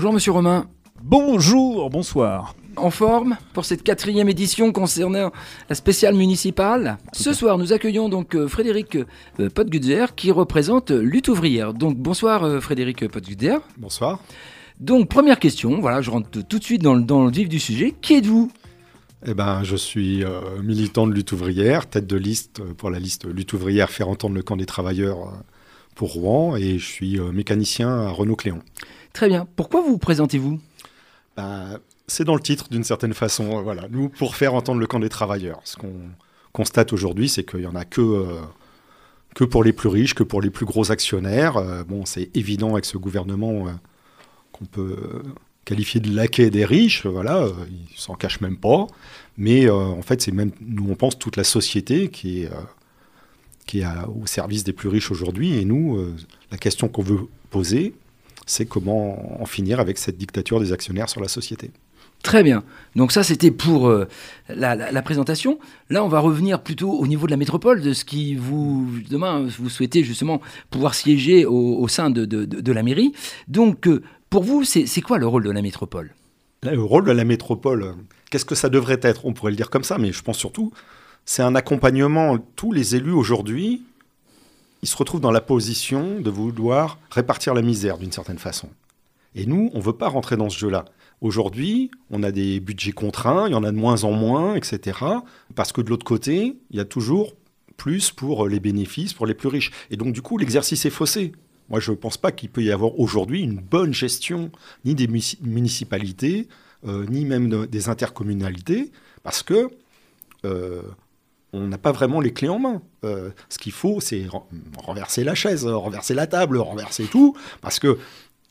Bonjour Monsieur Romain. Bonjour, bonsoir. En forme pour cette quatrième édition concernant la spéciale municipale. Ce soir, nous accueillons donc euh, Frédéric euh, Potgutzer qui représente Lutte ouvrière. Donc bonsoir euh, Frédéric Potgutzer. Bonsoir. Donc première question, voilà, je rentre tout de suite dans le, dans le vif du sujet. Qui êtes-vous? Eh ben, je suis euh, militant de lutte ouvrière, tête de liste euh, pour la liste lutte ouvrière faire entendre le camp des travailleurs euh, pour Rouen, et je suis euh, mécanicien à Renault Cléon. Très bien. Pourquoi vous vous présentez-vous? Ben, c'est dans le titre d'une certaine façon. euh, Voilà, nous pour faire entendre le camp des travailleurs. Ce qu'on constate aujourd'hui, c'est qu'il y en a que euh, que pour les plus riches, que pour les plus gros actionnaires. Euh, bon, c'est évident avec ce gouvernement qu'on peut qualifier de laquais des riches. Voilà, euh, ils s'en cachent même pas. Mais en fait, c'est même nous on pense toute la société qui est au service des plus riches aujourd'hui. Et nous, la question qu'on veut poser, c'est comment en finir avec cette dictature des actionnaires sur la société. Très bien. Donc ça, c'était pour euh, la, la- la présentation. Là, on va revenir plutôt au niveau de la métropole, de ce qui vous demain vous souhaitez justement pouvoir siéger au, au sein de, de- de- de la mairie. Donc, euh, pour vous, c'est quoi le rôle de la métropole? Là, Le rôle de la métropole, qu'est-ce que ça devrait être? On pourrait le dire comme ça, mais je pense surtout, c'est un accompagnement. Tous les élus aujourd'hui, ils se retrouvent dans la position de vouloir répartir la misère d'une certaine façon. Et nous, on ne veut pas rentrer dans ce jeu-là. Aujourd'hui, on a des budgets contraints, il y en a de moins en moins, etc. Parce que de l'autre côté, il y a toujours plus pour les bénéfices, pour les plus riches. Et donc, du coup, l'exercice est faussé. Moi, je ne pense pas qu'il peut y avoir aujourd'hui une bonne gestion ni des munici- municipalités, euh, ni même de- des intercommunalités, parce que euh, on n'a pas vraiment les clés en main. Euh, ce qu'il faut, c'est ren- renverser la chaise, renverser la table, renverser tout, parce que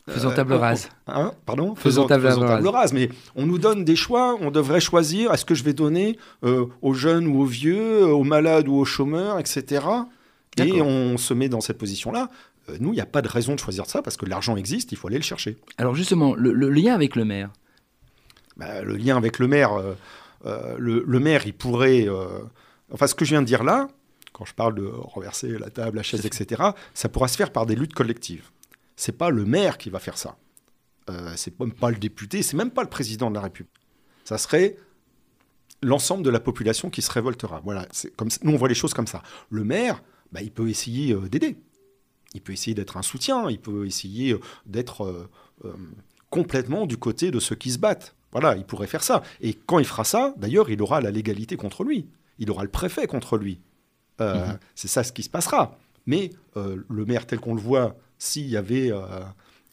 Faisons euh, table on- rase. Hein, pardon? Faisons table rase. rase. Mais on nous donne des choix, on devrait choisir est-ce que je vais donner euh, aux jeunes ou aux vieux, aux malades ou aux chômeurs, etc. Et on se met dans cette position-là. Euh, nous, il n'y a pas de raison de choisir ça parce que l'argent existe, il faut aller le chercher. Alors justement, le, le lien avec le maire? Bah, le lien avec le maire, euh, le, le maire, il pourrait. Enfin, ce que je viens de dire là, quand je parle de renverser la table, la chaise, etc., ça pourra se faire par des luttes collectives. C'est pas le maire qui va faire ça. Euh, c'est même pas le député, c'est même pas le président de la République. Ça serait l'ensemble de la population qui se révoltera. Voilà, c'est comme ça- nous on voit les choses comme ça. Le maire, bah, il peut essayer euh, d'aider. Il peut essayer d'être un soutien. Il peut essayer euh, d'être euh, complètement du côté de ceux qui se battent. Voilà, il pourrait faire ça. Et quand il fera ça, d'ailleurs, il aura la légalité contre lui. Il aura le préfet contre lui. Euh, Mhm. C'est ça ce qui se passera. Mais euh, le maire tel qu'on le voit, s'il y avait euh,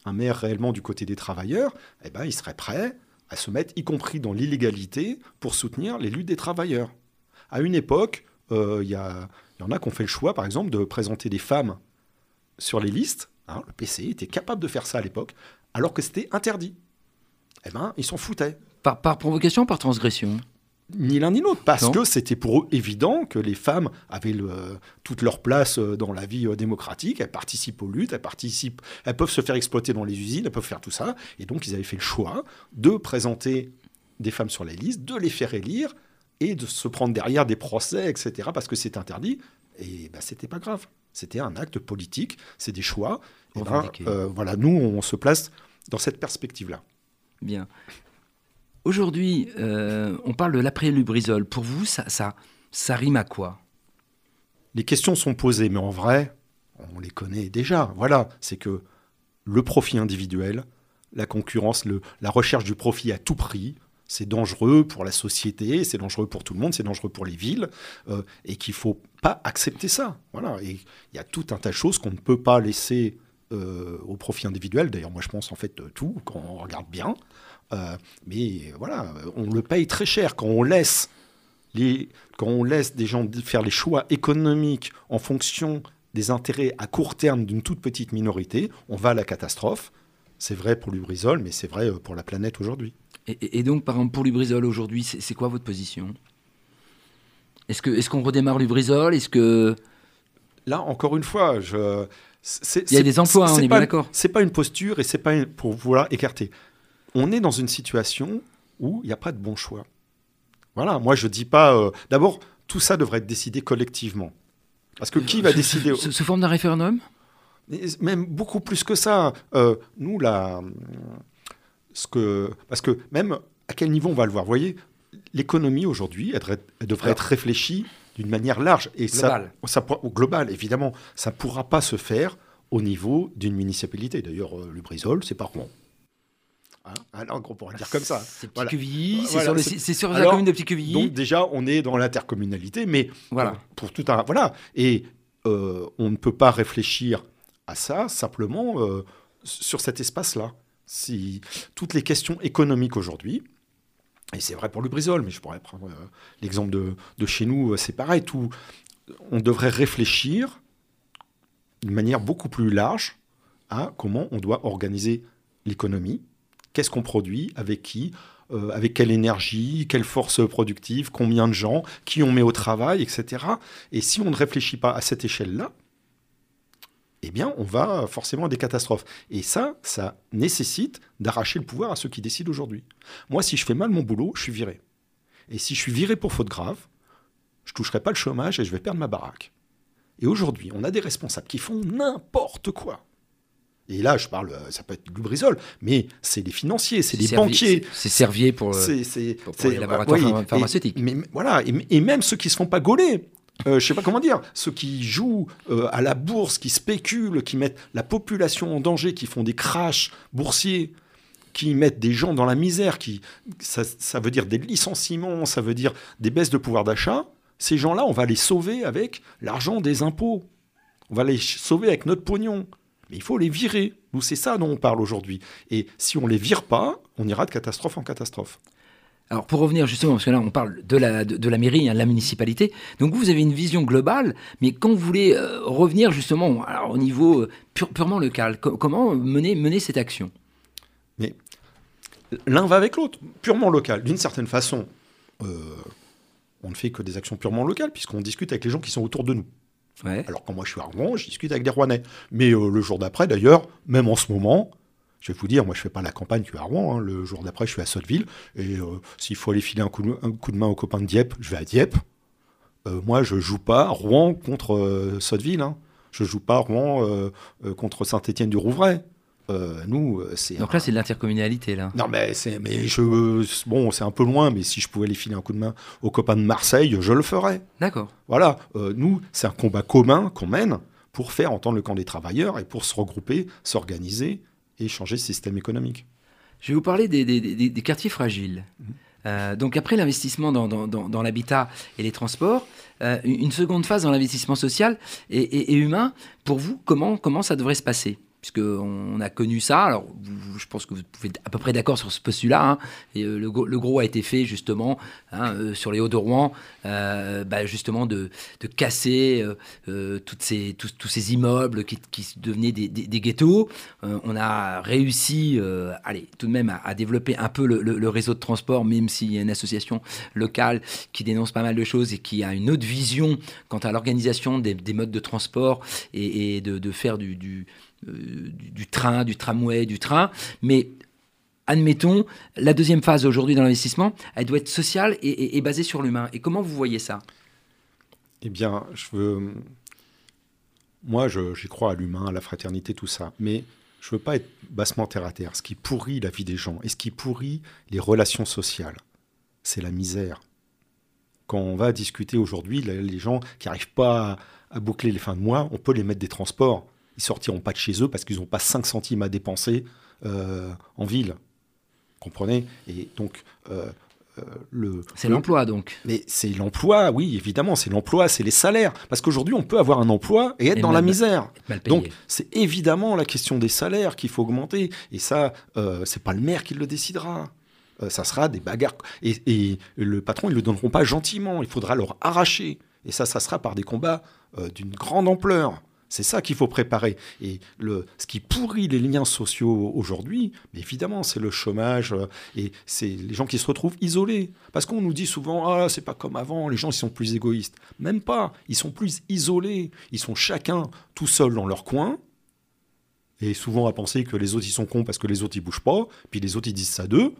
un maire réellement du côté des travailleurs, eh ben, il serait prêt à se mettre, y compris dans l'illégalité, pour soutenir les luttes des travailleurs. À une époque, il y, en a qui ont fait le choix, par exemple, de présenter des femmes sur les listes. hein, le PC était capable de faire ça à l'époque, alors que c'était interdit. Eh ben, ils s'en foutaient. Par, par provocation, par transgression? Ni l'un ni l'autre, parce Non. que c'était pour eux évident que les femmes avaient le- toute leur place euh, dans la vie euh, démocratique, elles participent aux luttes, elles participent, elles peuvent se faire exploiter dans les usines, elles peuvent faire tout ça, et donc ils avaient fait le choix de présenter des femmes sur les listes, de les faire élire, et de se prendre derrière des procès, etc., parce que c'est interdit, et ben, c'était pas grave. C'était un acte politique, c'est des choix. Et ben, euh, voilà, nous, on se place dans cette perspective-là. Bien. Aujourd'hui, euh, on parle de l'après-Lubrizol. Pour vous, ça, rime à quoi? Les questions sont posées, mais en vrai, on les connaît déjà. Voilà, c'est que le profit individuel, la concurrence, la recherche du profit à tout prix, c'est dangereux pour la société, c'est dangereux pour tout le monde, c'est dangereux pour les villes, euh, et qu'il faut pas accepter ça. Voilà, il y a tout un tas de choses qu'on ne peut pas laisser euh, au profit individuel. D'ailleurs, moi, je pense en fait tout quand on regarde bien. Euh, mais voilà, on le paye très cher quand on laisse les, quand on laisse des gens faire les choix économiques en fonction des intérêts à court terme d'une toute petite minorité, on va à la catastrophe. C'est vrai pour Lubrizol, mais c'est vrai euh, pour la planète aujourd'hui. et, donc, par exemple, pour Lubrizol aujourd'hui, c'est quoi votre position? Est-ce que est-ce qu'on redémarre Lubrizol? Est-ce que Là, encore une fois, je. c'est- Il y a des emplois, c'est on est pas- bien d'accord. C'est pas une posture et c'est pas une- pour vouloir écarter. On est dans une situation où il n'y a pas de bon choix. Voilà, moi je dis pas. euh, D'abord, tout ça devrait être décidé collectivement. Parce que qui va sous- décider sous, sous forme d'un référendum? Mais Même beaucoup plus que ça. Euh, nous, la, ce que. Parce que même à quel niveau on va le voir? Vous voyez, l'économie aujourd'hui, elle, devrait- elle devrait Alors. être réfléchie d'une manière large. Et Globale. ça, ça, global, évidemment, ça ne pourra pas se faire au niveau d'une municipalité. D'ailleurs, euh, Lubrizol, c'est pas Rouen. Hein Alors, on pourrait dire comme ça. C'est Petit Voilà. C'est Voilà, sur, c'est- c'est sur la Alors, commune de Petit. Donc déjà, on est dans l'intercommunalité, mais Voilà. pour, pour tout un voilà. Et euh, on ne peut pas réfléchir à ça simplement euh, sur cet espace-là. Si toutes les questions économiques aujourd'hui, et c'est vrai pour le Brisol, mais je pourrais prendre euh, l'exemple de, de chez nous, c'est pareil. Tout, on devrait réfléchir d'une manière beaucoup plus large à comment on doit organiser l'économie, qu'est-ce qu'on produit, avec qui, euh, avec quelle énergie, quelle force productive, combien de gens, qui on met au travail, etc. Et si on ne réfléchit pas à cette échelle-là, eh bien, on va forcément à des catastrophes. Et ça, ça nécessite d'arracher le pouvoir à ceux qui décident aujourd'hui. Moi, si je fais mal mon boulot, je suis viré. Et si je suis viré pour faute grave, je toucherai pas le chômage et je vais perdre ma baraque. Et aujourd'hui, on a des responsables qui font n'importe quoi. Et là, je parle, euh, ça peut être Lubrizol, mais c'est des financiers, c'est des Servier- banquiers, C'est Servier pour. euh, pour- pour les laboratoires oui, pharma- et- pharmaceutiques. mais, voilà, et, et même ceux qui se font pas gauler. Euh, je sais pas comment dire, ceux qui jouent euh, à la bourse, qui spéculent, qui mettent la population en danger, qui font des crashs boursiers, qui mettent des gens dans la misère, qui ça, ça veut dire des licenciements, ça veut dire des baisses de pouvoir d'achat. Ces gens-là, on va les sauver avec l'argent des impôts. On va les sauver avec notre pognon. Mais il faut les virer. Nous, c'est ça dont on parle aujourd'hui. Et si on les vire pas, on ira de catastrophe en catastrophe. Alors pour revenir justement, parce que là on parle de la, de, de la mairie, hein, de la municipalité, donc vous avez une vision globale, mais quand vous voulez euh, revenir justement alors, au niveau euh, pur- purement local, co- comment mener, mener cette action? L'un va avec l'autre, purement local. D'une certaine façon, euh, on ne fait que des actions purement locales, puisqu'on discute avec les gens qui sont autour de nous. Alors quand moi je suis à Rouen, je discute avec des Rouennais. Mais euh, le jour d'après, d'ailleurs, même en ce moment, je vais vous dire, moi je fais pas la campagne, suis à Rouen. hein. le jour d'après, je suis à Sotteville. Et euh, s'il faut aller filer un coup, de, main aux copains de Dieppe, je vais à Dieppe. Euh, moi, je joue pas Rouen contre Sotteville. Hein. Je joue pas Rouen euh, euh, contre Saint-Étienne-du-Rouvray. Euh, nous, euh, c'est Donc un- là c'est de l'intercommunalité là. non, mais c'est, mais je, bon, c'est un peu loin, mais si je pouvais aller filer un coup de main aux copains de Marseille, je le ferais. D'accord. Voilà, euh, nous, c'est un combat commun qu'on mène pour faire entendre le camp des travailleurs et pour se regrouper, s'organiser et changer le système économique. Je vais vous parler des, des- des- des quartiers fragiles. Euh, donc après l'investissement dans, dans- dans- dans l'habitat et les transports, une une seconde phase dans l'investissement social et, et- et humain, pour vous, comment, comment ça devrait se passer? Puisque on a connu ça, alors je pense que vous pouvez être à peu près d'accord sur ce postulat. hein. euh, le, gros a été fait justement hein, euh, sur les Hauts de Rouen, euh, bah, justement de, casser tous, ces immeubles qui, devenaient des, ghettos. On a réussi, allez, tout de même à, développer un peu le, réseau de transport, même s'il y a une association locale qui dénonce pas mal de choses et qui a une autre vision quant à l'organisation des, des modes de transport et, de, faire du, du- du train, du tramway, du train. Mais admettons, la deuxième phase aujourd'hui dans l'investissement, elle doit être sociale et, basée sur l'humain. Et comment vous voyez ça? Eh bien, je veux. Moi, j'y crois à l'humain, à la fraternité, tout ça. Mais je veux pas être bassement terre à terre. Ce qui pourrit la vie des gens et ce qui pourrit les relations sociales, c'est la misère. Quand on va discuter aujourd'hui, les gens qui n'arrivent pas à boucler les fins de mois, on peut les mettre des transports. Ils sortiront pas de chez eux parce qu'ils n'ont pas 5 centimes à dépenser euh, en ville. Comprenez? Et donc, euh, euh, le. C'est le- l'emploi donc. mais c'est l'emploi, oui, évidemment, c'est l'emploi, c'est les salaires. Parce qu'aujourd'hui, on peut avoir un emploi et être Et dans la misère. Donc, c'est évidemment la question des salaires qu'il faut augmenter. Et ça, euh, c'est pas le maire qui le décidera. Euh, ça sera des bagarres. Et, et le patron, ils le donneront pas gentiment. Il faudra leur arracher. Et ça, ça sera par des combats euh, d'une grande ampleur. C'est ça qu'il faut préparer. Et le, ce qui pourrit les liens sociaux aujourd'hui, évidemment, c'est le chômage euh, et c'est les gens qui se retrouvent isolés. Parce qu'on nous dit souvent, ah, c'est pas comme avant, les gens ils sont plus égoïstes. Même pas, ils sont plus isolés. Ils sont chacun tout seuls dans leur coin. Et souvent à penser que les autres ils sont cons parce que les autres ils bougent pas, puis les autres ils disent ça d'eux.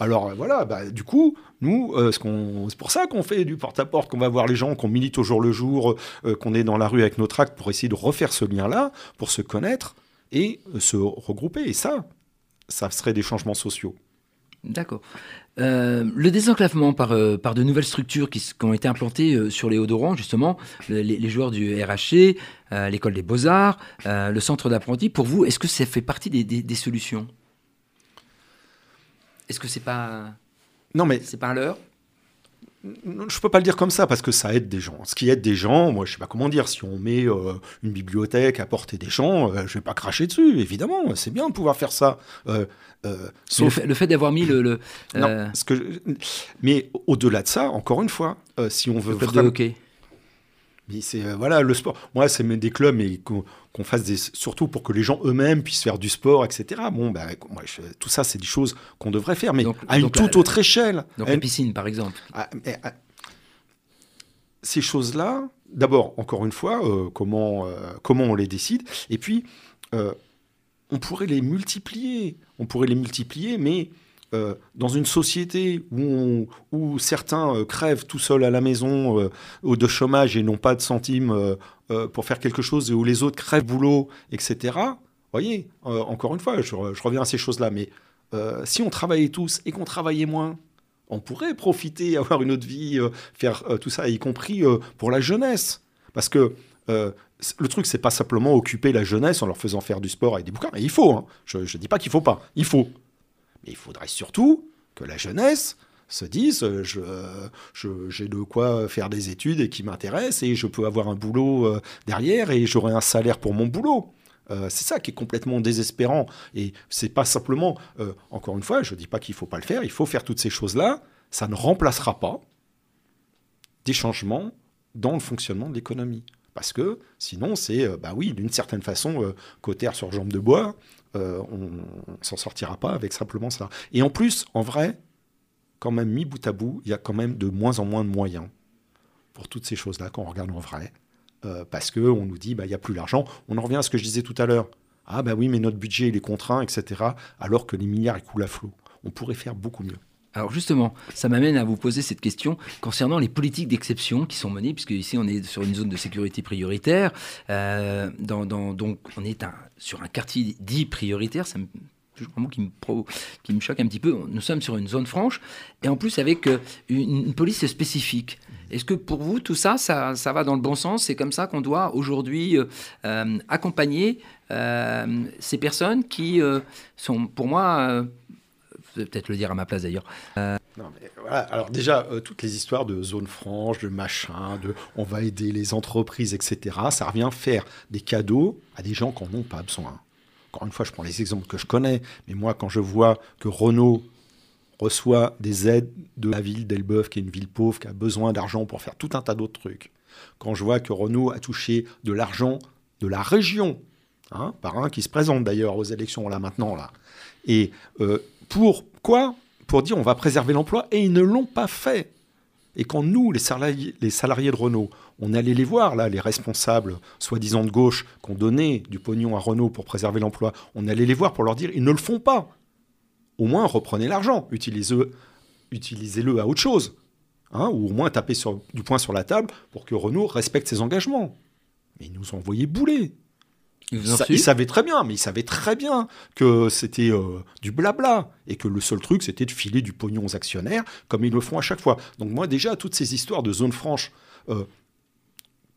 Alors euh, voilà, bah, du coup, nous, euh, c'est pour ça qu'on fait du porte-à-porte, qu'on va voir les gens, qu'on milite au jour le jour, euh, qu'on est dans la rue avec notre acte pour essayer de refaire ce lien-là, pour se connaître et se regrouper. Et ça, ça serait des changements sociaux. D'accord. Le désenclavement par, par de nouvelles structures qui, ont été implantées sur les Hauts-de-Rouen, justement, les, joueurs du RHC, l'école des beaux-arts, le centre d'apprentis, pour vous, est-ce que ça fait partie des, solutions? Est-ce que c'est pas... Non, mais... C'est pas un leurre? Je peux pas le dire comme ça parce que ça aide des gens. Ce qui aide des gens, moi je sais pas comment dire, si on met euh, une bibliothèque à portée des gens, je euh, je vais pas cracher dessus, évidemment, c'est bien de pouvoir faire ça. Euh, sauf... Le fait, d'avoir mis le... Non, ce que Mais au-delà de ça, encore une fois, si on veut... Le vraiment... de mais c'est euh, voilà le sport. Moi, c'est des clubs, mais qu'on fasse des, surtout pour que les gens eux-mêmes puissent faire du sport, etc. Bon, ben, tout ça, c'est des choses qu'on devrait faire, mais à une toute autre échelle. Donc la piscine, par exemple. Ah, ah, ces choses-là, d'abord, encore une fois, euh, comment euh, comment on les décide, et puis on pourrait les multiplier. On pourrait les multiplier, mais euh, dans une société où, certains euh, crèvent tout seuls à la maison euh, ou de chômage et n'ont pas de centimes pour faire quelque chose et où les autres crèvent boulot, etc. Voyez, encore une fois, je, reviens à ces choses-là, mais si on travaillait tous et qu'on travaillait moins, on pourrait profiter, avoir une autre vie, faire tout ça, y compris pour la jeunesse. Parce que le truc, c'est pas simplement occuper la jeunesse en leur faisant faire du sport et des bouquins. Et il faut, hein. je ne dis pas qu'il faut pas, il faut. Mais il faudrait surtout que la jeunesse se dise euh, je, j'ai de quoi faire des études et qui m'intéressent et je peux avoir un boulot euh, derrière et j'aurai un salaire pour mon boulot. Euh, c'est ça qui est complètement désespérant. Et c'est pas simplement, encore une fois, je ne dis pas qu'il ne faut pas le faire, il faut faire toutes ces choses-là. Ça ne remplacera pas des changements dans le fonctionnement de l'économie. Parce que sinon, c'est, bah oui, d'une certaine façon, euh, sur jambe de bois, euh, on, s'en sortira pas avec simplement ça. Et en plus, en vrai, quand même mis bout à bout, il y a quand même de moins en moins de moyens pour toutes ces choses-là quand on regarde en vrai. Euh, parce qu'on nous dit, bah, il n'y a plus l'argent. On en revient à ce que je disais tout à l'heure. Ah bah oui, mais notre budget, il est contraint, etc. Alors que les milliards, ils coulent à flot. On pourrait faire beaucoup mieux. Alors justement, ça m'amène à vous poser cette question concernant les politiques d'exception qui sont menées, puisque ici on est sur une zone de sécurité prioritaire, euh, donc on est sur un quartier dit prioritaire, ça me, un qui me, choque un petit peu. Nous sommes sur une zone franche et en plus avec euh, une, police spécifique. Est-ce que pour vous, tout ça, ça, ça va dans le bon sens? C'est comme ça qu'on doit aujourd'hui euh, accompagner ces personnes qui sont, pour moi, peut-être le dire à ma place d'ailleurs. Euh, Alors déjà, euh, toutes les histoires de zone franche, de machin, de on va aider les entreprises, etc., ça revient faire des cadeaux à des gens qui n'en ont pas besoin. Encore une fois, je prends les exemples que je connais, mais moi, quand je vois que Renault reçoit des aides de la ville d'Elbeuf, qui est une ville pauvre, qui a besoin d'argent pour faire tout un tas d'autres trucs, quand je vois que Renault a touché de l'argent de la région, hein, par un qui se présente d'ailleurs aux élections là maintenant, là, et euh, pour quoi Pour dire on va préserver l'emploi et ils ne l'ont pas fait. Et quand nous, les salariés, de Renault, on allait les voir, là, les responsables, soi-disant de gauche, qui ont donné du pognon à Renault pour préserver l'emploi, on allait les voir pour leur dire ils ne le font pas. Au moins, reprenez l'argent, utilisez-le utilisez à autre chose. Hein, ou au moins tapez du poing sur la table pour que Renault respecte ses engagements. Mais ils nous ont envoyé bouler. Il, savait très bien, mais il savait très bien que c'était euh, du blabla et que le seul truc c'était de filer du pognon aux actionnaires comme ils le font à chaque fois. Donc moi déjà toutes ces histoires de zone franche euh,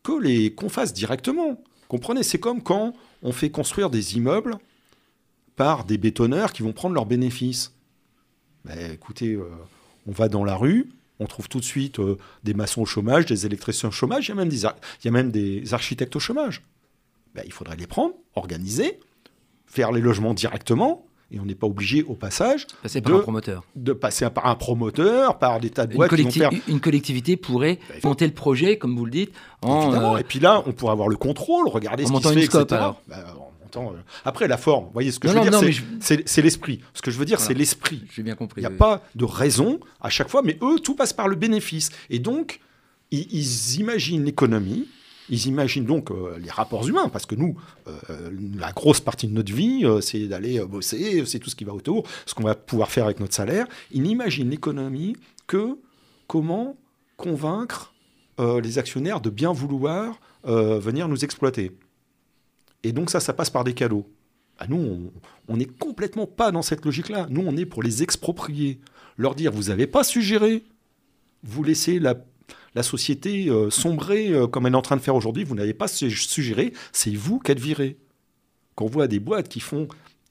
que les qu'on fasse directement. Comprenez, c'est comme quand on fait construire des immeubles par des bétonneurs qui vont prendre leurs bénéfices. Ben, écoutez, euh, on va dans la rue, on trouve tout de suite des maçons au chômage, des électriciens au chômage, il y a même des, il y a même des architectes au chômage. Ben, il faudrait les prendre, organiser, faire les logements directement. Et on n'est pas obligé, au passage, passer de, par un promoteur. de passer par un promoteur, par des tas de boîtes une, qui vont faire... une collectivité pourrait ben, monter le projet, comme vous le dites, en, euh, Et puis là, on pourrait avoir le contrôle, regarder ce qui se fait, scope, etc. Ben, euh, après, la forme, vous voyez, ce que je veux dire, c'est l'esprit. Ce que je veux dire, c'est l'esprit. J'ai bien compris. Il n'y a pas de raison à chaque fois, mais eux, tout passe par le bénéfice. Et donc, ils imaginent l'économie ils imaginent donc euh, les rapports humains, parce que nous, euh, la grosse partie de notre vie, euh, c'est d'aller bosser, c'est tout ce qui va autour, ce qu'on va pouvoir faire avec notre salaire. Ils n'imaginent l'économie que comment convaincre les actionnaires de bien vouloir venir nous exploiter. Et donc ça, ça passe par des cadeaux. Ah, nous, on n'est complètement pas dans cette logique-là. Nous, on est pour les exproprier, leur dire vous n'avez pas suggéré, vous laissez la, la société euh, sombrer euh, comme elle est en train de faire aujourd'hui, vous n'avez pas suggéré, c'est vous qui êtes viré. Quand on voit des boîtes qui font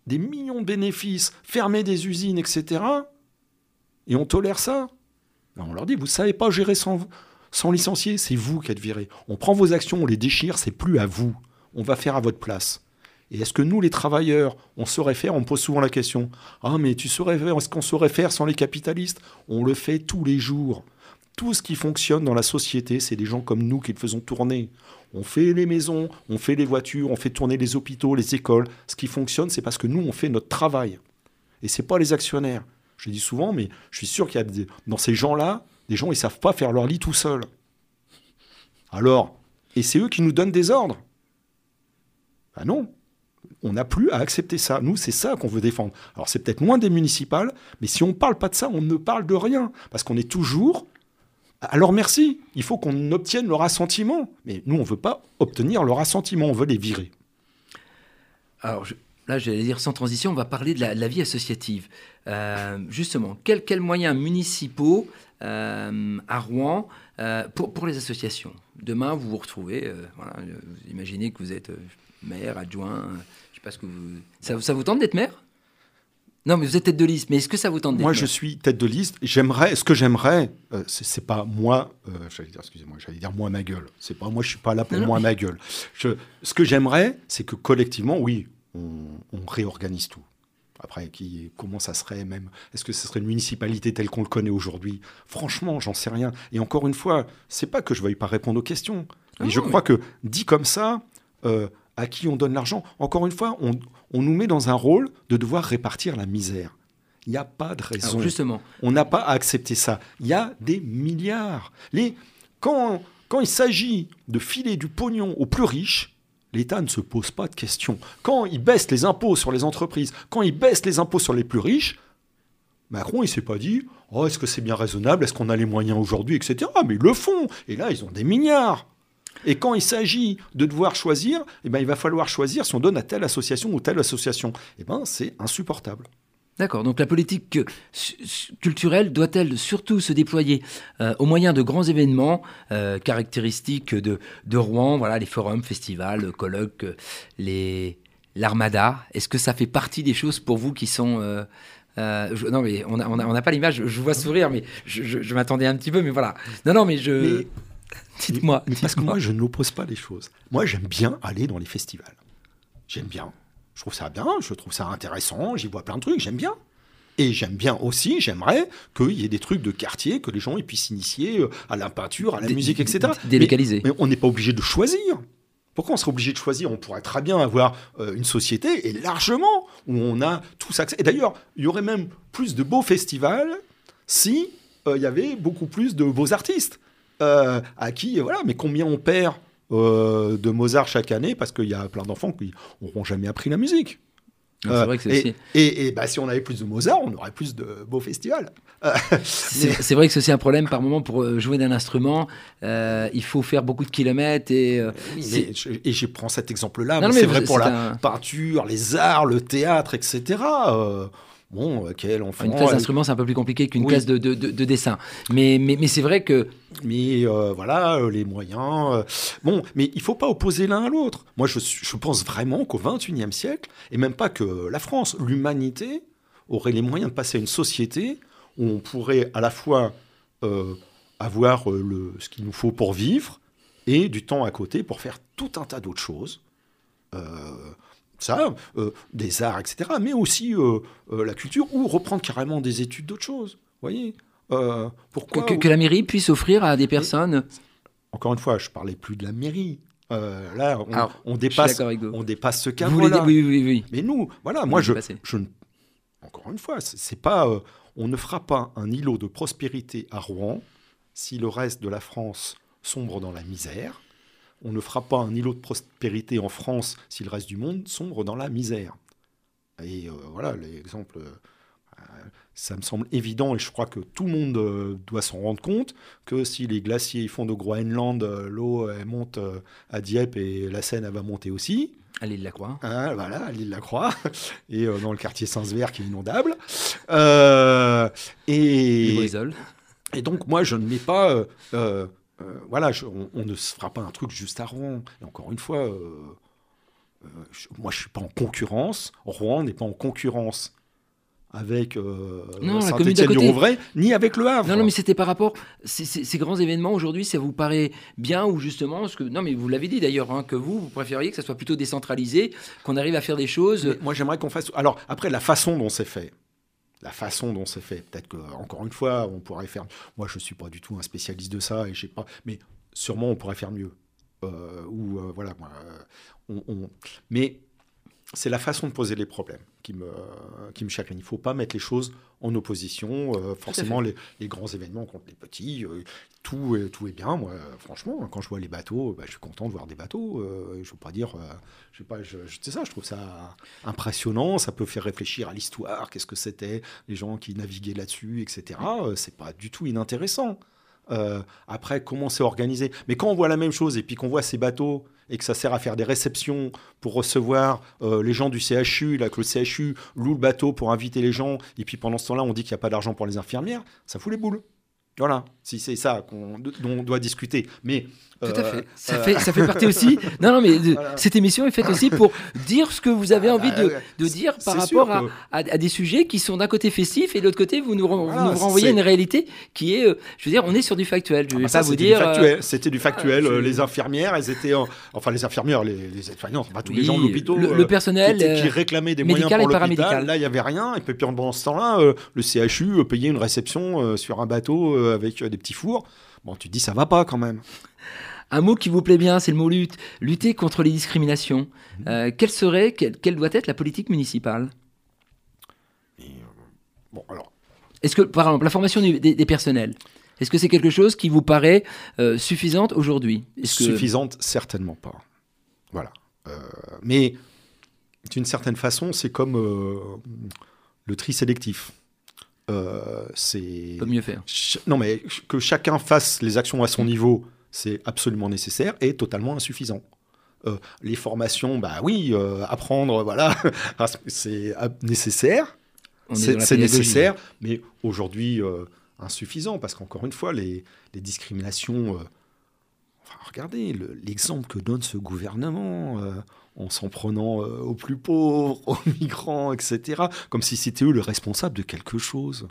des millions de bénéfices, fermer des usines, etc., et on tolère ça, ben, on leur dit vous savez pas gérer sans, sans licencier, c'est vous qui êtes viré. On prend vos actions, on les déchire, c'est plus à vous. On va faire à votre place. Et est-ce que nous, les travailleurs, on saurait faire? On me pose souvent la question. Ah, mais tu saurais faire Est-ce qu'on saurait faire sans les capitalistes? On le fait tous les jours. Tout ce qui fonctionne dans la société, c'est des gens comme nous qui le faisons tourner. On fait les maisons, on fait les voitures, on fait tourner les hôpitaux, les écoles. Ce qui fonctionne, c'est parce que nous, on fait notre travail. Et c'est pas les actionnaires. Je dis souvent, mais je suis sûr qu'il y a dans ces gens-là, des gens, ils savent pas faire leur lit tout seuls. Alors, et c'est eux qui nous donnent des ordres. Ben non, on n'a plus à accepter ça. Nous, c'est ça qu'on veut défendre. Alors, c'est peut-être moins des municipales, mais si on ne parle pas de ça, on ne parle de rien. Parce qu'on est toujours. Alors, merci. Il faut qu'on obtienne leur assentiment. Mais nous, on ne veut pas obtenir leur assentiment. On veut les virer. Alors, là, j'allais dire sans transition, on va parler de la, vie associative. Euh, justement, quels moyens municipaux euh, à Rouen euh, pour, les associations? Demain, vous vous retrouvez, voilà, vous imaginez que vous êtes maire, adjoint, je sais pas ce que vous... Ça vous tente d'être maire? Non, mais vous êtes tête de liste. Mais est-ce que ça vous tente Moi, je suis tête de liste. J'aimerais, ce que j'aimerais, euh, c'est pas moi. Euh, j'allais dire, excusez-moi, j'allais dire moi ma gueule. C'est pas moi, je suis pas là pour moi ma gueule. Je, ce que j'aimerais, c'est que collectivement, oui, on, réorganise tout. Après, qui, comment ça serait même? Est-ce que ce serait une municipalité telle qu'on le connaît aujourd'hui? Franchement, j'en sais rien. Et encore une fois, c'est pas que je veuille pas répondre aux questions. Mais je crois que dit comme ça, à qui on donne l'argent. Encore une fois, on, nous met dans un rôle de devoir répartir la misère. Il n'y a pas de raison. justement. On n'a pas à accepter ça. Il y a des milliards. Les, quand, quand il s'agit de filer du pognon aux plus riches, l'État ne se pose pas de questions. Quand il baisse les impôts sur les entreprises, quand il baisse les impôts sur les plus riches, Macron, il s'est pas dit oh, est-ce que c'est bien raisonnable? Est-ce qu'on a les moyens aujourd'hui etc. Mais ils le font. Et là, ils ont des milliards. Et quand il s'agit de devoir choisir, eh ben, il va falloir choisir si on donne à telle association ou telle association. Eh ben, c'est insupportable. D'accord, donc la politique culturelle doit-elle surtout se déployer euh, au moyen de grands événements euh, caractéristiques de, de, Rouen, voilà, les forums, festivals, colloques, les l'armada? Est-ce que ça fait partie des choses pour vous qui sont... Euh, non mais on n'a on a, pas l'image, je vois sourire, mais je, m'attendais un petit peu, mais voilà. Non, non, mais je... Dites-moi. parce que moi, je n'oppose pas les choses. Moi, j'aime bien aller dans les festivals. J'aime bien. Je trouve ça bien, je trouve ça intéressant, j'y vois plein de trucs, j'aime bien. Et j'aime bien aussi, j'aimerais qu'il y ait des trucs de quartier, que les gens puissent s'initier euh, à la peinture, à la musique, etc. Délocaliser. Mais, on n'est pas obligé de choisir. Pourquoi on serait obligé de choisir? On pourrait très bien avoir euh, une société, et largement, où on a tous accès. Et d'ailleurs, il y aurait même plus de beaux festivals si euh, il y avait beaucoup plus de beaux artistes. Euh, à qui, voilà, mais combien on perd euh, de Mozart chaque année parce qu'il y a plein d'enfants qui n'auront jamais appris la musique. Euh, vrai que et, et, et bah, si on avait plus de Mozart, on aurait plus de beaux festivals. c'est vrai que c'est un problème par moment pour jouer d'un instrument. il faut faire beaucoup de kilomètres et. et je prends cet exemple-là. C'est vrai pour la peinture, les arts, le théâtre, etc. Bon, euh, quel enfant. Une classe d'instrument, c'est un peu plus compliqué qu'une classe de, de, de, dessin. Mais, mais, mais c'est vrai que. Mais euh, voilà, euh, les moyens. bon, mais il faut pas opposer l'un à l'autre. Moi, je, je, pense vraiment qu'au XXIe siècle, et même pas que la France, l'humanité aurait les moyens de passer à une société où on pourrait à la fois avoir le, ce qu'il nous faut pour vivre et du temps à côté pour faire tout un tas d'autres choses ça, euh, des arts, etc., mais aussi euh, euh, la culture, ou reprendre carrément des études d'autres choses. voyez pourquoi que, la mairie puisse offrir à des personnes. encore une fois, je parlais plus de la mairie. là, on, dépasse, on dépasse ce cadre-là. Oui, oui, oui, Mais nous, voilà, moi, je, je, encore une fois, c'est pas, on ne fera pas un îlot de prospérité à Rouen si le reste de la France sombre dans la misère on ne fera pas un îlot de prospérité en France si le reste du monde sombre dans la misère. Et euh, voilà, l'exemple, euh, ça me semble évident et je crois que tout le monde euh, doit s'en rendre compte que si les glaciers fondent au Groenland, l'eau monte à Dieppe et la Seine elle va monter aussi. À l'île de la Croix. Hein, voilà, à l'île de la Croix. Et dans le quartier Saint-Sever qui est inondable. Et donc, moi, je ne mets pas. Euh, voilà, je- on, on ne se fera pas un truc juste à Rouen. Et encore une fois, euh, euh, je- moi, je suis pas en concurrence. Rouen n'est pas en concurrence avec euh, Non, la commune d'à Saint-Étienne du côté. Rouvray, ni avec le Havre. Non, non, mais c'était par rapport. Ces, ces- ces grands événements aujourd'hui, ça vous paraît bien ou justement. Parce que, non, mais vous l'avez dit d'ailleurs, hein, que vous, vous préfériez que ça soit plutôt décentralisé, qu'on arrive à faire des choses. Mais moi, j'aimerais qu'on fasse. Alors, après, la façon dont c'est fait. La façon dont c'est fait. Peut-être que, encore une fois, on pourrait faire. Moi, je suis pas du tout un spécialiste de ça et j'ai pas. Mais sûrement, on pourrait faire mieux. Euh, ou, euh, voilà. euh, Mais c'est la façon de poser les problèmes qui me, qui me chagrine. Il ne faut pas mettre les choses en opposition. Euh, forcément, les, les grands événements contre les petits, euh, tout, est, tout est bien. Moi, franchement, quand je vois les bateaux, bah, je suis content de voir des bateaux. Euh, je ne veux pas dire. je sais pas, je, je- c'est ça, je trouve ça impressionnant. Ça peut faire réfléchir à l'histoire. Qu'est-ce que c'était Les gens qui naviguaient là-dessus, etc. C'est pas du tout inintéressant. Euh, après, comment c'est organisé Mais quand on voit la même chose et puis qu'on voit ces bateaux et que ça sert à faire des réceptions pour recevoir euh, les gens du CHU, là, que le CHU loue le bateau pour inviter les gens, et puis pendant ce temps-là, on dit qu'il n'y a pas d'argent pour les infirmières, ça fout les boules. Voilà, si c'est ça dont on doit discuter. Mais Tout à euh, fait. Ça, euh, fait. ça fait partie aussi. Non, non, mais de- Voilà. cette émission est faite aussi pour dire ce que vous avez envie de, bah, de dire par rapport à, que- à, à des sujets qui sont d'un côté festifs et de l'autre côté, vous nous, ren- vous Voilà, nous renvoyez une réalité qui est. euh, je veux dire, on est sur du factuel. Je Ah vais bah ça, pas vous c'était dire. du euh, factuel. C'était du factuel. je- Euh, Les infirmières, elles étaient, en- enfin les infirmières, les, les aides-soignantes, pas tous les gens de l'hôpital. le, euh, le qui, personnel. étaient- qui euh, réclamaient des moyens pour l'hôpital. Là, il n'y avait rien. Et puis pendant ce temps-là, euh, le CHU euh, payait une réception euh, sur un bateau euh, avec euh, des petits fours. Bon, tu te dis, ça va pas quand même. Un mot qui vous plaît bien, c'est le mot lutte. Lutter contre les discriminations. Mhm. Euh, quelle serait, quelle, quelle doit être la politique municipale? Et, euh, bon, alors, Est-ce que, par exemple, la formation du- des, des personnels, est-ce que c'est quelque chose qui vous paraît euh, suffisante aujourd'hui? Que- suffisante, certainement pas. Voilà. Euh, mais d'une certaine façon, c'est comme euh, le tri sélectif. C'est peut mieux faire Ch- Non, mais que chacun fasse les actions à son niveau, c'est absolument nécessaire et totalement insuffisant. Euh, les formations, bah oui, euh, apprendre, voilà, c'est euh, nécessaire, c'est nécessaire, mais aujourd'hui euh, insuffisant parce qu'encore une fois, les, les discriminations. euh, enfin, regardez le- l'exemple que donne ce gouvernement. euh, en s'en prenant euh, aux plus pauvres, aux migrants, etc. Comme si c'était eux le responsable de quelque chose.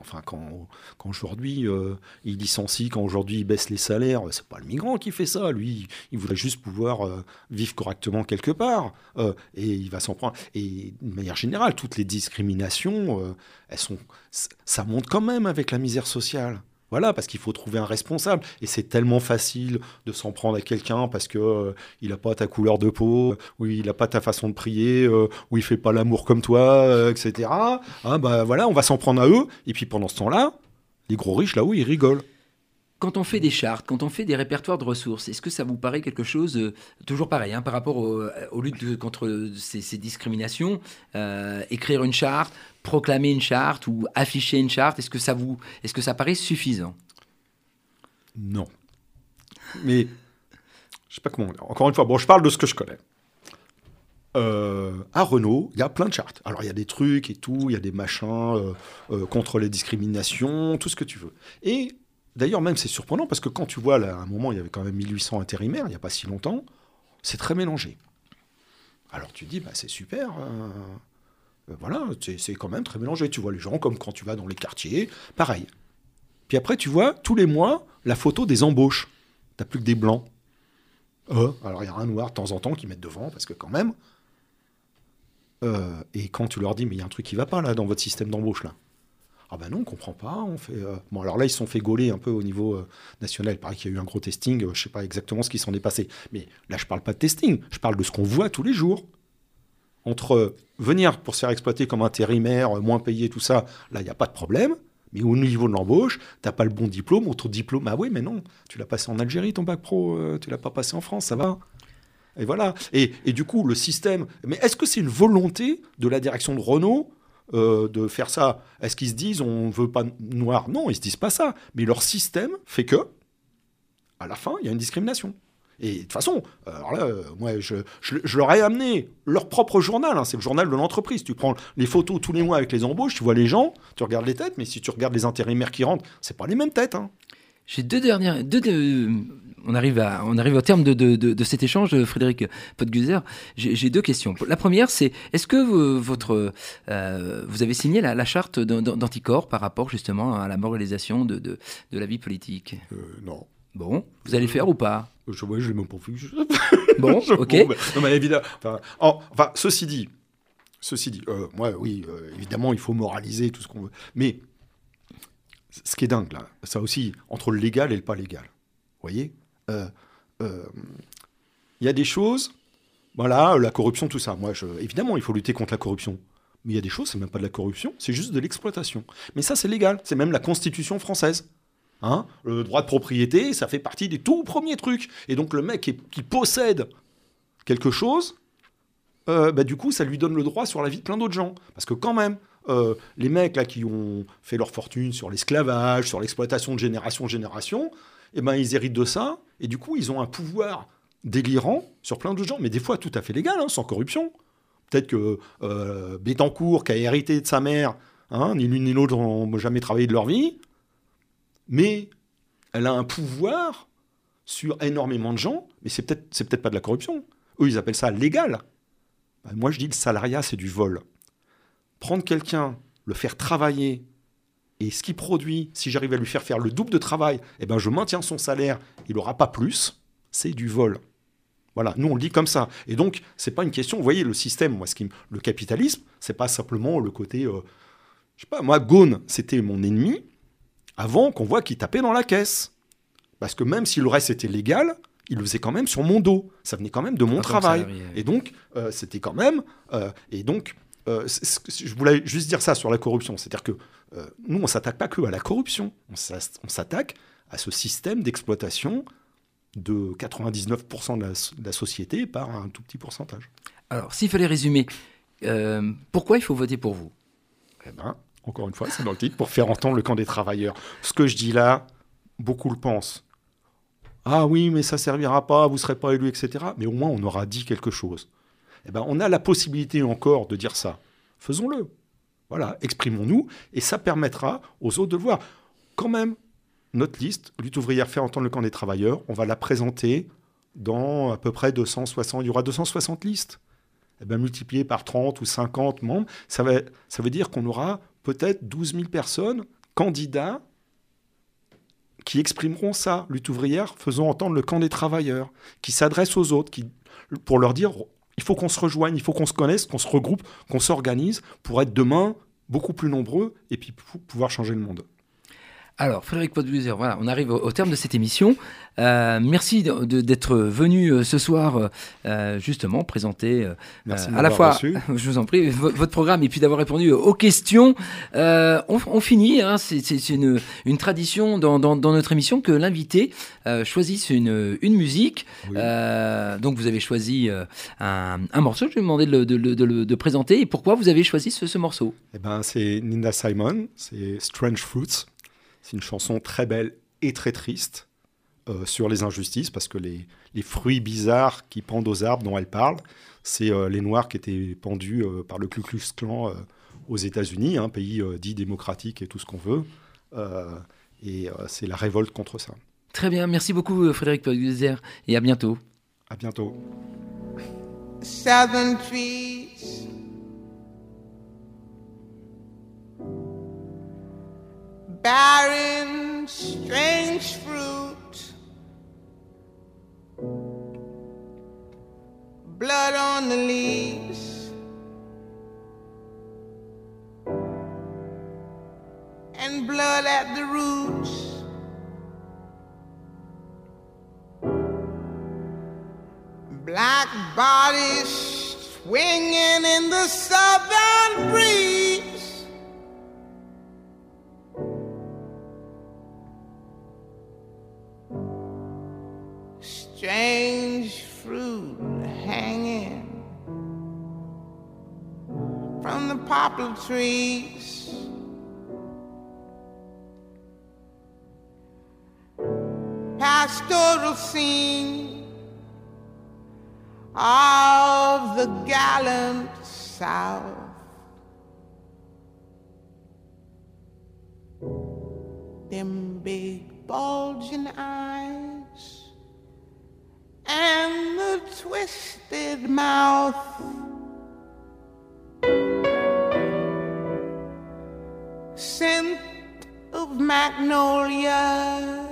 Enfin, quand, aujourd'hui euh, il licencie, quand aujourd'hui il baisse les salaires, c'est pas le migrant qui fait ça. Lui, il voudrait juste pouvoir euh, vivre correctement quelque part. euh, et il va s'en prendre. Et de manière générale, toutes les discriminations, elles sont, ça monte quand même avec la misère sociale. Voilà, parce qu'il faut trouver un responsable. Et c'est tellement facile de s'en prendre à quelqu'un parce que euh, il n'a pas ta couleur de peau, ou il n'a pas ta façon de prier, euh, ou il fait pas l'amour comme toi, euh, etc. Ah bah voilà, on va s'en prendre à eux. Et puis pendant ce temps-là, les gros riches là-haut, ils rigolent. Quand on fait des chartes, quand on fait des répertoires de ressources, est-ce que ça vous paraît quelque chose, euh, toujours pareil, hein, par rapport au- aux luttes contre ces, ces discriminations, euh, écrire une charte, proclamer une charte ou afficher une charte, est-ce que ça vous, est-ce que ça paraît suffisant? Non. Mais je sais pas comment. Encore une fois, bon, je parle de ce que je connais. Euh, à Renault, il y a plein de chartes. Alors, il y a des trucs et tout, il y a des machins euh, euh, contre les discriminations, tout ce que tu veux. Et d'ailleurs, même, c'est surprenant parce que quand tu vois, là, à un moment, il y avait quand même 1800 intérimaires, il n'y a pas si longtemps, c'est très mélangé. Alors, tu dis, bah, c'est super. euh, euh, voilà, c'est c'est quand même très mélangé. Tu vois les gens comme quand tu vas dans les quartiers, pareil. Puis après, tu vois, tous les mois, la photo des embauches. T'as plus que des blancs. Euh, alors, il y a un noir de temps en temps qui mettent devant, parce que quand même. Euh, et quand tu leur dis, mais il y a un truc qui va pas là dans votre système d'embauche là. Ah ben non, on comprend pas. On euh, Bon, alors là, ils se sont fait gauler un peu au niveau euh, national. Il paraît qu'il y a eu un gros testing. euh, je sais pas exactement ce qui s'en est passé. Mais là, je parle pas de testing. Je parle de ce qu'on voit tous les jours. Entre euh, venir pour se faire exploiter comme intérimaire, moins payé, tout ça, là, il n'y a pas de problème. Mais au niveau de l'embauche, t'as pas le bon diplôme, ton diplôme, ah oui, mais non, tu l'as passé en Algérie, ton bac pro, tu l'as pas passé en France, ça va. Et voilà. Et, et du coup, le système. Mais est-ce que c'est une volonté de la direction de Renault euh, de faire ça Est-ce qu'ils se disent on veut pas noir? Non, ils se disent pas ça. Mais leur système fait que, à la fin, il y a une discrimination. Et de toute façon, alors là, euh, moi, je, je, leur ai amené leur propre journal. hein, c'est le journal de l'entreprise. Tu prends les photos tous les mois avec les embauches, tu vois les gens, tu regardes les têtes, mais si tu regardes les intérimaires qui rentrent, c'est pas les mêmes têtes. hein. J'ai deux dernières. Deux- on, arrive à, on arrive au terme de, de- de- de cet échange, Frédéric Podguzer. J'ai deux questions. La première, c'est est-ce que vous, votre, euh, vous avez signé la, la charte d'an- d'anticorps par rapport justement à la moralisation de, de, de la vie politique? Euh, non. Bon, vous allez le faire ou pas? Je, ouais, je l'ai même pas vu. Bon, Je- ok. bon, non, mais évidemment. Enfin, en- enfin, ceci dit, ceci dit, euh, moi, oui, euh, évidemment, il faut moraliser tout ce qu'on veut. Mais ce qui est dingue là, ça aussi, entre le légal et le pas légal. Vous voyez? Euh, euh, Il y a des choses. Voilà, la corruption, tout ça. Moi, évidemment, il faut lutter contre la corruption. Mais il y a des choses, c'est même pas de la corruption, c'est juste de l'exploitation. Mais ça, c'est légal. C'est même la Constitution française. Hein le droit de propriété, ça fait partie des tout premiers trucs. Et donc le mec qui, possède quelque chose, euh, bah, du coup, ça lui donne le droit sur la vie de plein d'autres gens. Parce que quand même, euh, les mecs là qui ont fait leur fortune sur l'esclavage, sur l'exploitation de génération en génération, eh ben, ils héritent de ça. Et du coup, ils ont un pouvoir délirant sur plein d'autres gens. Mais des fois, tout à fait légal, hein, sans corruption. Peut-être que euh, Bettencourt, qui a hérité de sa mère, hein, ni l'une ni l'autre n'ont jamais travaillé de leur vie, mais elle a un pouvoir sur énormément de gens, mais c'est peut-être pas de la corruption. Eux, ils appellent ça légal. Ben, moi, je dis le salariat, c'est du vol. Prendre quelqu'un, le faire travailler, et ce qu'il produit, si j'arrive à lui faire faire le double de travail, eh ben, je maintiens son salaire, il n'aura pas plus, c'est du vol. Voilà, nous on le dit comme ça. Et donc, c'est pas une question, vous voyez, le système, moi, ce qui, le capitalisme, c'est pas simplement le côté, euh, je sais pas, moi, Ghosn, c'était mon ennemi, avant qu'on voit qu'il tapait dans la caisse. Parce que même si le reste était légal, il le faisait quand même sur mon dos. Ça venait quand même de mon que travail. salarié, oui. Et donc, euh, c'était quand même. euh, et donc, euh, je voulais juste dire ça sur la corruption. C'est-à-dire que euh, nous, on s'attaque pas que à la corruption. On s'attaque à ce système d'exploitation de 99% de la, de la société par un tout petit pourcentage. Alors, s'il fallait résumer, euh, pourquoi il faut voter pour vous? Eh ben, encore une fois, c'est dans le titre, pour faire entendre le camp des travailleurs. Ce que je dis là, beaucoup le pensent. Ah oui, mais ça servira pas, vous serez pas élu, etc. Mais au moins, on aura dit quelque chose. Eh ben, on a la possibilité encore de dire ça. Faisons-le. Voilà, exprimons-nous, et ça permettra aux autres de le voir. Quand même, notre liste, lutte ouvrière fait entendre le camp des travailleurs, on va la présenter dans à peu près 260, il y aura 260 listes. Eh ben, multiplié par 30 ou 50 membres, ça, veut dire qu'on aura peut-être 12 000 personnes, candidats, qui exprimeront ça, lutte ouvrière, faisant entendre le camp des travailleurs, qui s'adressent aux autres, qui, pour leur dire, il faut qu'on se rejoigne, il faut qu'on se connaisse, qu'on se regroupe, qu'on s'organise pour être demain beaucoup plus nombreux et puis pou- pouvoir changer le monde. Alors, Frédéric Podbuser, voilà, on arrive au, au terme de cette émission. Euh, merci d'être venu euh, ce soir, euh, euh, justement, présenter euh, Merci à la fois, reçu. je vous en prie, vo- votre programme et puis d'avoir répondu aux questions. Euh, on, on finit, hein, c'est une, une tradition dans, dans- dans notre émission que l'invité choisisse une, une musique. Oui. Donc, vous avez choisi un, un morceau, je vais vous demander de de présenter. Et pourquoi vous avez choisi ce, ce morceau? Eh ben, c'est Nina Simon, c'est Strange Fruits. C'est une chanson très belle et très triste euh, sur les injustices, parce que les, les fruits bizarres qui pendent aux arbres dont elle parle, c'est euh, les Noirs qui étaient pendus euh, par le Ku Klux Klan euh, aux États-Unis, un pays euh, dit démocratique et tout ce qu'on veut. Euh, et euh, c'est la révolte contre ça. Très bien, merci beaucoup Frédéric Podbuser et à bientôt. À bientôt. southern trees bearing strange fruit. Blood on the leaves. And blood at the roots. Black bodies swinging in the southern breeze. Strange fruit hanging from the poplar trees. Pastoral scene of the gallant South. Them big bulging eyes and the twisted mouth. Scent of magnolia,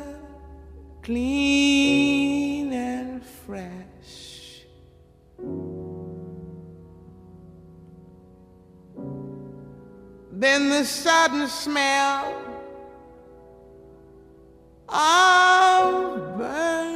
clean and fresh. Then the sudden smell of burning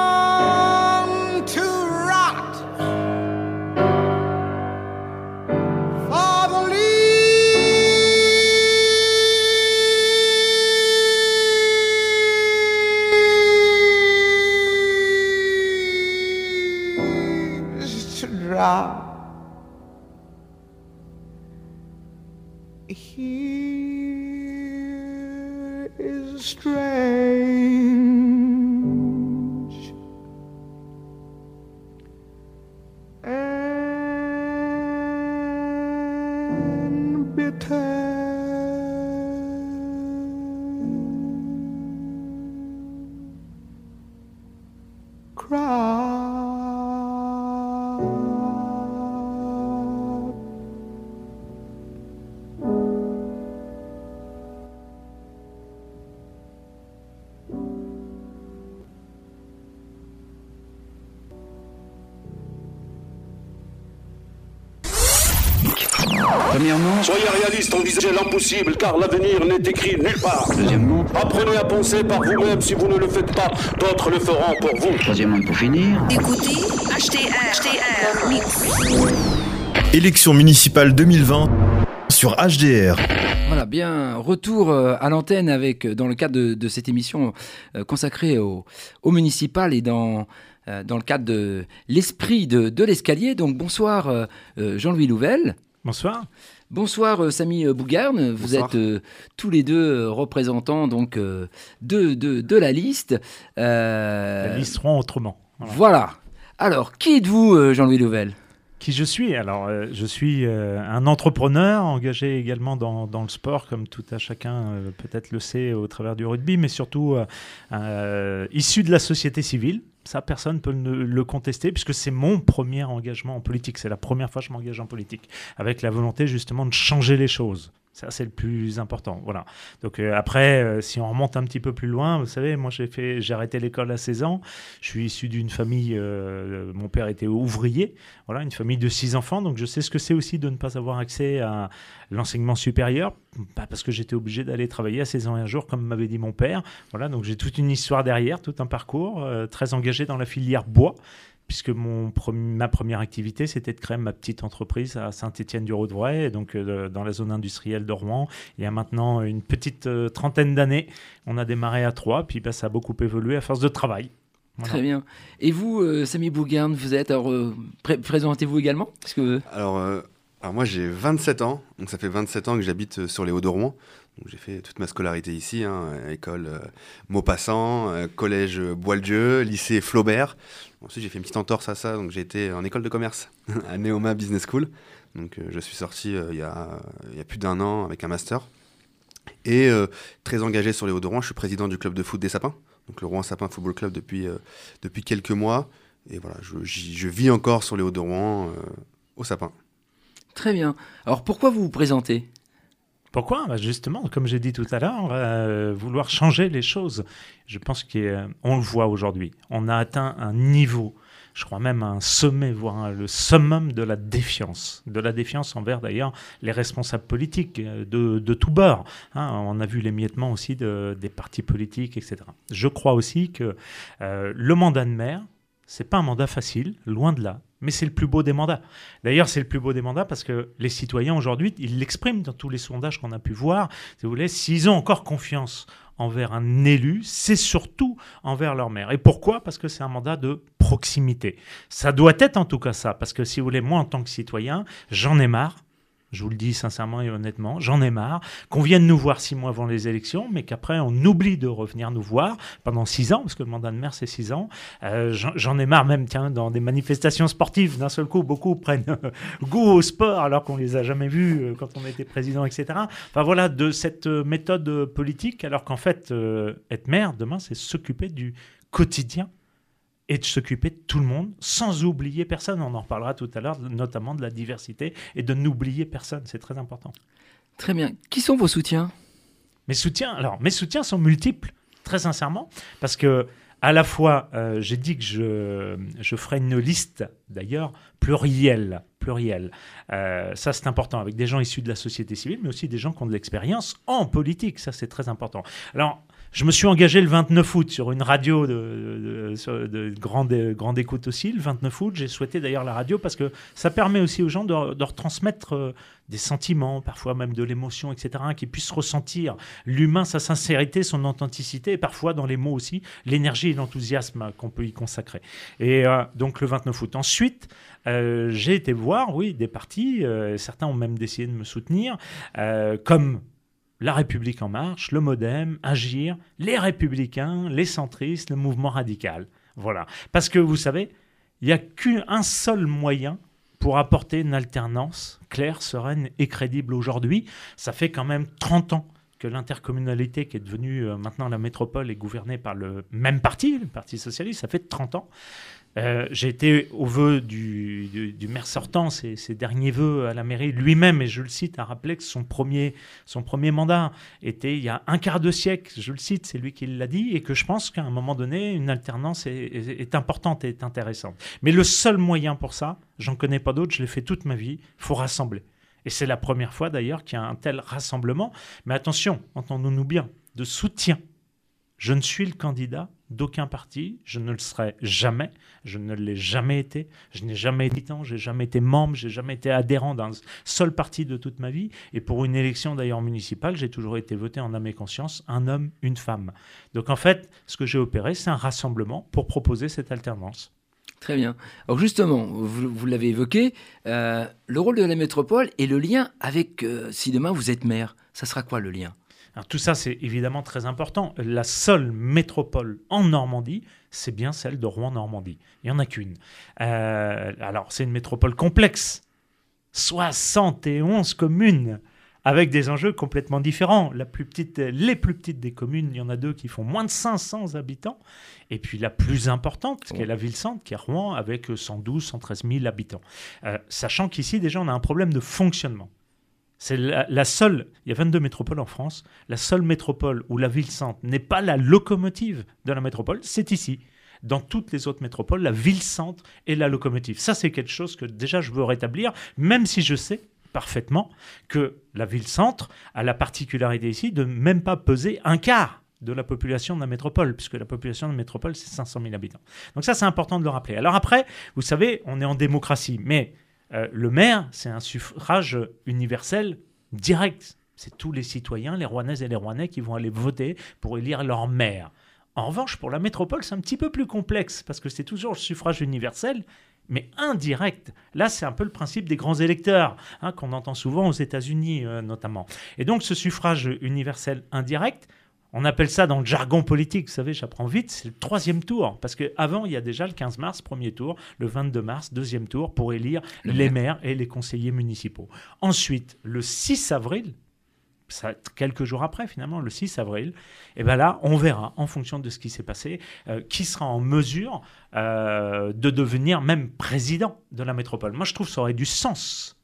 envisagez l'impossible, car l'avenir n'est écrit nulle part. Deuxièmement, Apprenez à penser par vous-même, si vous ne le faites pas, d'autres le feront pour vous. troisièmement, pour finir, Écoutez HTR, HTR Mix. Élection municipale 2020 sur HDR. Voilà, bien, retour euh, à l'antenne avec, euh, dans le cadre de, de cette émission euh, consacrée au, au municipal et dans, dans le cadre de l'esprit de, de l'escalier. Donc bonsoir euh, Jean-Louis Louvel. Bonsoir. Bonsoir euh, Samy euh, Bougarne, vous Bonsoir. êtes euh, tous les deux représentants donc euh, de, de, de la liste. Euh, La liste rend autrement. Voilà. Voilà. Alors, qui êtes-vous Jean-Louis Louvel? Qui je suis? Alors, je suis un entrepreneur engagé également dans, dans le sport, comme tout à chacun peut-être le sait au travers du rugby, mais surtout issu de la société civile. Ça, personne ne peut le, contester, puisque c'est mon premier engagement en politique. C'est la première fois que je m'engage en politique, avec la volonté justement de changer les choses. Ça, c'est le plus important. Voilà. Donc euh, après, euh, si on remonte un petit peu plus loin, vous savez, moi j'ai fait, j'ai arrêté l'école à 16 ans. Je suis issu d'une famille, euh, mon père était ouvrier, voilà, une famille de six enfants. Donc je sais ce que c'est aussi de ne pas avoir accès à l'enseignement supérieur, parce que j'étais obligé d'aller travailler à 16 ans et un jour, comme m'avait dit mon père. Voilà, donc j'ai toute une histoire derrière, tout un parcours, très engagé dans la filière bois puisque mon ma première activité, c'était de créer ma petite entreprise à Saint-Étienne-du-Rouvray, donc euh, dans la zone industrielle de Rouen. Il y a maintenant une petite euh, trentaine d'années, on a démarré à trois, puis bah, ça a beaucoup évolué à force de travail. Voilà. Très bien. Et vous, euh, Samy Bougarne, vous êtes, alors, euh, pré- présentez-vous également Parce que, Alors, euh, alors moi j'ai 27 ans, donc ça fait 27 ans que j'habite euh, sur les Hauts de Rouen. Donc j'ai fait toute ma scolarité ici, hein, école euh, Maupassant, euh, collège Bois-le-Dieu, lycée Flaubert. Ensuite j'ai fait une petite entorse à ça, donc j'ai été en école de commerce à Neoma Business School. Donc euh, je suis sorti euh, il y, a, il y a plus d'un an avec un master. Et euh, très engagé sur les Hauts de Rouen, je suis président du club de foot des Sapins, donc le Rouen Sapin Football Club depuis, depuis quelques mois. Et voilà, je, vis encore sur les Hauts de Rouen euh, au Sapin. très bien. Alors, pourquoi vous vous présentez? Pourquoi? Bah, Justement, comme j'ai dit tout à l'heure, euh, vouloir changer les choses. Je pense qu'on le voit aujourd'hui. On a atteint un niveau je crois même un sommet, voire le summum de la défiance. De la défiance envers d'ailleurs les responsables politiques euh, de, tout bord. hein. on a vu l'émiettement aussi de- des partis politiques, etc. Je crois aussi que euh, le mandat de maire, c'est pas un mandat facile, loin de là, mais c'est le plus beau des mandats. D'ailleurs, c'est le plus beau des mandats parce que les citoyens aujourd'hui, ils l'expriment dans tous les sondages qu'on a pu voir. Si vous voulez, s'ils ont encore confiance envers un élu, c'est surtout envers leur maire. Et pourquoi? Parce que c'est un mandat de proximité. Ça doit être en tout cas ça, parce que si vous voulez, moi en tant que citoyen, j'en ai marre. Je vous le dis sincèrement et honnêtement, j'en ai marre qu'on vienne nous voir six mois avant les élections, mais qu'après on oublie de revenir nous voir pendant six ans, parce que le mandat de maire c'est six ans. Euh, j'en- ai marre même, tiens, dans des manifestations sportives, d'un seul coup, beaucoup prennent goût au sport alors qu'on les a jamais vus euh, quand on était président, etc. Enfin voilà, de cette euh, méthode politique, alors qu'en fait, être maire demain, c'est s'occuper du quotidien et de s'occuper de tout le monde sans oublier personne. On en reparlera tout à l'heure, notamment de la diversité et de n'oublier personne. C'est très important. Très bien. Qui sont vos soutiens? Mes soutiens, alors mes soutiens sont multiples, très sincèrement, parce que à la fois, euh, j'ai dit que je, je ferai une liste, d'ailleurs, plurielle. plurielle. Euh, ça, c'est important, avec des gens issus de la société civile, mais aussi des gens qui ont de l'expérience en politique. Ça, c'est très important. Alors, je me suis engagé le 29 août sur une radio de, grande, grande écoute aussi. Le 29 août, j'ai souhaité d'ailleurs la radio parce que ça permet aussi aux gens de, retransmettre euh, des sentiments, parfois même de l'émotion, etc., qu'ils puissent ressentir l'humain, sa sincérité, son authenticité, et parfois dans les mots aussi, l'énergie et l'enthousiasme qu'on peut y consacrer. Et euh, donc le 29 août. Ensuite, euh, j'ai été voir, oui, des partis, certains ont même décidé de me soutenir, comme la République en marche, le Modem, Agir, les Républicains, les centristes, le mouvement radical. Voilà. Parce que vous savez, il n'y a qu'un seul moyen pour apporter une alternance claire, sereine et crédible aujourd'hui. Ça fait quand même 30 ans que l'intercommunalité qui est devenue euh, maintenant la métropole est gouvernée par le même parti, le Parti socialiste, ça fait 30 ans. Euh, J'ai été au vœu du, maire sortant, ses, derniers vœux à la mairie, lui-même, et je le cite, a rappelé que son premier, son premier mandat était il y a un quart de siècle, je le cite, c'est lui qui l'a dit, et que je pense qu'à un moment donné, une alternance est importante et est intéressante. Mais le seul moyen pour ça, j'en connais pas d'autre, je l'ai fait toute ma vie, il faut rassembler. Et c'est la première fois d'ailleurs qu'il y a un tel rassemblement. Mais attention, entendons-nous bien, de soutien. Je ne suis le candidat d'aucun parti, je ne le serai jamais, je ne l'ai jamais été, je n'ai jamais été militant, j'ai jamais été membre, j'ai jamais été adhérent d'un seul parti de toute ma vie. Et pour une élection d'ailleurs municipale, j'ai toujours été voté en âme et conscience, un homme, une femme. Donc en fait, ce que j'ai opéré, c'est un rassemblement pour proposer cette alternance. Très bien. Alors justement, vous, l'avez évoqué, euh, le rôle de la métropole et le lien avec, euh, si demain vous êtes maire, ça sera quoi le lien? Alors, tout ça, c'est évidemment très important. La seule métropole en Normandie, c'est bien celle de Rouen-Normandie. Il n'y en a qu'une. Euh, alors, c'est une métropole complexe. 71 communes avec des enjeux complètement différents. La plus petite, les plus petites des communes, il y en a deux qui font moins de 500 habitants. Et puis la plus importante, qui est la ville-centre, qui est Rouen, avec 112, 113 000 habitants. Euh, sachant qu'ici, déjà, on a un problème de fonctionnement. C'est la, seule, il y a 22 métropoles en France, la seule métropole où la ville-centre n'est pas la locomotive de la métropole, c'est ici. Dans toutes les autres métropoles, la ville-centre est la locomotive. Ça, c'est quelque chose que déjà je veux rétablir, même si je sais parfaitement que la ville-centre a la particularité ici de même pas peser un quart de la population de la métropole, puisque la population de la métropole, c'est 500 000 habitants. Donc ça, c'est important de le rappeler. Alors après, vous savez, on est en démocratie, mais euh, le maire, c'est un suffrage universel direct. C'est tous les citoyens, les Rouennaises et les Rouennais qui vont aller voter pour élire leur maire. En revanche, pour la métropole, c'est un petit peu plus complexe, parce que c'est toujours le suffrage universel, mais indirect. Là, c'est un peu le principe des grands électeurs, hein, qu'on entend souvent aux États-Unis euh, notamment. Et donc, ce suffrage universel indirect, on appelle ça dans le jargon politique, vous savez, j'apprends vite, c'est le troisième tour. Parce qu'avant, il y a déjà le 15 mars, premier tour, le 22 mars, deuxième tour, pour élire Le les maire. maires et les conseillers municipaux. Ensuite, le 6 avril, ça, quelques jours après finalement, le 6 avril, et ben là, on verra, en fonction de ce qui s'est passé, euh, qui sera en mesure euh, de devenir même président de la métropole. Moi, je trouve que ça aurait du sens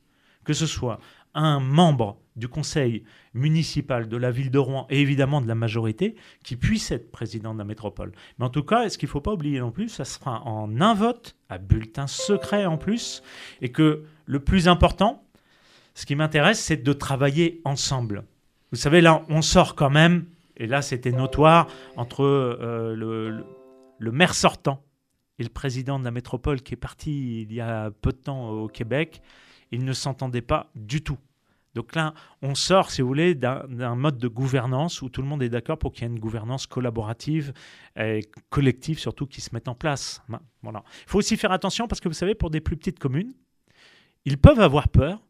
que ce soit un membre du conseil municipal de la ville de Rouen et évidemment de la majorité qui puisse être président de la métropole. Mais en tout cas, ce qu'il ne faut pas oublier non plus, ça sera en un vote, à bulletin secret en plus, et que le plus important, ce qui m'intéresse, c'est de travailler ensemble. Vous savez, là, on sort quand même, et là, c'était notoire, entre euh, le, le- le maire sortant et le président de la métropole qui est parti il y a peu de temps au Québec. Ils ne s'entendaient pas du tout. Donc là, on sort, si vous voulez, d'un mode de gouvernance où tout le monde est d'accord pour qu'il y ait une gouvernance collaborative et collective, surtout, qui se mette en place. Il faut aussi faire attention parce que vous savez, pour des plus petites communes, ils peuvent avoir peur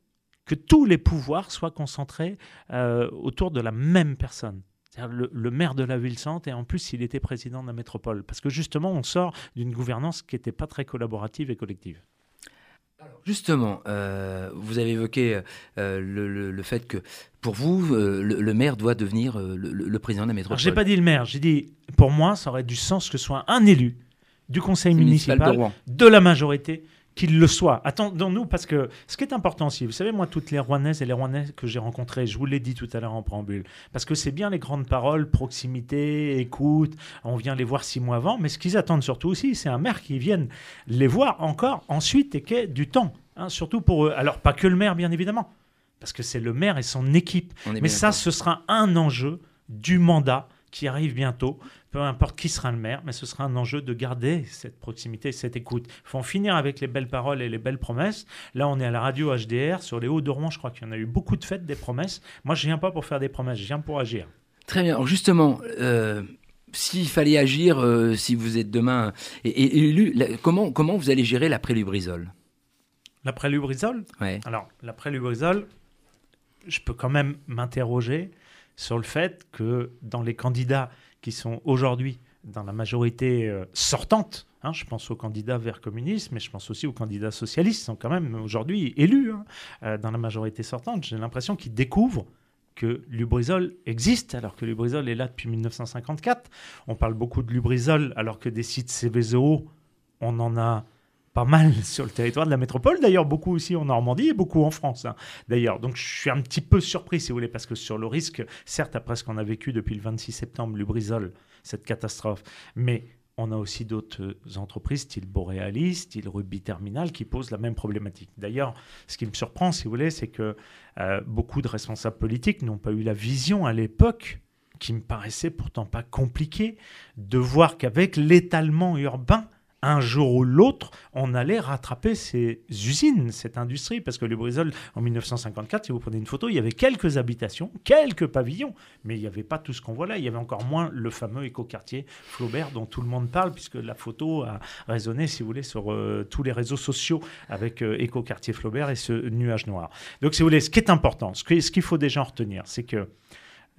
que tous les pouvoirs soient concentrés euh, autour de la même personne. Le, le maire de la ville-centre et en plus il était président de la métropole. Parce que justement, on sort d'une gouvernance qui n'était pas très collaborative et collective. Justement, euh, vous avez évoqué euh, le, le- le fait que pour vous, euh, le, le maire doit devenir euh, le, le président de la Alors, métropole. j'ai pas dit le maire, j'ai dit pour moi, ça aurait du sens que ce soit un élu du conseil Municipal municipal, de Rouen. de la majorité qu'il le soit. Attendons-nous, parce que ce qui est important aussi, vous savez, moi, toutes les Rouennaises et les Rouennais que j'ai rencontrés, je vous l'ai dit tout à l'heure en préambule, parce que c'est bien les grandes paroles, proximité, écoute, on vient les voir six mois avant, mais ce qu'ils attendent surtout aussi, c'est un maire qui vienne les voir encore ensuite et qui ait du temps, hein, surtout pour eux. Alors, pas que le maire, bien évidemment, parce que c'est le maire et son équipe. Mais ça, ce sera un enjeu du mandat qui arrive bientôt. Peu importe qui sera le maire, mais ce sera un enjeu de garder cette proximité, cette écoute. Il faut en finir avec les belles paroles et les belles promesses. Là, on est à la radio HDR, sur les Hauts de Rouen, je crois qu'il y en a eu beaucoup de fêtes des promesses. Moi, je viens pas pour faire des promesses, je viens pour agir. Très bien. Alors justement, euh, s'il fallait agir, euh, si vous êtes demain élu, la- comment, comment vous allez gérer l'après Lubrizol L'après Lubrizol, ouais. Alors, l'après Lubrizol, je peux quand même m'interroger sur le fait que dans les candidats qui sont aujourd'hui dans la majorité euh, sortante, hein, je pense aux candidats verts communistes, mais je pense aussi aux candidats socialistes, qui sont quand même aujourd'hui élus hein, euh, dans la majorité sortante. J'ai l'impression qu'ils découvrent que Lubrizol existe, alors que Lubrizol est là depuis 1954. On parle beaucoup de Lubrizol, alors que des sites Céveso, on en a pas mal sur le territoire de la métropole, d'ailleurs beaucoup aussi en Normandie et beaucoup en France. hein. D'ailleurs, donc je suis un petit peu surpris, si vous voulez, parce que sur le risque, certes, après ce qu'on a vécu depuis le 26 septembre, Lubrizol, cette catastrophe, mais on a aussi d'autres euh, entreprises, style Borealis, style Rugby Terminal, qui posent la même problématique. D'ailleurs, ce qui me surprend, si vous voulez, c'est que euh, beaucoup de responsables politiques n'ont pas eu la vision à l'époque qui me paraissait pourtant pas compliqué de voir qu'avec l'étalement urbain, un jour ou l'autre, on allait rattraper ces usines, cette industrie. Parce que le Brisol, en 1954, si vous prenez une photo, il y avait quelques habitations, quelques pavillons, mais il n'y avait pas tout ce qu'on voit là. Il y avait encore moins le fameux écoquartier Flaubert dont tout le monde parle, puisque la photo a résonné, si vous voulez, sur euh, tous les réseaux sociaux avec euh, écoquartier Flaubert et ce nuage noir. Donc, si vous voulez, ce qui est important, ce qu'il faut déjà en retenir, c'est que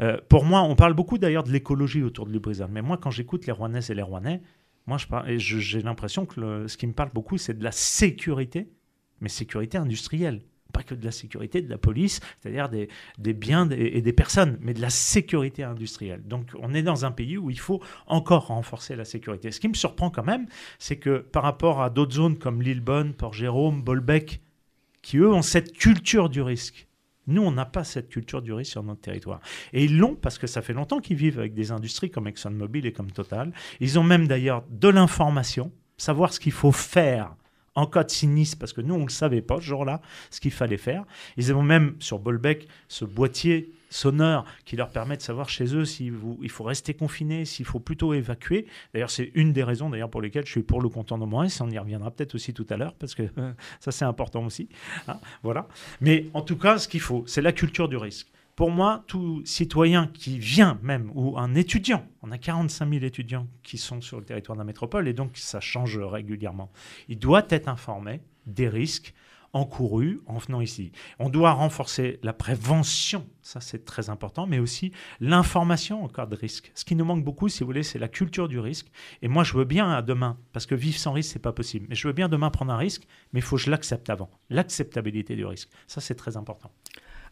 euh, pour moi, on parle beaucoup d'ailleurs de l'écologie autour de Lubrizol, mais moi, quand j'écoute les Rouennaises et les Rouennais, moi, j'ai l'impression que ce qui me parle beaucoup, c'est de la sécurité, mais sécurité industrielle. Pas que de la sécurité de la police, c'est-à-dire des, des biens et des personnes, mais de la sécurité industrielle. Donc, on est dans un pays où il faut encore renforcer la sécurité. Ce qui me surprend quand même, c'est que par rapport à d'autres zones comme Lillebonne, Port-Jérôme, Bolbec, qui eux ont cette culture du risque, nous, on n'a pas cette culture du risque sur notre territoire. Et ils l'ont parce que ça fait longtemps qu'ils vivent avec des industries comme ExxonMobil et comme Total. Ils ont même d'ailleurs de l'information, savoir ce qu'il faut faire en cas de sinistre, parce que nous, on ne le savait pas ce jour-là, ce qu'il fallait faire. Ils ont même sur Bolbec ce boîtier sonore qui leur permet de savoir chez eux s'il il faut rester confiné, s'il faut plutôt évacuer. D'ailleurs, c'est une des raisons d'ailleurs pour lesquelles je suis pour le contournement S. On y reviendra peut-être aussi tout à l'heure, parce que euh, ça, c'est important aussi. Hein, voilà. Mais en tout cas, ce qu'il faut, c'est la culture du risque. Pour moi, tout citoyen qui vient même, ou un étudiant, on a 45 000 étudiants qui sont sur le territoire de la métropole, et donc ça change régulièrement, il doit être informé des risques encourus en venant ici. On doit renforcer la prévention, ça c'est très important, mais aussi l'information en cas de risque. Ce qui nous manque beaucoup, si vous voulez, c'est la culture du risque. Et moi, je veux bien à demain, parce que vivre sans risque, c'est pas possible, mais je veux bien demain prendre un risque, mais il faut que je l'accepte avant. L'acceptabilité du risque, ça c'est très important.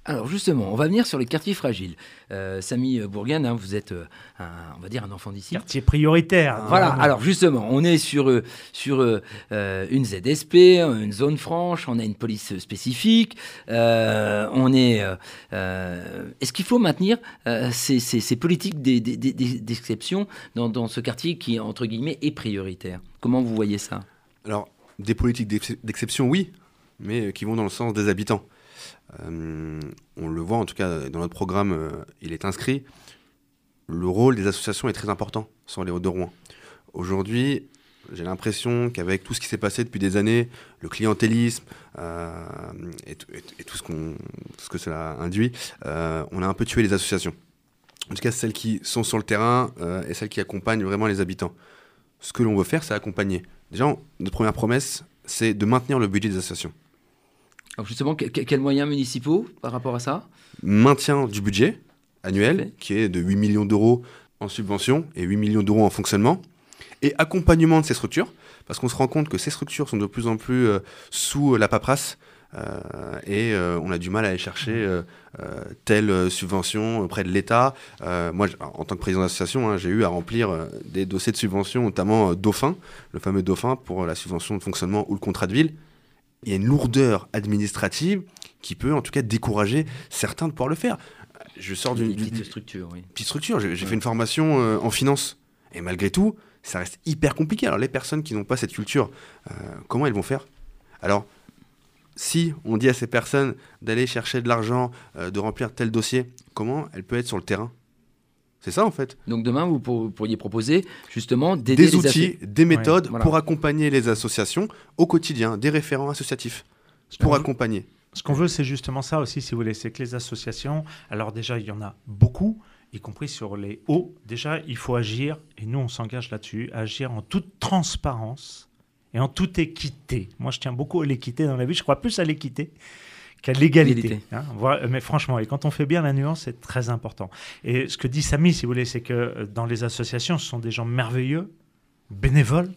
Alors justement, on va venir sur les quartiers fragiles. Euh, Samy Bourgane, hein, vous êtes, euh, un, on va dire, un enfant d'ici. Quartier prioritaire. Voilà, Vraiment. alors justement, on est sur, euh, sur une ZSP, une zone franche, on a une police spécifique, euh, on est... Est-ce qu'il faut maintenir euh, ces, ces- ces politiques d'e- d'e- d'e- d'exception dans, dans ce quartier qui, entre guillemets, est prioritaire? Comment vous voyez ça? Alors, des politiques d'ex- d'exception, oui, mais qui vont dans le sens des habitants. Euh, on le voit en tout cas dans notre programme, euh, il est inscrit. Le rôle des associations est très important sur les Hauts-de-Rouen. Aujourd'hui, j'ai l'impression qu'avec tout ce qui s'est passé depuis des années, le clientélisme euh, et, tout- ce ce que cela induit, on a un peu tué les associations. En tout cas, celles qui sont sur le terrain et celles qui accompagnent vraiment les habitants. Ce que l'on veut faire, c'est accompagner. Déjà, notre première promesse, c'est de maintenir le budget des associations. Alors justement, que- que- quels moyens municipaux par rapport à ça? Maintien du budget annuel, qui est de 8 millions d'euros en subvention et 8 millions d'euros en fonctionnement, et accompagnement de ces structures, parce qu'on se rend compte que ces structures sont de plus en plus euh, sous la paperasse, euh, et euh, on a du mal à aller chercher euh, telle subvention auprès de l'État. Moi, en tant que président d'association, hein, j'ai eu à remplir des dossiers de subvention, notamment Dauphin, le fameux Dauphin pour la subvention de fonctionnement ou le contrat de ville. Il y a une lourdeur administrative qui peut en tout cas décourager certains de pouvoir le faire. Je sors d'une petites structures, oui. petite structure. J'ai Ouais. fait une formation euh, en finance. Et malgré tout, ça reste hyper compliqué. Alors, les personnes qui n'ont pas cette culture, euh, comment elles vont faire? Alors, si on dit à ces personnes d'aller chercher de l'argent, euh, de remplir tel dossier, comment elles peuvent être sur le terrain? C'est ça, en fait. Donc demain, vous pour- pourriez proposer justement Des les outils, des méthodes voilà. pour accompagner les associations au quotidien, des référents associatifs pour accompagner. Ce qu'on veut, c'est justement ça aussi, si vous voulez, c'est que les associations, alors déjà, il y en a beaucoup, y compris sur les hauts. Déjà, il faut agir, et nous, on s'engage là-dessus, agir en toute transparence et en toute équité. Moi, je tiens beaucoup à l'équité dans la vie, je crois plus à l'équité qu'à l'égalité. Hein. Voilà, mais franchement, et quand on fait bien la nuance, c'est très important. Et ce que dit Samy, si vous voulez, c'est que euh, dans les associations, ce sont des gens merveilleux, bénévoles,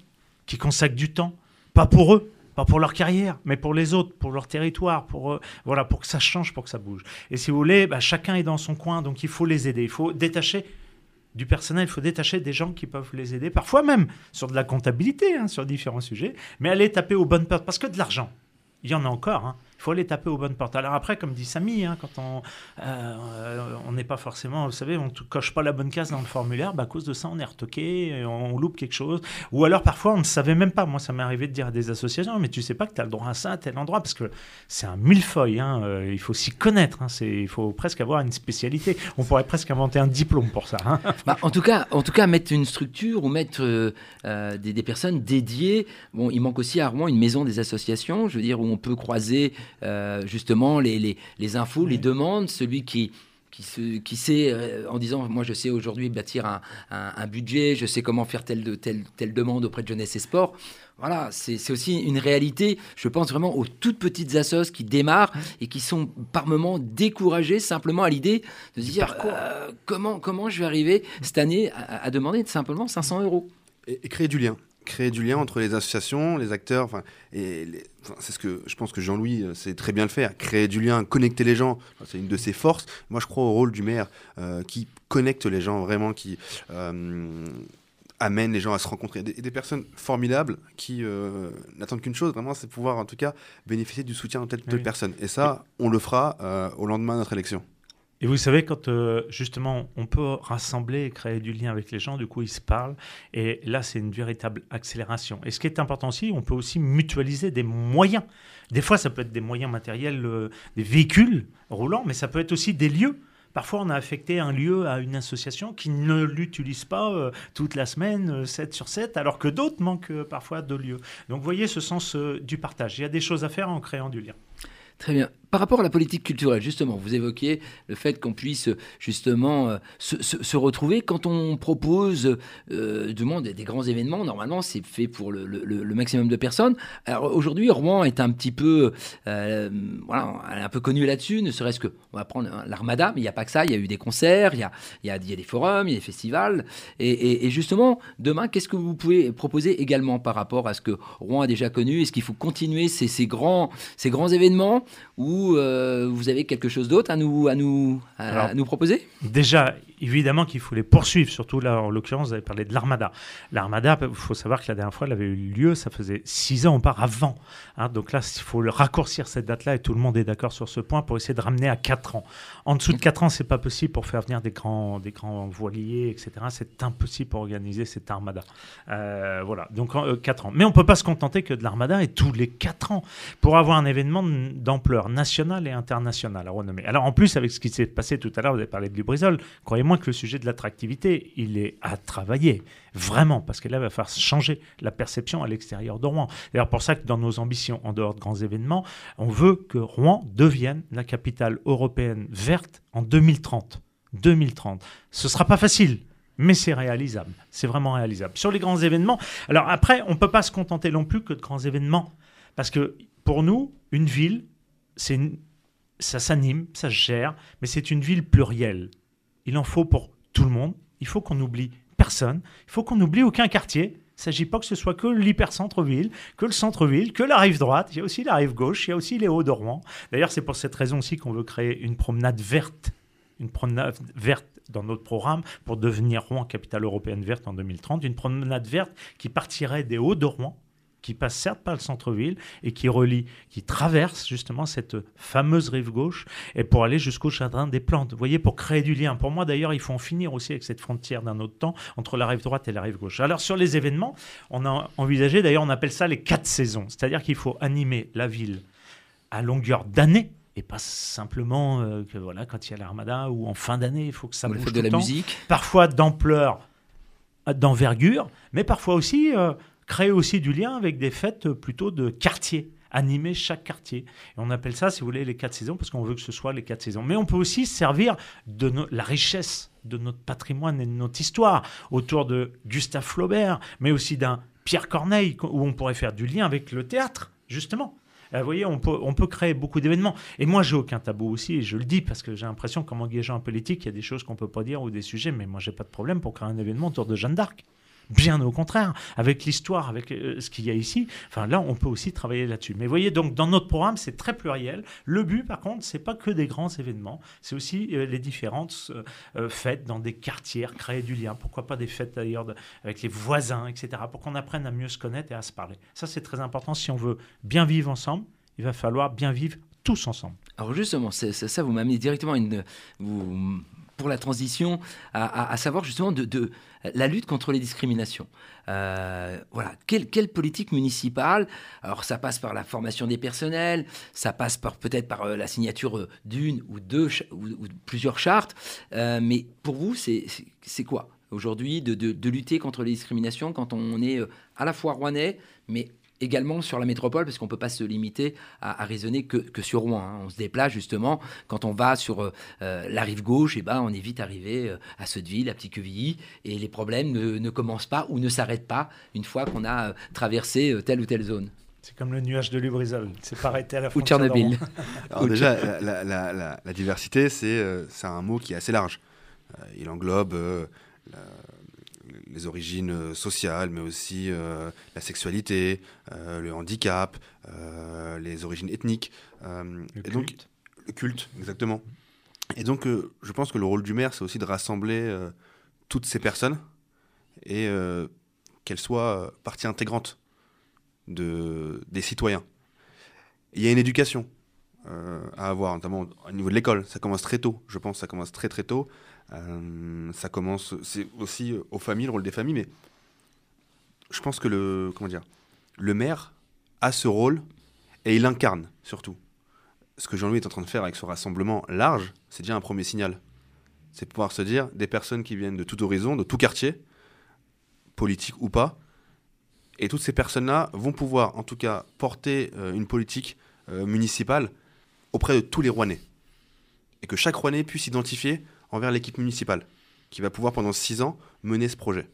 qui consacrent du temps, pas pour eux, pas pour leur carrière, mais pour les autres, pour leur territoire, pour euh, voilà, pour que ça change, pour que ça bouge. Et si vous voulez, bah, chacun est dans son coin, donc il faut les aider. Il faut détacher du personnel, il faut détacher des gens qui peuvent les aider, parfois même sur de la comptabilité, hein, sur différents sujets, mais aller taper aux bonnes portes, parce que de l'argent, il y en a encore. hein. Il faut aller taper aux bonnes portes. Alors après, comme dit Samy, hein, quand on euh, on n'est pas forcément, vous savez, on ne coche pas la bonne case dans le formulaire, bah, à cause de ça, on est retoqué, et on, loupe quelque chose. Ou alors parfois, on ne savait même pas. Moi, ça m'est arrivé de dire à des associations, mais tu sais pas que tu as le droit à ça à tel endroit, parce que c'est un millefeuille. hein, euh, il faut s'y connaître. hein, il faut presque avoir une spécialité. On pourrait presque inventer un diplôme pour ça. Bah, en, tout cas, en tout cas, mettre une structure ou mettre euh, des, des personnes dédiées. Bon, il manque aussi à Rouen une maison des associations, je veux dire, où on peut croiser euh, justement les, les, les infos, les demandes, celui qui. Qui, se, qui sait, euh, en disant, moi je sais aujourd'hui bâtir un, un- un budget, je sais comment faire telle, de- telle, telle demande auprès de jeunesse et sport. Voilà, c'est c'est aussi une réalité. Je pense vraiment aux toutes petites assos qui démarrent et qui sont par moments découragées simplement à l'idée de se dire euh, comment, comment je vais arriver cette année à, à demander simplement 500 euros. et, et créer du lien. Créer du lien entre les associations, les acteurs, enfin, et c'est ce que je pense que Jean-Louis euh, sait très bien le faire. Créer du lien, connecter les gens, c'est une de ses forces. Moi, je crois au rôle du maire euh, qui connecte les gens vraiment, qui euh, amène les gens à se rencontrer. Des, des personnes formidables qui euh, n'attendent qu'une chose, vraiment, c'est pouvoir en tout cas bénéficier du soutien de telle, telle Oui. personne. Et ça, on le fera au lendemain de notre élection. Et vous savez, quand euh, justement on peut rassembler et créer du lien avec les gens, du coup ils se parlent, et là c'est une véritable accélération. Et ce qui est important aussi, on peut aussi mutualiser des moyens. Des fois ça peut être des moyens matériels, euh, des véhicules roulants, mais ça peut être aussi des lieux. Parfois, on a affecté un lieu à une association qui ne l'utilise pas euh, toute la semaine, euh, 7 sur 7, alors que d'autres manquent parfois de lieux. Donc, vous voyez ce sens du partage. Il y a des choses à faire en créant du lien. Très bien. Par rapport à la politique culturelle, justement, vous évoquiez le fait qu'on puisse justement euh, se, retrouver quand on propose euh, du monde des grands événements. Normalement, c'est fait pour le, maximum de personnes. Alors aujourd'hui, Rouen est un petit peu, euh, voilà, un peu connue là-dessus. Ne serait-ce que, on va prendre hein, l'Armada, mais il n'y a pas que ça. Il y a eu des concerts, il y a, il y a, des forums, il y a des festivals. Et justement, demain, qu'est-ce que vous pouvez proposer également par rapport à ce que Rouen a déjà connu? Est-ce qu'il faut continuer ces, ces grands, ces grands événements ou vous, euh, vous avez quelque chose d'autre à nous, à nous, à Alors- nous proposer? Déjà, évidemment qu'il faut les poursuivre, surtout là, en l'occurrence, vous avez parlé de l'Armada. L'Armada, il faut savoir que la dernière fois, elle avait eu lieu, ça faisait six ans auparavant. Hein, donc là, il faut le raccourcir cette date-là, et tout le monde est d'accord sur ce point, pour essayer de ramener à quatre ans. En dessous de quatre ans, c'est pas possible pour faire venir des grands, des grands voiliers, etc. C'est impossible pour organiser cette Armada. Euh, voilà, donc en, euh, quatre ans. Mais on peut pas se contenter que de l'Armada, et tous les quatre ans, pour avoir un événement d'ampleur nationale et internationale à renommer. Alors en plus, avec ce qui s'est passé tout à l'heure, vous avez parlé de Lubrizol, croyez-moi que le sujet de l'attractivité, il est à travailler, vraiment, parce que là, il va falloir changer la perception à l'extérieur de Rouen. D'ailleurs, pour ça que dans nos ambitions, en dehors de grands événements, on veut que Rouen devienne la capitale européenne verte en 2030. 2030. Ce sera pas facile. Mais c'est réalisable, c'est vraiment réalisable. Sur les grands événements, alors après, on ne peut pas se contenter non plus que de grands événements. Parce que pour nous, une ville, ça s'anime, ça se gère, mais c'est une ville plurielle. Il en faut pour tout le monde. Il faut qu'on n'oublie personne. Il faut qu'on n'oublie aucun quartier. Il ne s'agit pas que ce soit que l'hypercentre-ville, que le centre-ville, que la rive droite. Il y a aussi la rive gauche, il y a aussi les Hauts de Rouen. D'ailleurs, c'est pour cette raison aussi qu'on veut créer une promenade verte. Une promenade verte dans notre programme pour devenir Rouen capitale européenne verte en 2030. Une promenade verte qui partirait des Hauts de Rouen, qui passe certes par le centre-ville et qui relie, qui traverse justement cette fameuse rive gauche et pour aller jusqu'au jardin des plantes. Vous voyez, pour créer du lien. Pour moi d'ailleurs, il faut en finir aussi avec cette frontière d'un autre temps entre la rive droite et la rive gauche. Alors sur les événements, on a envisagé, d'ailleurs on appelle ça les quatre saisons. C'est-à-dire qu'il faut animer la ville à longueur d'année et pas simplement euh, que voilà quand il y a l'armada ou en fin d'année, il faut que ça Vous bouge tout de la le temps musique parfois d'ampleur, d'envergure, mais parfois aussi euh, créer aussi du lien avec des fêtes plutôt de quartier animer chaque quartier. Et on appelle ça, si vous voulez, les quatre saisons, parce qu'on veut que ce soit les quatre saisons. Mais on peut aussi se servir de la richesse de notre patrimoine et de notre histoire autour de Gustave Flaubert, mais aussi d'un Pierre Corneille, co- où on pourrait faire du lien avec le théâtre, justement. Euh, Vous voyez, on peut, créer beaucoup d'événements. Et moi, j'ai aucun tabou aussi, et je le dis parce que j'ai l'impression qu'en m'engageant en politique, il y a des choses qu'on peut pas dire ou des sujets, mais moi, j'ai pas de problème pour créer un événement autour de Jeanne d'Arc. Bien au contraire, avec l'histoire, avec euh, ce qu'il y a ici. Enfin, là, on peut aussi travailler là-dessus. Mais voyez, donc, dans notre programme, c'est très pluriel. Le but, par contre, c'est pas que des grands événements, c'est aussi euh, les différentes euh, fêtes dans des quartiers, créer du lien. Pourquoi pas des fêtes d'ailleurs avec les voisins, etc. Pour qu'on apprenne à mieux se connaître et à se parler. Ça, c'est très important. Si on veut bien vivre ensemble, il va falloir bien vivre tous ensemble. Alors justement, c'est- ça, vous m'amenez directement pour la transition, à, savoir justement de la lutte contre les discriminations. Euh, voilà, quelle, politique municipale Alors ça passe par la formation des personnels, ça passe peut-être par euh, la signature euh, d'une ou deux ou, plusieurs chartes, mais pour vous, c'est quoi aujourd'hui de, de- de lutter contre les discriminations quand on est à la fois rouennais, mais également sur la métropole, parce qu'on ne peut pas se limiter à, à raisonner que, que sur Rouen. hein. On se déplace justement, quand on va sur euh, euh, la rive gauche, et ben, on est vite arrivé euh, à Sotteville, à Petit-Quevilly, et les problèmes ne, ne commencent pas ou ne s'arrêtent pas une fois qu'on a euh, traversé telle ou telle zone. C'est comme le nuage de Lubrizol. C'est pas arrêté à la Ou frontière de Tchernobyl. Alors déjà, la, la- la- la- la diversité, c'est c'est un mot qui est assez large. Il englobe euh, la- les origines euh, sociales, mais aussi euh, la sexualité, euh, le handicap, les origines ethniques. Le et donc, culte. le culte, exactement. Et donc, je pense que le rôle du maire, c'est aussi de rassembler toutes ces personnes et qu'elles soient partie intégrante de, des citoyens. Il y a une éducation euh, à avoir, notamment au niveau de l'école. Ça commence très tôt, je pense, ça commence très très tôt. Euh, ça commence, c'est aussi euh, aux familles, le rôle des familles, mais je pense que le, comment dire, le maire a ce rôle et il l'incarne surtout. Ce que Jean-Louis est en train de faire avec ce rassemblement large, c'est déjà un premier signal. C'est pouvoir se dire des personnes qui viennent de tout horizon, de tout quartier, politique ou pas, et toutes ces personnes-là vont pouvoir, en tout cas, porter euh, une politique municipale auprès de tous les Rouennais. Et que chaque Rouennais puisse s'identifier envers l'équipe municipale, qui va pouvoir, pendant six ans, mener ce projet.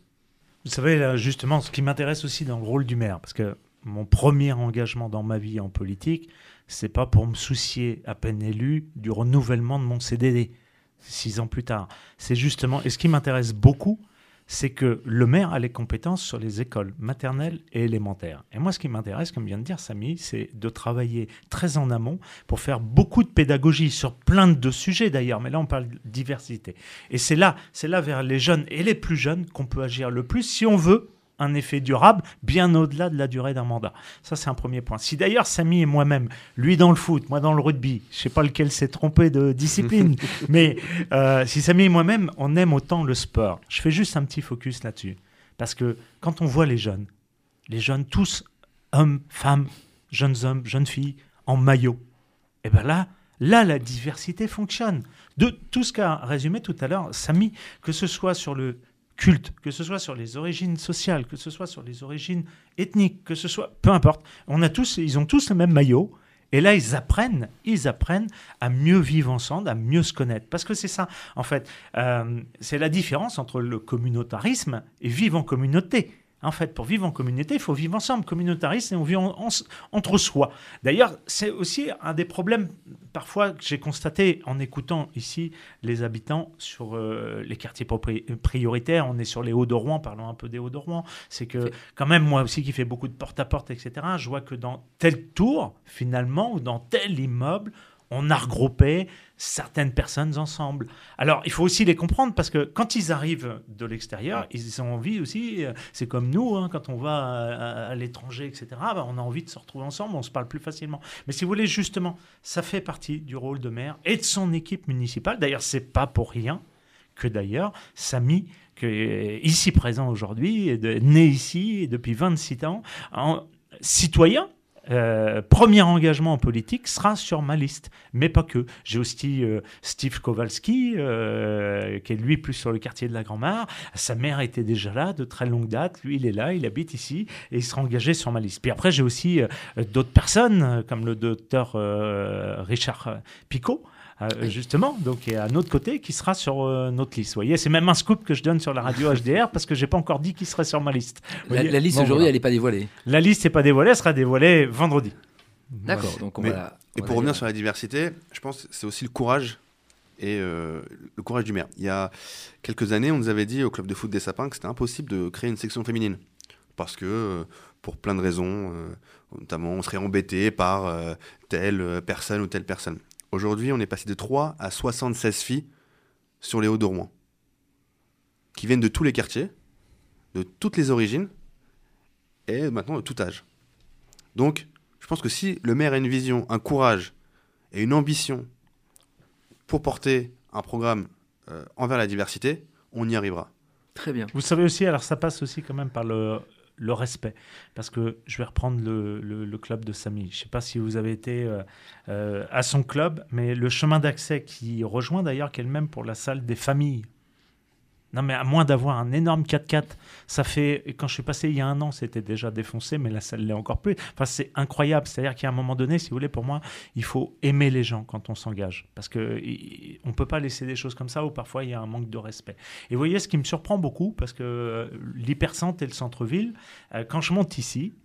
Vous savez, justement, ce qui m'intéresse aussi dans le rôle du maire, parce que mon premier engagement dans ma vie en politique, c'est pas pour me soucier, à peine élu, du renouvellement de mon CDD, six ans plus tard. C'est justement, et ce qui m'intéresse beaucoup, c'est que le maire a les compétences sur les écoles maternelles et élémentaires. Et moi, ce qui m'intéresse, comme vient de dire Samy, c'est de travailler très en amont pour faire beaucoup de pédagogie sur plein de sujets d'ailleurs, mais là on parle de diversité. Et c'est là, c'est là vers les jeunes et les plus jeunes qu'on peut agir le plus si on veut un effet durable bien au-delà de la durée d'un mandat. Ça, c'est un premier point. Si d'ailleurs Samy et moi-même, lui dans le foot, moi dans le rugby, je sais pas lequel s'est trompé de discipline, mais euh, si Samy et moi-même, on aime autant le sport, je fais juste un petit focus là-dessus. Parce que quand on voit les jeunes, les jeunes tous, hommes, femmes, jeunes hommes, jeunes filles, en maillot, et bien là, là, la diversité fonctionne. De tout ce qu'a résumé tout à l'heure Samy, que ce soit sur le culte, que ce soit sur les origines sociales, que ce soit sur les origines ethniques, que ce soit, peu importe, on a tous, ils ont tous le même maillot. Et là, ils apprennent, ils apprennent à mieux vivre ensemble, à mieux se connaître. Parce que c'est ça, en fait, euh, c'est la différence entre le communautarisme et vivre en communauté. En fait, pour vivre en communauté, il faut vivre ensemble, communautariste, et on vit en- en- entre soi. D'ailleurs, c'est aussi un des problèmes parfois que j'ai constaté en écoutant ici les habitants sur euh, les quartiers prioritaires. On est sur les Hauts de Rouen, parlons un peu des Hauts de Rouen. C'est que quand même, moi aussi qui fais beaucoup de porte-à-porte, etc., je vois que dans telle tour, finalement, ou dans tel immeuble, on a regroupé certaines personnes ensemble. Alors, il faut aussi les comprendre parce que quand ils arrivent de l'extérieur, ils ont envie aussi, euh, c'est comme nous, hein, quand on va à, à l'étranger, etc., bah, on a envie de se retrouver ensemble, on se parle plus facilement. Mais si vous voulez, justement, ça fait partie du rôle de maire et de son équipe municipale. D'ailleurs, c'est pas pour rien que d'ailleurs, Samy, qui est ici présent aujourd'hui, est né ici depuis 26 ans, en citoyen, euh, premier engagement en politique sera sur ma liste, mais pas que. J'ai aussi euh, Steve Kowalski, euh, qui est lui plus sur le quartier de la Grand-Mare. Sa mère était déjà là de très longue date. Lui, il est là, il habite ici et il sera engagé sur ma liste. Puis après, j'ai aussi d'autres personnes, comme le docteur Richard Picot. Euh, justement, donc est à notre côté, qui sera sur euh, notre liste. Vous voyez, c'est même un scoop que je donne sur la radio HDR parce que j'ai pas encore dit qui serait sur ma liste. La, liste Bon, aujourd'hui, voilà. elle n'est pas dévoilée. La liste n'est pas dévoilée, elle sera dévoilée vendredi. D'accord, donc on Mais- va la- Et va pour revenir sur la diversité, je pense que c'est aussi le courage et euh, le courage du maire. Il y a quelques années, on nous avait dit au club de foot des Sapins que c'était impossible de créer une section féminine parce que pour plein de raisons, euh, notamment on serait embêté par euh, telle personne ou telle personne. Aujourd'hui, on est passé de 3 à 76 filles sur les Hauts de Rouen qui viennent de tous les quartiers, de toutes les origines et maintenant de tout âge. Donc, je pense que si le maire a une vision, un courage et une ambition pour porter un programme euh, envers la diversité, on y arrivera. Très bien. Vous savez aussi, alors ça passe aussi quand même par le, le respect. Parce que je vais reprendre le, le- club de Samy. Je ne sais pas si vous avez été euh, euh, à son club, mais le chemin d'accès qui rejoint d'ailleurs, qui est le même pour la salle des familles. Non, mais à moins d'avoir un énorme 4x4, ça fait. Quand je suis passé il y a un an, c'était déjà défoncé, mais la salle l'est encore plus. Enfin, c'est incroyable. C'est-à-dire qu'à un moment donné, si vous voulez, pour moi, il faut aimer les gens quand on s'engage. Parce qu'on ne peut pas laisser des choses comme ça où parfois il y a un manque de respect. Et vous voyez, ce qui me surprend beaucoup, parce que euh, l'hypercentre et le centre-ville, euh, quand je monte ici,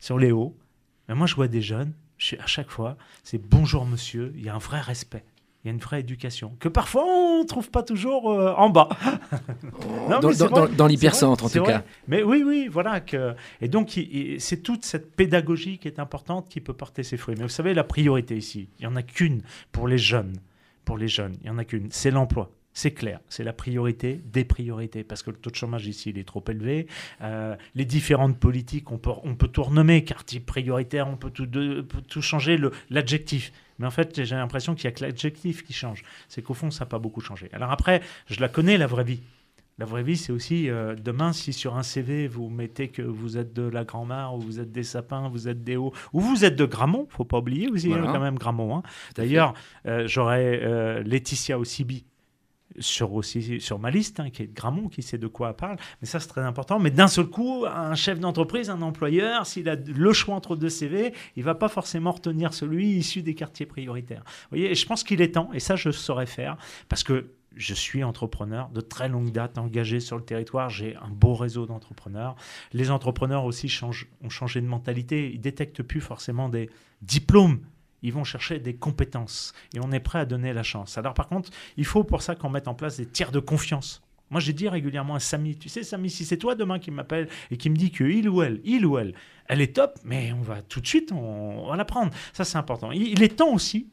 sur les hauts, mais moi je vois des jeunes, à chaque fois, c'est bonjour monsieur, il y a un vrai respect. Il y a une vraie éducation que parfois on ne trouve pas toujours euh, en bas. Non, dans l'hypercentre, en tout vrai. cas. Mais oui, oui, voilà. Que... Et donc, c'est toute cette pédagogie qui est importante qui peut porter ses fruits. Mais vous savez, la priorité ici, il n'y en a qu'une pour les jeunes. Pour les jeunes, il n'y en a qu'une. C'est l'emploi. C'est clair, c'est la priorité des priorités, parce que le taux de chômage ici, il est trop élevé. Euh, les différentes politiques, on peut, on peut tout renommer, quartier prioritaire, on peut tout, de- tout changer, l'adjectif. Mais en fait, j'ai l'impression qu'il n'y a que l'adjectif qui change. C'est qu'au fond, ça n'a pas beaucoup changé. Alors après, je la connais, la vraie vie. La vraie vie, c'est aussi euh, demain, si sur un CV vous mettez que vous êtes de la Grand-Mare, ou vous êtes des Sapins, vous êtes des Hauts, ou vous êtes de Gramont, faut pas oublier aussi Voilà. hein, quand même Gramont. hein. D'ailleurs, euh, j'aurais euh, Laetitia Osibi sur, aussi, sur ma liste, hein, qui est Gramont, qui sait de quoi elle parle. Mais ça, c'est très important. Mais d'un seul coup, un chef d'entreprise, un employeur, s'il a le choix entre deux CV, il va pas forcément retenir celui issu des quartiers prioritaires. Vous voyez, et je pense qu'il est temps, et ça, je saurais faire, parce que je suis entrepreneur de très longue date, engagé sur le territoire. J'ai un beau réseau d'entrepreneurs. Les entrepreneurs aussi changent, ont changé de mentalité. Ils détectent plus forcément des diplômes. Ils vont chercher des compétences et on est prêt à donner la chance. Alors par contre, il faut pour ça qu'on mette en place des tiers de confiance Moi, j'ai dit régulièrement à Samy, tu sais, Samy, si c'est toi demain qui m'appelle et qui me dit que il ou elle, il ou elle, elle est top, mais on va tout de suite, on, on va la prendre. Ça, c'est important. Il, est temps aussi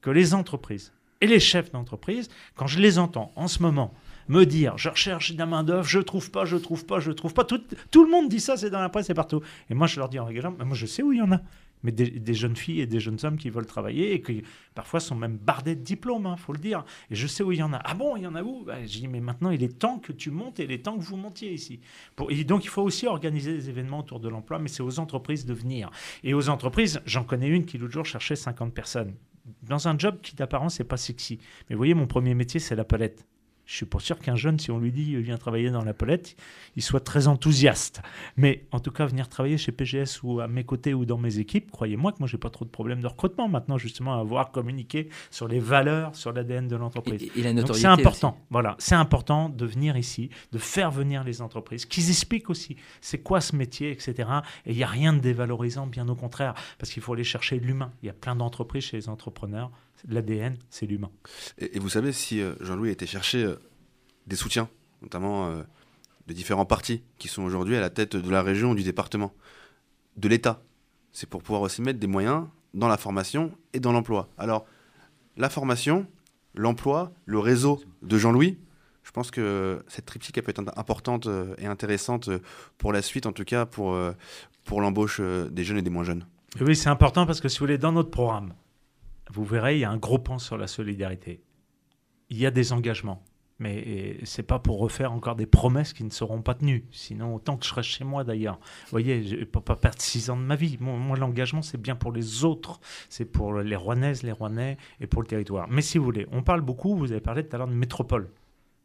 que les entreprises et les chefs d'entreprise, quand je les entends en ce moment me dire je recherche de la main-d'œuvre, je trouve pas, je trouve pas, je trouve pas. Tout, tout le monde dit ça, c'est dans la presse, c'est partout. Et moi, je leur dis en rigolant, mais moi, je sais où il y en a. Mais des, jeunes filles et des jeunes hommes qui veulent travailler et qui parfois sont même bardés de diplômes, il faut le dire. Et je sais où il y en a. Ah bon, il y en a où? Je dis, mais maintenant, il est temps que tu montes et il est temps que vous montiez ici. Donc, il faut aussi organiser des événements autour de l'emploi, mais c'est aux entreprises de venir. Et aux entreprises, j'en connais une qui l'autre jour cherchait 50 personnes. Dans un job qui d'apparence n'est pas sexy. Mais vous voyez, mon premier métier, c'est la palette. Je suis pas sûr qu'un jeune, si on lui dit euh, viens travailler dans la palette, il soit très enthousiaste. Mais en tout cas, venir travailler chez PGS ou à mes côtés ou dans mes équipes, croyez-moi que moi, j'ai pas trop de problèmes de recrutement maintenant, justement, à avoir communiqué sur les valeurs, sur l'ADN de l'entreprise. Et, et la Donc notoriété. c'est important. aussi. Voilà, c'est important de venir ici, de faire venir les entreprises, qu'ils expliquent aussi c'est quoi ce métier, etc. Et il n'y a rien de dévalorisant, bien au contraire, parce qu'il faut aller chercher l'humain. Il y a plein d'entreprises chez les entrepreneurs. L'ADN, c'est l'humain. Et, et vous savez si euh, Jean-Louis a été chercher euh, des soutiens, notamment euh, de différents partis qui sont aujourd'hui à la tête de la région ou du département, de l'État. C'est pour pouvoir aussi mettre des moyens dans la formation et dans l'emploi. Alors, la formation, l'emploi, le réseau de Jean-Louis, je pense que cette triptyque elle peut être importante et intéressante pour la suite, en tout cas pour, pour l'embauche des jeunes et des moins jeunes. Et oui, c'est important parce que si vous voulez, dans notre programme, vous verrez, il y a un gros pan sur la solidarité. Il y a des engagements. Mais c'est pas pour refaire encore des promesses qui ne seront pas tenues. Sinon, autant que je serais chez moi d'ailleurs. Vous voyez, je ne peux pas perdre six ans de ma vie. Moi, moi, l'engagement, c'est bien pour les autres. C'est pour les Rouennaises, les Rouennais et pour le territoire. Mais si vous voulez, on parle beaucoup, vous avez parlé tout à l'heure de métropole.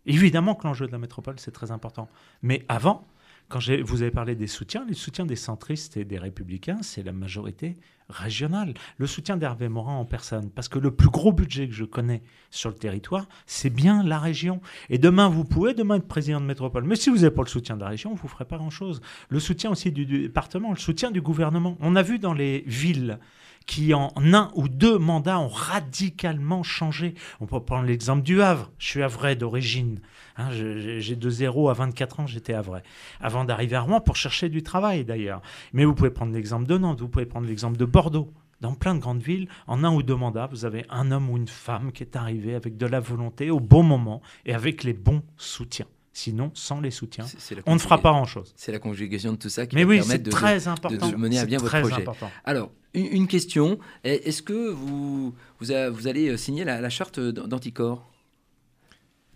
Évidemment que l'enjeu de la métropole, c'est très important. Mais avant, quand vous avez parlé des soutiens, les soutiens des centristes et des républicains, c'est la majorité régionale. Le soutien d'Hervé Morin en personne. Parce que le plus gros budget que je connais sur le territoire, c'est bien la région. Et demain, vous pouvez demain être président de métropole. Mais si vous n'avez pas le soutien de la région, vous ne ferez pas grand-chose. Le soutien aussi du département, le soutien du gouvernement. On a vu dans les villes qui en un ou deux mandats ont radicalement changé. On peut prendre l'exemple du Havre. Je suis havrais d'origine. Hein, j'ai de 0 à 24 ans, j'étais havrais. Avant d'arriver à Rouen pour chercher du travail d'ailleurs. Mais vous pouvez prendre l'exemple de Nantes, vous pouvez prendre l'exemple de Bordeaux. Dans plein de grandes villes, en un ou deux mandats, vous avez un homme ou une femme qui est arrivé avec de la volonté au bon moment et avec les bons soutiens. Sinon, sans les soutiens, on ne fera pas grand-chose. C'est la conjugation de tout ça qui Mais va oui, permettre c'est de, très de- important. de mener à bien votre projet. important. Alors, une, une question. Est- Est-ce que vous, vous, a- vous allez euh, signer la, la charte d'An- d'Anticor?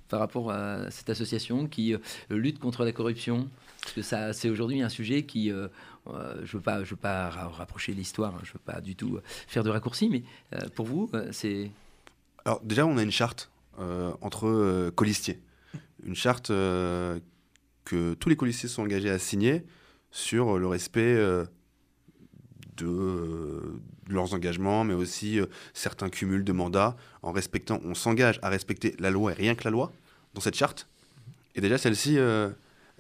Par rapport à cette association qui euh, lutte contre la corruption Parce que ça, c'est aujourd'hui un sujet qui, euh, euh, je ne veux veux pas ra- rapprocher l'histoire, hein, je ne veux pas du tout euh, faire de raccourcis, mais pour vous, c'est... Alors déjà, on a une charte entre colistiers. Une charte que tous les colistiers sont engagés à signer sur le respect de, leurs engagements, mais aussi certains cumuls de mandats. En respectant, on s'engage à respecter la loi et rien que la loi dans cette charte. Et déjà, celle-ci, euh,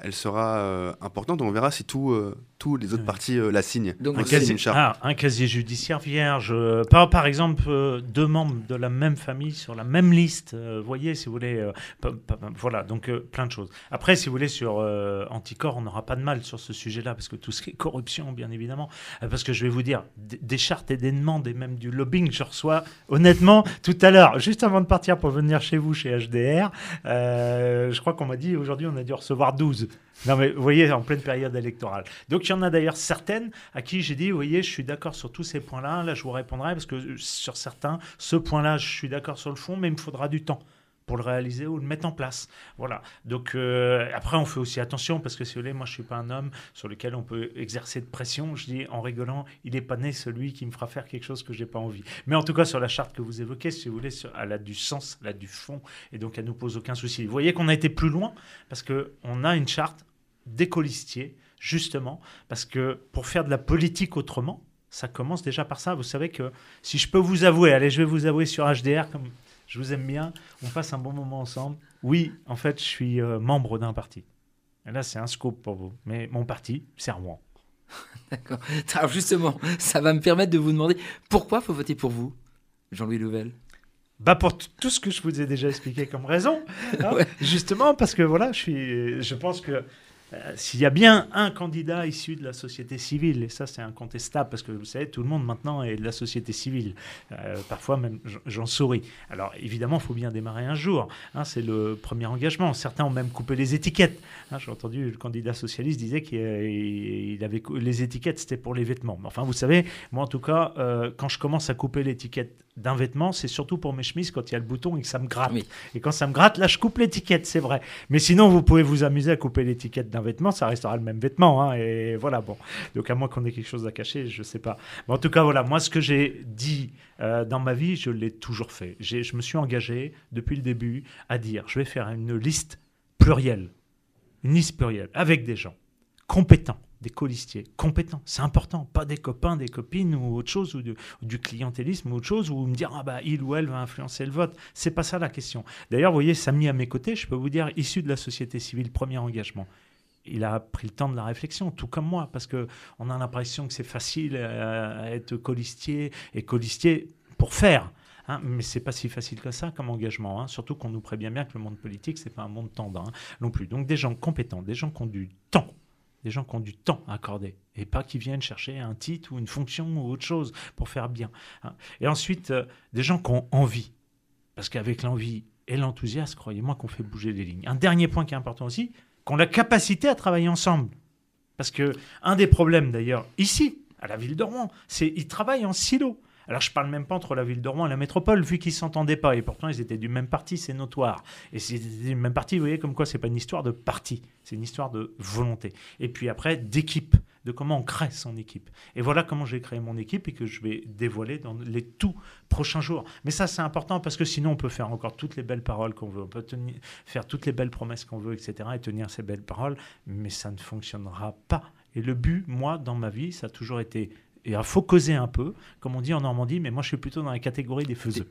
elle sera euh, importante. On verra si euh, tous les autres Ouais. partis euh, la signent. Donc, Un casier, une charte. ah, un casier judiciaire vierge. Par, par exemple, euh, deux membres de la même famille sur la même liste. euh, Vous voyez, si vous voulez. euh, pa- pa- pa- voilà, donc euh, plein de choses. Après, si vous voulez, sur euh, Anticor, on n'aura pas de mal sur ce sujet-là, parce que tout ce qui est corruption, bien évidemment. euh, parce que je vais vous dire, des, des chartes et des demandes, et même du lobbying, je reçois, honnêtement, tout à l'heure, juste avant de partir pour venir chez vous, chez HDR, euh, je crois qu'on m'a dit aujourd'hui, on a dû recevoir 12. Non, mais vous voyez, en pleine période électorale. Donc, il y en a d'ailleurs certaines à qui j'ai dit, vous voyez, je suis d'accord sur tous ces points-là. Là, je vous répondrai parce que euh, sur certains, ce point-là, je suis d'accord sur le fond, mais il me faudra du temps pour le réaliser ou le mettre en place. Voilà. Donc, euh, après, on fait aussi attention parce que si vous voulez, moi, je suis pas un homme sur lequel on peut exercer de pression. Je dis en rigolant, il n'est pas né celui qui me fera faire quelque chose que j'ai pas envie. Mais en tout cas, sur la charte que vous évoquez, si vous voulez, elle a du sens, elle a du fond et donc elle nous pose aucun souci. Vous voyez qu'on a été plus loin parce qu'on a une charte des colistiers, justement, parce que pour faire de la politique autrement, ça commence déjà par ça. Vous savez que si je peux vous avouer, allez, je vais vous avouer sur HDR, je vous aime bien, on passe un bon moment ensemble. Oui, en fait, je suis euh, membre d'un parti. Et là, c'est un scoop pour vous. Mais mon parti, c'est Rouen. D'accord. Alors justement, ça va me permettre de vous demander pourquoi faut voter pour vous, Jean-Louis Louvel? Bah pour tout ce que je vous ai déjà expliqué comme raison, hein, Ouais. justement parce que voilà, je suis, je pense que euh, s'il y a bien un candidat issu de la société civile, et ça c'est incontestable parce que vous savez, tout le monde maintenant est de la société civile. Euh, parfois même, j'en souris. Alors évidemment, il faut bien démarrer un jour. hein, c'est le premier engagement. Certains ont même coupé les étiquettes. hein. J'ai entendu le candidat socialiste disait qu'il il avait les étiquettes, c'était pour les vêtements. Mais enfin, vous savez, moi en tout cas, euh, quand je commence à couper l'étiquette d'un vêtement, c'est surtout pour mes chemises quand il y a le bouton et que ça me gratte. Oui. Et quand ça me gratte, là, je coupe l'étiquette, c'est vrai. Mais sinon, vous pouvez vous amuser à couper l'étiquette d'un vêtement, ça restera le même vêtement. hein, et voilà, bon. Donc, à moins qu'on ait quelque chose à cacher, je sais pas. Mais en tout cas, voilà, moi, ce que j'ai dit euh, dans ma vie, je l'ai toujours fait. Je me suis engagé depuis le début à dire je vais faire une liste plurielle. Une liste plurielle avec des gens compétents, des colistiers compétents. C'est important, pas des copains, des copines ou autre chose, ou, du- clientélisme ou autre chose, ou me dire ah bah il ou elle va influencer le vote. C'est pas ça la question. D'ailleurs, vous voyez, Samy à mes côtés, je peux vous dire, issu de la société civile, premier engagement. Il a pris le temps de la réflexion, tout comme moi, parce que on a l'impression que c'est facile euh, à être colistier et colistier pour faire. hein, mais c'est pas si facile que ça comme engagement. hein, surtout qu'on nous prévient bien que le monde politique, c'est pas un monde tendant hein, non plus. Donc des gens compétents, des gens qui ont du temps, des gens qui ont du temps à accorder et pas qui viennent chercher un titre ou une fonction ou autre chose pour faire bien. hein. Et ensuite, euh, des gens qui ont envie. Parce qu'avec l'envie et l'enthousiasme, croyez-moi qu'on fait bouger les lignes. Un dernier point qui est important aussi, qu'on la capacité à travailler ensemble. Parce que un des problèmes d'ailleurs ici, à la ville de Rouen, c'est qu'ils travaillent en silo. Alors je parle même pas entre la ville de Rouen et la métropole, vu qu'ils s'entendaient pas. Et pourtant ils étaient du même parti, c'est notoire. Et c'est du même parti, vous voyez comme quoi c'est pas une histoire de parti, c'est une histoire de volonté. Et puis après d'équipe, de comment on crée son équipe. Et voilà comment j'ai créé mon équipe et que je vais dévoiler dans les tout prochains jours. Mais ça c'est important parce que sinon on peut faire encore toutes les belles paroles qu'on veut, on peut faire toutes les belles promesses qu'on veut, etc. et tenir ces belles paroles, mais ça ne fonctionnera pas. Et le but, moi, dans ma vie, ça a toujours été et il faut causer un peu, comme on dit en Normandie, mais moi je suis plutôt dans la catégorie des faiseux.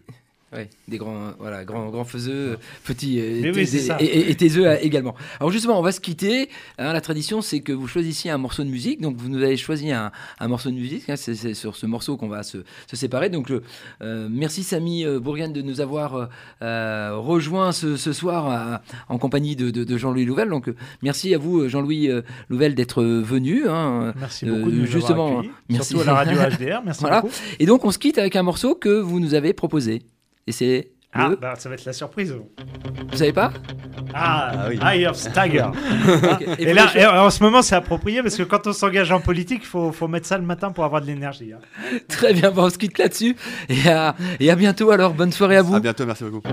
Ouais, des grands, voilà, grands, grands faiseux, petits, euh, oui, et, et- et tes œufs euh, également. Alors justement, on va se quitter. hein, la tradition, c'est que vous choisissiez un morceau de musique. Donc vous nous avez choisi un, un morceau de musique. hein, c'est, sur ce morceau qu'on va se, se séparer. Donc euh, merci Samy euh, Bourgane de nous avoir euh, rejoint ce, ce soir en compagnie de, de- de Jean-Louis Louvel. Donc merci à vous Jean-Louis Louvel d'être venu. hein. Merci beaucoup de nous justement, avoir merci. surtout à la radio HDR. Merci Voilà. beaucoup. Et donc on se quitte avec un morceau que vous nous avez proposé. Et c'est Ah, le... bah, ça va être la surprise. Vous savez pas? Ah, oui. Eye of Stagger. Ok. Et, là, et en ce moment, c'est approprié parce que quand on s'engage en politique, il faut, faut mettre ça le matin pour avoir de l'énergie. hein. Très bien, bon, on se quitte là-dessus. Et à, et à bientôt alors. Bonne soirée à vous. À bientôt, merci beaucoup.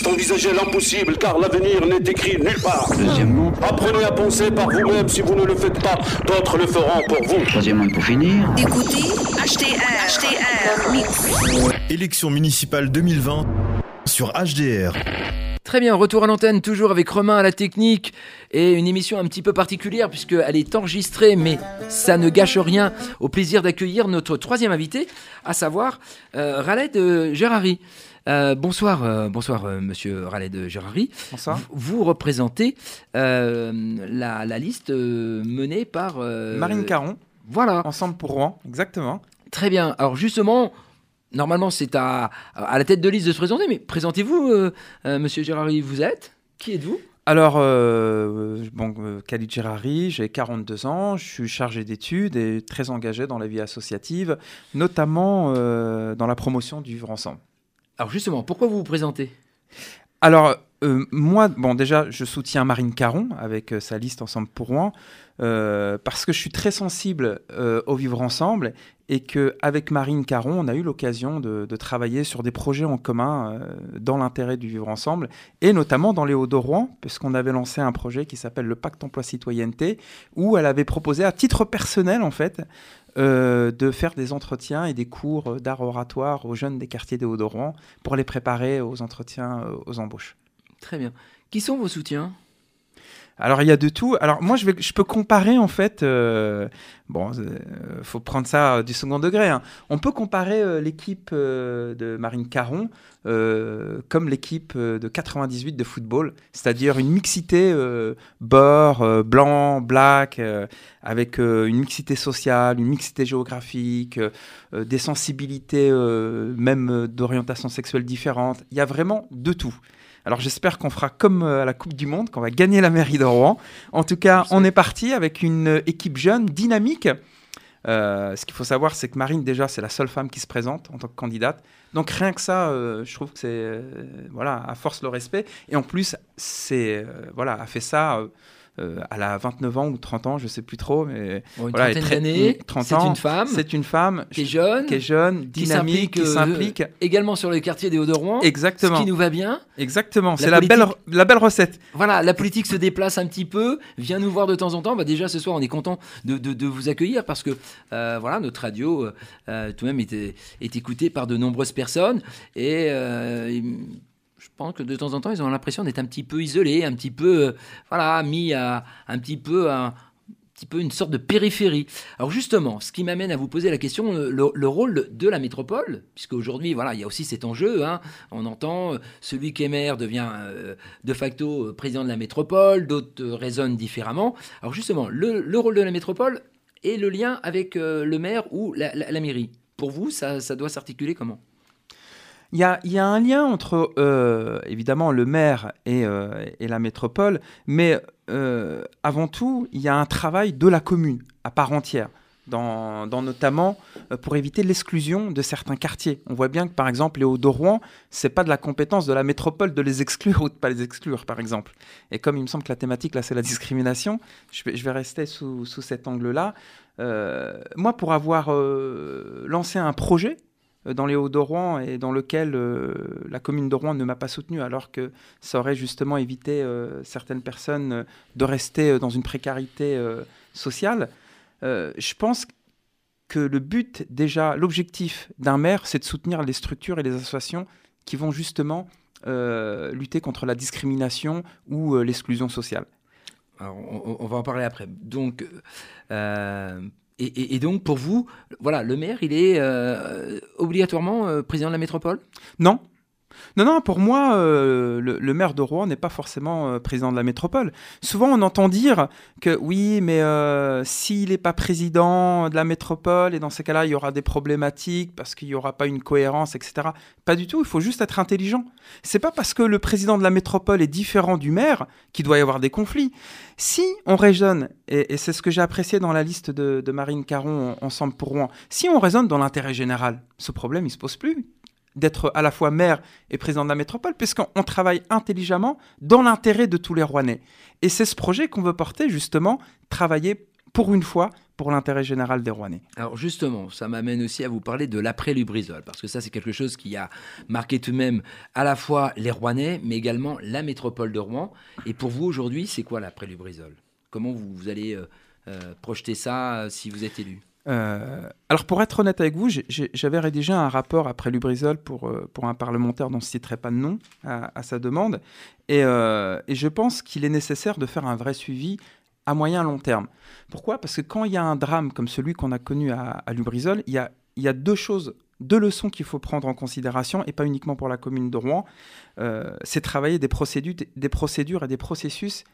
Soyez réaliste, envisagez l'impossible, car l'avenir n'est écrit nulle part. Deuxièmement, Apprenez à penser par vous-même, si vous ne le faites pas, d'autres le feront pour vous. troisièmement, pour finir, Écoutez HTR, HTR Mix. Élection municipale 2020 sur HDR. Très bien, retour à l'antenne, toujours avec Romain à la technique et une émission un petit peu particulière puisqu'elle est enregistrée, mais ça ne gâche rien au plaisir d'accueillir notre troisième invité, à savoir euh, Raled euh, Gérari. Euh, bonsoir, euh, bonsoir euh, Monsieur Raled Gérari. Bonsoir. Vous, vous représentez euh, la, la liste euh, menée par Marine Caron, Voilà, ensemble pour Rouen, exactement. très bien. Alors justement, normalement c'est à, à la tête de liste de se présenter, mais présentez-vous, Monsieur Gérari. Vous êtes? Qui êtes-vous? Alors, euh, bon, Khalid Gerari, j'ai 42 ans, je suis chargé d'études et très engagé dans la vie associative, notamment euh, dans la promotion du vivre ensemble. Alors justement, pourquoi vous vous présentez? Alors, euh, moi, bon, déjà, je soutiens Marine Caron avec euh, sa liste Ensemble pour Rouen, euh, parce que je suis très sensible au vivre ensemble et que avec Marine Caron, on a eu l'occasion de, travailler sur des projets en commun dans l'intérêt du vivre ensemble, et notamment dans les Hauts-de-Rouen, puisqu'on avait lancé un projet qui s'appelle le Pacte Emploi Citoyenneté, où elle avait proposé à titre personnel, en fait, euh, de faire des entretiens et des cours d'art oratoire aux jeunes des quartiers des Hauts-de-Rouen pour les préparer aux entretiens, euh, aux embauches. Très bien. Qui sont vos soutiens? Alors il y a de tout. Alors moi je peux comparer en fait. euh, bon, euh, faut prendre ça du second degré. hein. On peut comparer euh, l'équipe euh, de Marine Caron comme l'équipe de 98 de football, c'est-à-dire une mixité beurre, blanc, black, avec une mixité sociale, une mixité géographique, des sensibilités même d'orientation sexuelle différentes. Il y a vraiment de tout. Alors j'espère qu'on fera comme euh, à la Coupe du Monde, qu'on va gagner la mairie de Rouen. En tout cas, on est parti avec une euh, équipe jeune, dynamique. Euh, ce qu'il faut savoir, c'est que Marine, déjà, c'est la seule femme qui se présente en tant que candidate. Donc rien que ça, euh, je trouve que c'est euh, voilà, à force le respect. Et en plus, c'est voilà, a fait ça. Euh, elle a 29 ans ou 30 ans, je sais plus trop, mais Bon, Une voilà, elle est trentaine très- d'années, 30 c'est une femme c'est une femme qui est jeune, qui est jeune, dynamique, qui euh, s'implique. également sur les quartiers des Hauts-de-Rouen, Exactement. ce qui nous va bien. Exactement, c'est la, belle, politique- la belle recette. Voilà, la politique se déplace un petit peu, vient nous voir de temps en temps. Bah déjà, ce soir, on est content de, de- de vous accueillir parce que euh, voilà, notre radio, euh, tout de même, est, est écoutée par de nombreuses personnes. Et pense que de temps en temps, ils ont l'impression d'être un petit peu isolés, un petit peu, euh, voilà, mis à un petit peu à peu une sorte de périphérie. Alors justement, ce qui m'amène à vous poser la question, euh, le, le rôle de la métropole, puisque aujourd'hui, voilà, il y a aussi cet enjeu. hein. on entend euh, celui qui est maire devient de facto président de la métropole, d'autres raisonnent différemment. Alors justement, le, le rôle de la métropole et le lien avec le maire ou la, mairie. Pour vous, ça doit s'articuler comment? Il y a, un lien entre, euh, évidemment, le maire et, euh, la métropole, mais euh, avant tout, il y a un travail de la commune à part entière. Dans, notamment pour éviter l'exclusion de certains quartiers. On voit bien que par exemple les Hauts-de-Rouen, c'est pas de la compétence de la métropole de les exclure ou de pas les exclure par exemple. Et comme il me semble que la thématique là c'est la discrimination, je vais, rester sous, cet angle-là. Moi pour avoir lancé un projet dans les Hauts-de-Rouen et dans lequel euh, la commune de Rouen ne m'a pas soutenu alors que ça aurait justement évité euh, certaines personnes euh, de rester euh, dans une précarité euh, sociale. Euh, je pense que le but déjà, l'objectif d'un maire, c'est de soutenir les structures et les associations qui vont justement euh, lutter contre la discrimination ou euh, l'exclusion sociale. On va en parler après. Donc, euh, et, donc, pour vous, voilà, le maire, il est euh, obligatoirement euh, président de la métropole? Non. Non, non, pour moi, euh, le, maire de Rouen n'est pas forcément euh, président de la métropole. Souvent, on entend dire que oui, mais euh, s'il n'est pas président de la métropole, et dans ces cas-là, il y aura des problématiques parce qu'il n'y aura pas une cohérence, etc. Pas du tout, il faut juste être intelligent. C'est pas parce que le président de la métropole est différent du maire qu'il doit y avoir des conflits. Si on raisonne, et, et c'est ce que j'ai apprécié dans la liste de, de Marine Caron, Ensemble pour Rouen, si on raisonne dans l'intérêt général, ce problème, il se pose plus d'être à la fois maire et président de la métropole, puisqu'on on travaille intelligemment dans l'intérêt de tous les Rouennais. Et c'est ce projet qu'on veut porter, justement, travailler pour une fois, pour l'intérêt général des Rouennais. Alors justement, ça m'amène aussi à vous parler de l'après-Lubrizol, parce que ça c'est quelque chose qui a marqué tout de même à la fois les Rouennais, mais également la métropole de Rouen. Et pour vous aujourd'hui, c'est quoi l'après-Lubrizol? Comment vous, vous allez euh, euh, projeter ça euh, si vous êtes élu? Euh, alors pour être honnête avec vous, j'avais rédigé un rapport après Lubrizol pour, euh, pour un parlementaire dont je ne citerai pas de nom à, sa demande. Et, euh, et je pense qu'il est nécessaire de faire un vrai suivi à moyen long terme. Pourquoi? Parce que quand il y a un drame comme celui qu'on a connu à, Lubrizol, il y a, deux choses, deux leçons qu'il faut prendre en considération, et pas uniquement pour la commune de Rouen. C'est travailler des procédures, des procédures et des processus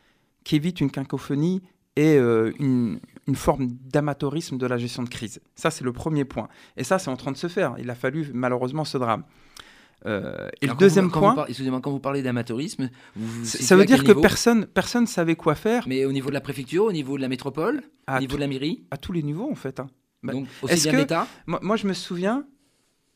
qui évitent une cacophonie et euh, une, une forme d'amateurisme de la gestion de crise. Ça, c'est le premier point. Et ça, c'est en train de se faire. Il a fallu malheureusement ce drame. Euh, et Alors, le deuxième vous- point, par- Excusez-moi, quand vous parlez d'amateurisme, ça veut dire que personne personne savait quoi faire Mais au niveau de la préfecture, au niveau de la métropole, à, au niveau tout- de la mairie, à tous les niveaux, en fait. hein. Bah, donc aussi bien que- l'État Moi, moi, je me souviens,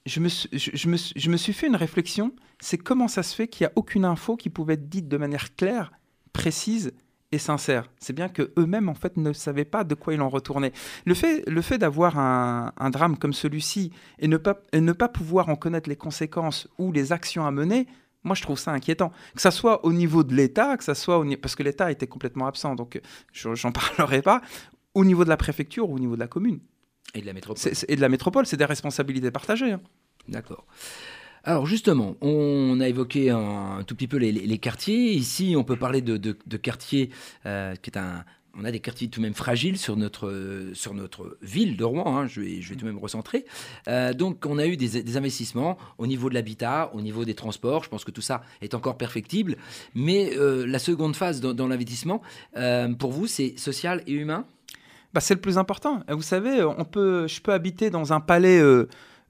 je me, suis- je, je me, suis- je me suis fait une réflexion, c'est comment ça se fait qu'il n'y a aucune info qui pouvait être dite de manière claire, précise et sincère. C'est bien que eux-mêmes en fait ne savaient pas de quoi il en retournait. Le fait, le fait d'avoir un, un drame comme celui-ci et ne, pas, et ne pas pouvoir en connaître les conséquences ou les actions à mener, moi je trouve ça inquiétant. Que ça soit au niveau de l'État, que ça soit au parce que l'État était complètement absent, donc euh, je- j'en parlerai pas, au niveau de la préfecture ou au niveau de la commune. et de la métropole. Et de la métropole, c'est des responsabilités partagées. hein. D'accord. Alors justement, on a évoqué un, tout petit peu les, quartiers. Ici, on peut parler de, quartiers euh, qui est un. On a des quartiers tout de même fragiles sur notre, sur notre ville de Rouen, hein, je, vais, tout de même recentrer. Euh, donc on a eu des, investissements au niveau de l'habitat, au niveau des transports, je pense que tout ça est encore perfectible. Mais euh, la seconde phase dans, l'investissement, pour vous, c'est social et humain? Bah, c'est le plus important. Vous savez, on peut, je peux habiter dans un palais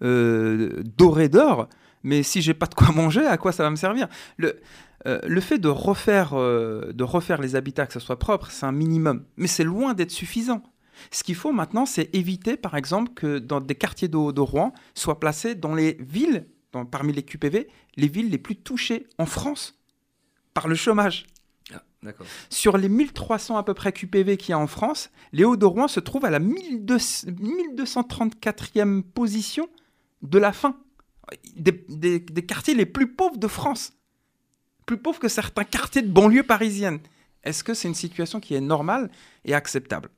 doré d'or, mais si j'ai pas de quoi manger, à quoi ça va me servir? Le, euh, le fait de refaire, euh, de refaire les habitats, que ce soit propre, c'est un minimum, mais c'est loin d'être suffisant. Ce qu'il faut maintenant, c'est éviter, par exemple, que dans des quartiers de, de Rouen soient placés dans les villes, dans- parmi les QPV, les villes les plus touchées en France par le chômage. Ah. Sur les 1300 à peu près QPV qu'il y a en France, les Hauts-de-Rouen se trouvent à la 1200 1234e position de la fin. Des, des- des quartiers les plus pauvres de France. Plus pauvres que certains quartiers de banlieue parisienne. Est-ce que c'est une situation qui est normale et acceptable?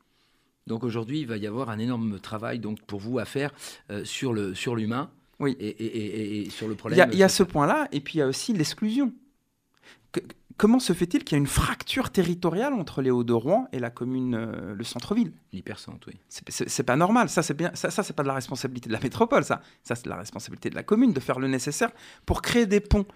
Donc aujourd'hui, il va y avoir un énorme travail donc pour vous à faire euh, sur le sur l'humain. Oui. Et, et- et- et sur le Il problème. y a, il y a ce point-là, et puis il y a aussi l'exclusion. Comment se fait-il qu'il y a une fracture territoriale entre les Hauts-de-Rouen et la commune, euh, le centre-ville? L'hypercentre, oui. C'est pas normal. Ça, c'est bien. Ça, ça c'est pas de la responsabilité de la métropole. Ça, ça c'est de la responsabilité de la commune de faire le nécessaire pour créer des ponts.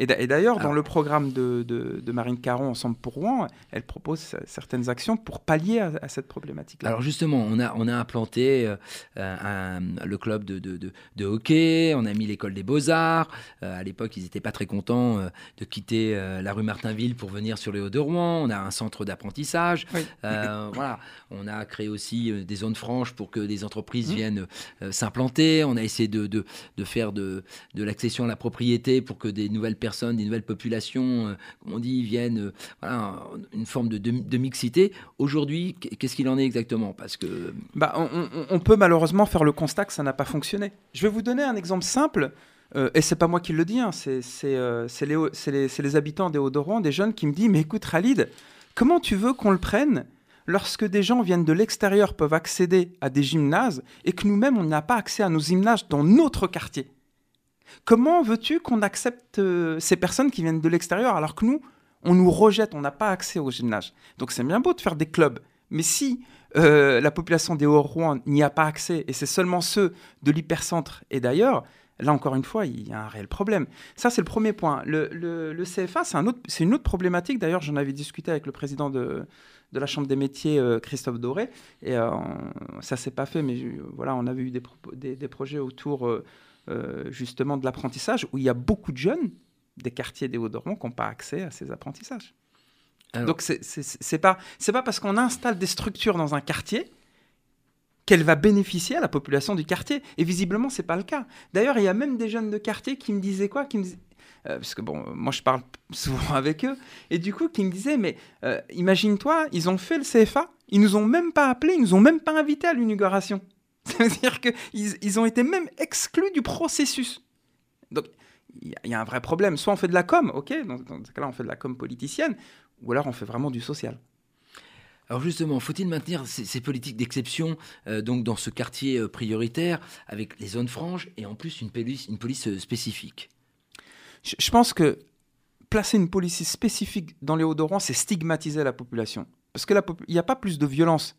Et d'a- et d'ailleurs, dans le programme de, de- de Marine Caron, Ensemble pour Rouen, elle propose certaines actions pour pallier à, à cette problématique-là. Alors justement, on a, on a implanté euh, un- le club de, hockey, on a mis l'école des beaux-arts. Euh, à l'époque, ils n'étaient pas très contents euh, de quitter la rue Martinville pour venir sur les Hauts-de-Rouen. On a un centre d'apprentissage. Oui. Voilà. On a créé aussi des zones franches pour que les entreprises Mhm. viennent s'implanter. On a essayé de, faire de, de l'accession à la propriété pour que des nouvelles personnes, des nouvelles populations, euh, comme on dit, viennent. euh, voilà, une forme de, mixité. Aujourd'hui, qu'est-ce qu'il en est exactement? Parce que Bah, on, peut malheureusement faire le constat que ça n'a pas fonctionné. Je vais vous donner un exemple simple, euh, et c'est pas moi qui le dis, hein, euh, c'est les habitants des Hauts-de-Rouen, des jeunes qui me disent Mais écoute, Khalid, comment tu veux qu'on le prenne lorsque des gens viennent de l'extérieur, peuvent accéder à des gymnases, et que nous-mêmes, on n'a pas accès à nos gymnases dans notre quartier? Comment veux-tu qu'on accepte euh, ces personnes qui viennent de l'extérieur alors que nous, on nous rejette, on n'a pas accès au gymnase? Donc c'est bien beau de faire des clubs, mais si euh, la population des Hauts-Rouen n'y a pas accès, et c'est seulement ceux de l'hypercentre et d'ailleurs, là encore une fois, il y a un réel problème. Ça, c'est le premier point. Le, CFA, c'est une autre problématique. D'ailleurs, j'en avais discuté avec le président de, la Chambre des métiers, euh, Christophe Doré, et euh, ça s'est pas fait, mais voilà, on avait eu des, projets autour justement de l'apprentissage, où il y a beaucoup de jeunes des quartiers des Hauts-de-Rouen qui n'ont pas accès à ces apprentissages. Alors- Donc c'est pas c'est pas parce qu'on installe des structures dans un quartier qu'elle va bénéficier à la population du quartier. Et visiblement c'est pas le cas. D'ailleurs il y a même des jeunes de quartier qui me disaient quoi Qui me dis- euh, parce que bon, moi je parle souvent avec eux, et du coup, qui me disaient, mais euh, imagine-toi, ils ont fait le CFA, ils nous ont même pas appelés, ils nous ont même pas invités à l'inauguration. Ça veut dire qu'ils ils ont été même exclus du processus. Donc, il y, a- il y a un vrai problème. Soit on fait de la com, ok, dans, dans ce cas-là, on fait de la com politicienne, ou alors on fait vraiment du social. Alors justement, faut-il maintenir ces, ces politiques d'exception euh, donc dans ce quartier euh, prioritaire avec les zones franches et en plus une police, une police euh, spécifique? Je, je pense que placer une police spécifique dans les Hauts-de-Rouen, c'est stigmatiser la population. Parce qu'il n'y a pas plus de violence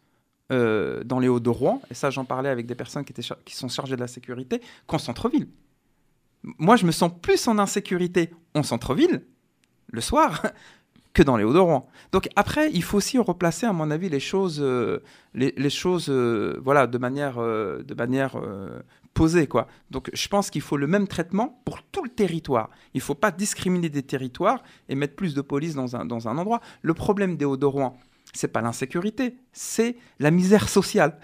euh, dans les Hauts-de-Rouen, et ça j'en parlais avec des personnes qui, sont chargées de la sécurité, qu'en centre-ville. Moi, je me sens plus en insécurité en centre-ville, le soir, que dans les Hauts-de-Rouen. Donc après, il faut aussi replacer, à mon avis, les choses, euh, les, choses euh, voilà, de manière, de manière posée. Quoi. Donc je pense qu'il faut le même traitement pour tout le territoire. Il ne faut pas discriminer des territoires et mettre plus de police dans un, dans un endroit. Le problème des Hauts-de-Rouen, c'est pas l'insécurité, c'est la misère sociale.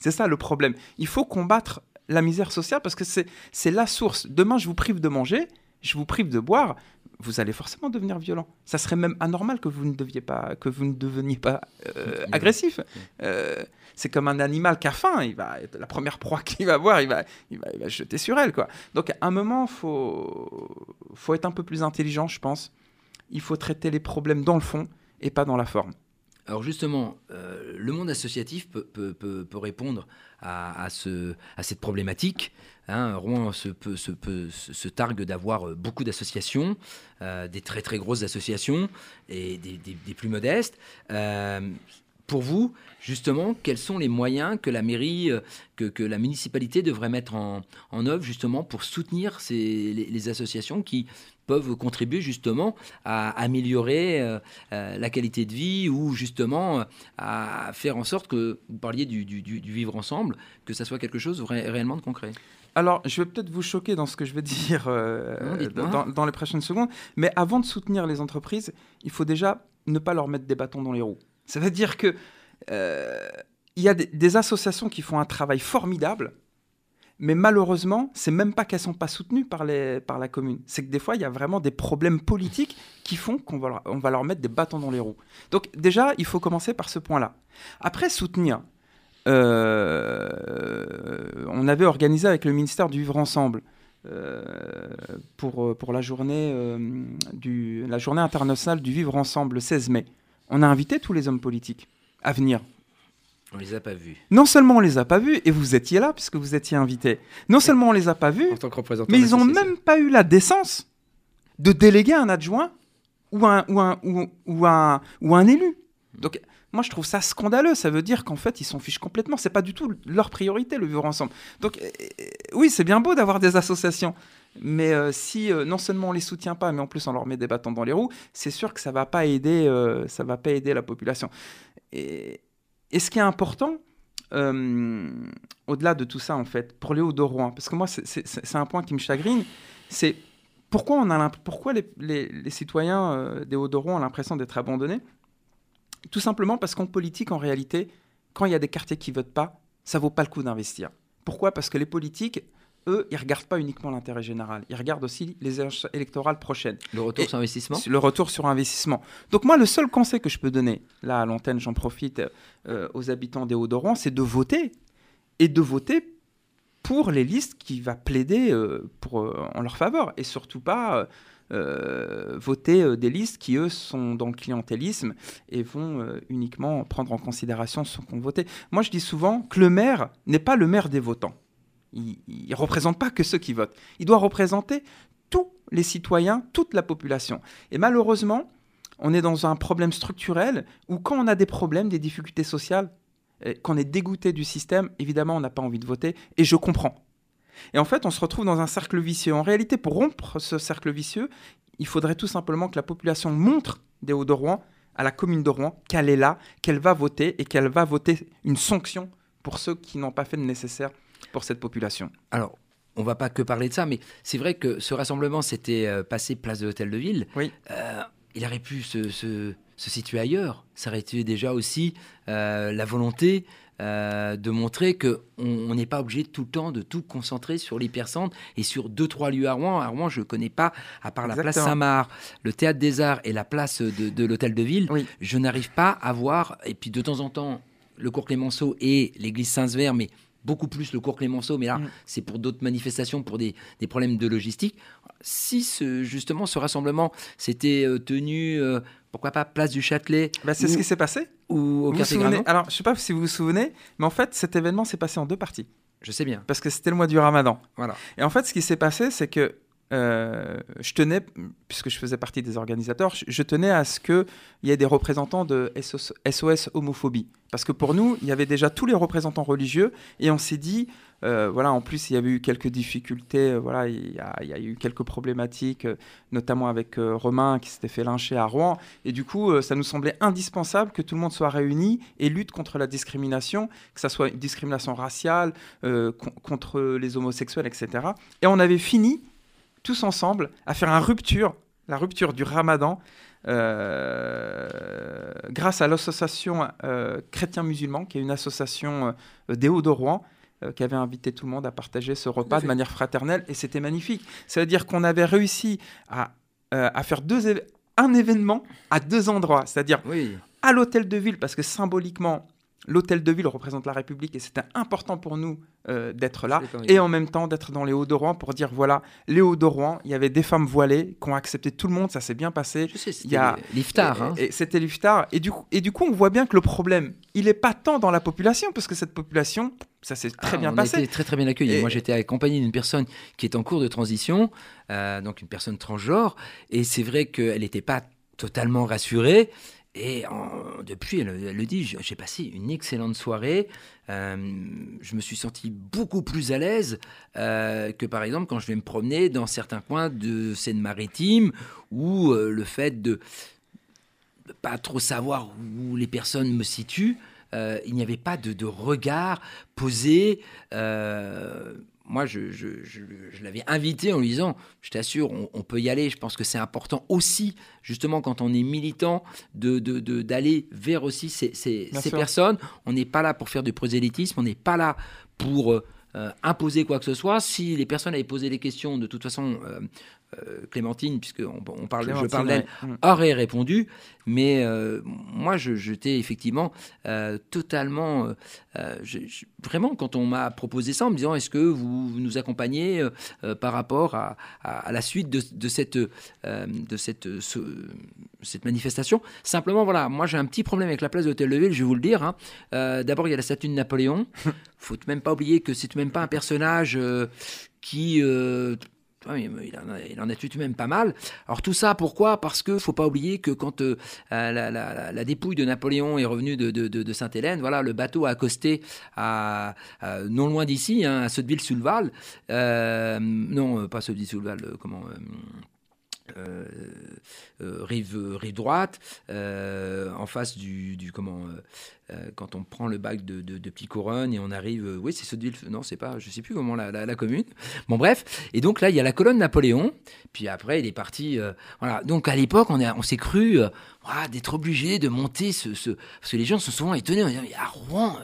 C'est ça le problème. Il faut combattre la misère sociale parce que c'est la source. Demain, je vous prive de manger, je vous prive de boire, vous allez forcément devenir violent. Ça serait même anormal que vous ne deviez pas, que vous ne deveniez pas euh, agressif. Euh, c'est comme un animal qui a faim. Il va la première proie qu'il va voir, il va, il va, il va jeter sur elle, quoi. Donc, à un moment, faut, faut être un peu plus intelligent, je pense. Il faut traiter les problèmes dans le fond et pas dans la forme. Alors justement, euh, le monde associatif peut, répondre à, à ce, à cette problématique. hein. Rouen se, se, targue d'avoir euh, beaucoup d'associations, euh, des très très grosses associations et des, plus modestes. Pour vous, justement, quels sont les moyens que la mairie, que, la municipalité devrait mettre en, œuvre justement pour soutenir les associations qui peuvent contribuer justement à améliorer euh, euh, la qualité de vie ou justement euh, à faire en sorte que vous parliez du, du- du- du vivre ensemble, que ça soit quelque chose ré- réellement de concret. Alors, je vais peut-être vous choquer dans ce que je vais dire euh, Non, dans, dans les prochaines secondes, mais avant de soutenir les entreprises, il faut déjà ne pas leur mettre des bâtons dans les roues. Ça veut dire que euh, il y a des, des associations qui font un travail formidable, mais malheureusement, c'est même pas qu'elles sont pas soutenues par, la commune. C'est que des fois, il y a vraiment des problèmes politiques qui font qu'on va, leur- mettre des bâtons dans les roues. Donc déjà, il faut commencer par ce point-là. Après, soutenir. euh, on avait organisé avec le ministère du Vivre Ensemble euh, pour, la, journée, euh, la journée internationale du Vivre Ensemble le 16 mai. On a invité tous les hommes politiques à venir. On les a pas vus. Non seulement on les a pas vus, et vous étiez là puisque vous étiez invité. Non seulement on les a pas vus, En tant que représentant mais ils ont d'association. même pas eu la décence de déléguer un adjoint ou un, ou un, ou, ou un, ou un élu. Donc, moi, je trouve ça scandaleux. Ça veut dire qu'en fait, ils s'en fichent complètement. C'est pas du tout leur priorité, le vivre ensemble. Donc, euh, euh, oui, c'est bien beau d'avoir des associations. Mais euh, si euh, non seulement on les soutient pas, mais en plus on leur met des bâtons dans les roues, c'est sûr que ça va pas aider, ça va pas aider la population. Et, et ce qui est important, euh, au-delà de tout ça, en fait, pour Hauts-de-Rouen, parce que moi, c'est- un point qui me chagrine, c'est pourquoi, on a pourquoi les citoyens euh, des Hauts-de-Rouen ont l'impression d'être abandonnés? Tout simplement parce qu'en politique, en réalité, quand il y a des quartiers qui votent pas, ça vaut pas le coup d'investir. Pourquoi? Parce que les politiques, eux, ils regardent pas uniquement l'intérêt général, ils regardent aussi les élections électorales prochaines. Le retour Et- sur investissement Le retour sur investissement. Donc moi, le seul conseil que je peux donner, là à l'antenne, j'en profite euh, aux habitants des Hauts-de-Rouen, c'est de voter. Et de voter pour les listes qui va plaider euh, pour, euh, en leur faveur. Et surtout pas euh, voter euh, des listes qui, eux, sont dans le clientélisme et vont euh, uniquement prendre en considération ceux qu'on voté. Moi, je dis souvent que le maire n'est pas le maire des votants. Il ne représente pas que ceux qui votent. Il doit représenter tous les citoyens, toute la population. Et malheureusement, on est dans un problème structurel où quand on a des problèmes, des difficultés sociales, qu'on est dégoûté du système, évidemment, on n'a pas envie de voter. Et je comprends. Et en fait, on se retrouve dans un cercle vicieux. En réalité, pour rompre ce cercle vicieux, il faudrait tout simplement que la population montre des Hauts-de-Rouen à la commune de Rouen qu'elle est là, qu'elle va voter et qu'elle va voter une sanction pour ceux qui n'ont pas fait le nécessaire pour cette population. Alors, on va pas que parler de ça, mais c'est vrai que ce rassemblement s'était euh, passé place de l'Hôtel de Ville. Oui. Euh, il aurait pu se, se- se situer ailleurs. Ça aurait été déjà aussi euh, la volonté euh, de montrer que on n'est pas obligé tout le temps de tout concentrer sur l'hypercentre et sur deux trois lieux à Rouen. À Rouen, je ne connais pas, à part la place. Saint-Marc, le théâtre des Arts et la place de, de l'hôtel de ville, Oui. je n'arrive pas à voir. Et puis de temps en temps, le cours Clémenceau et l'église Saint-Sever, mais beaucoup plus le cours Clémenceau, mais là, Mm. c'est pour d'autres manifestations, pour des, des problèmes de logistique. Si ce, justement ce rassemblement s'était euh, tenu, euh, pourquoi pas, place du Châtelet Bah, c'est ce qui s'est passé. ou au Vous souvenez Alors, je sais pas si vous vous souvenez, mais en fait, cet événement s'est passé en deux parties. Je sais bien. Parce que c'était le mois du ramadan. Voilà. Et en fait, ce qui s'est passé, c'est que euh, je tenais, puisque je faisais partie des organisateurs, je, tenais à ce qu'il y ait des représentants de SOS, homophobie. Parce que pour nous, il y avait déjà tous les représentants religieux, et on s'est dit, euh, voilà, en plus, il y avait eu quelques difficultés, euh, voilà, il y, a, eu quelques problématiques, notamment avec Romain qui s'était fait lyncher à Rouen, et du coup, ça nous semblait indispensable que tout le monde soit réuni et lutte contre la discrimination, que ça soit une discrimination raciale, con- contre les homosexuels, etc. Et on avait fini tous ensemble à faire une rupture, la rupture du ramadan, euh, grâce à l'association euh, Chrétiens-Musulmans, qui est une association euh, des Hauts-de-Rouen, euh, qui avait invité tout le monde à partager ce repas de manière fraternelle, et c'était magnifique. Ça veut dire qu'on avait réussi à, à faire deux un événement à deux endroits, c'est-à-dire Oui. à l'hôtel de ville, parce que symboliquement, l'hôtel de ville représente la République et c'était important pour nous euh, d'être là. Et en même temps d'être dans les Hauts-de-Rouen pour dire voilà, les Hauts-de-Rouen, il y avait des femmes voilées qui ont accepté tout le monde, ça s'est bien passé. Je sais, Il c'était y a- l'iftar. Hein. C'était l'iftar. Et du, coup, et du coup, on voit bien que le problème, il n'est pas tant dans la population, parce que cette population, ça s'est très Ah, bien on passé. a été très très bien accueillis. Et- Moi, j'étais accompagné d'une personne qui est en cours de transition, euh, donc une personne transgenre, et c'est vrai qu'elle n'était pas totalement rassurée. Et depuis, elle, le dit, j'ai passé une excellente soirée. Euh, je me suis senti beaucoup plus à l'aise euh, que par exemple quand je vais me promener dans certains coins de Seine-Maritime où euh, le fait de de pas trop savoir où les personnes me situent, il n'y avait pas de regard posé. Moi, je, je- je- je l'avais invité en lui disant, je t'assure, on, on peut y aller. Je pense que c'est important aussi, justement, quand on est militant, de, de- de- d'aller vers aussi ces, personnes. On n'est pas là pour faire du prosélytisme, on n'est pas là pour euh, euh, imposer quoi que ce soit. Si les personnes avaient posé des questions, de toute façon, euh, Clémentine, puisque on, on parle, je parle d'elle, ouais. Mm. aurait répondu. Mais euh, moi, je- j'étais effectivement euh, totalement. euh, euh, je- je- vraiment, quand on m'a proposé ça en me disant est-ce que vous nous accompagnez euh, euh, par rapport à, à- à la suite de, de cette, euh, de cette, euh, ce- cette manifestation? Simplement, voilà, moi j'ai un petit problème avec la place de l'Hôtel de Ville, je vais vous le dire. hein. Euh, D'abord, il y a la statue de Napoléon. faut même pas oublier que c'est même pas un personnage euh, qui. euh, il en, a, il en a même pas mal. Alors tout ça, pourquoi? Parce que faut pas oublier que quand euh, la, dépouille de Napoléon est revenue de, Sainte-Hélène, voilà, le bateau a accosté non loin d'ici, hein, à Sotteville-sous-le-Val. Euh, non, pas Sotteville-sous-le-Val, euh, comment euh, euh, rive, droite, euh, en face du, comment quand on prend le bac de, de, de Petit-Couronne et on arrive, oui c'est Sotteville, non c'est pas, je sais plus comment la, la, commune. Bon bref, et donc là il y a la colonne Napoléon, puis après il est parti, voilà. Donc à l'époque on, on s'est cru d'être obligé de monter ce, ce, parce que les gens sont souvent étonnés, on dit, à Rouen,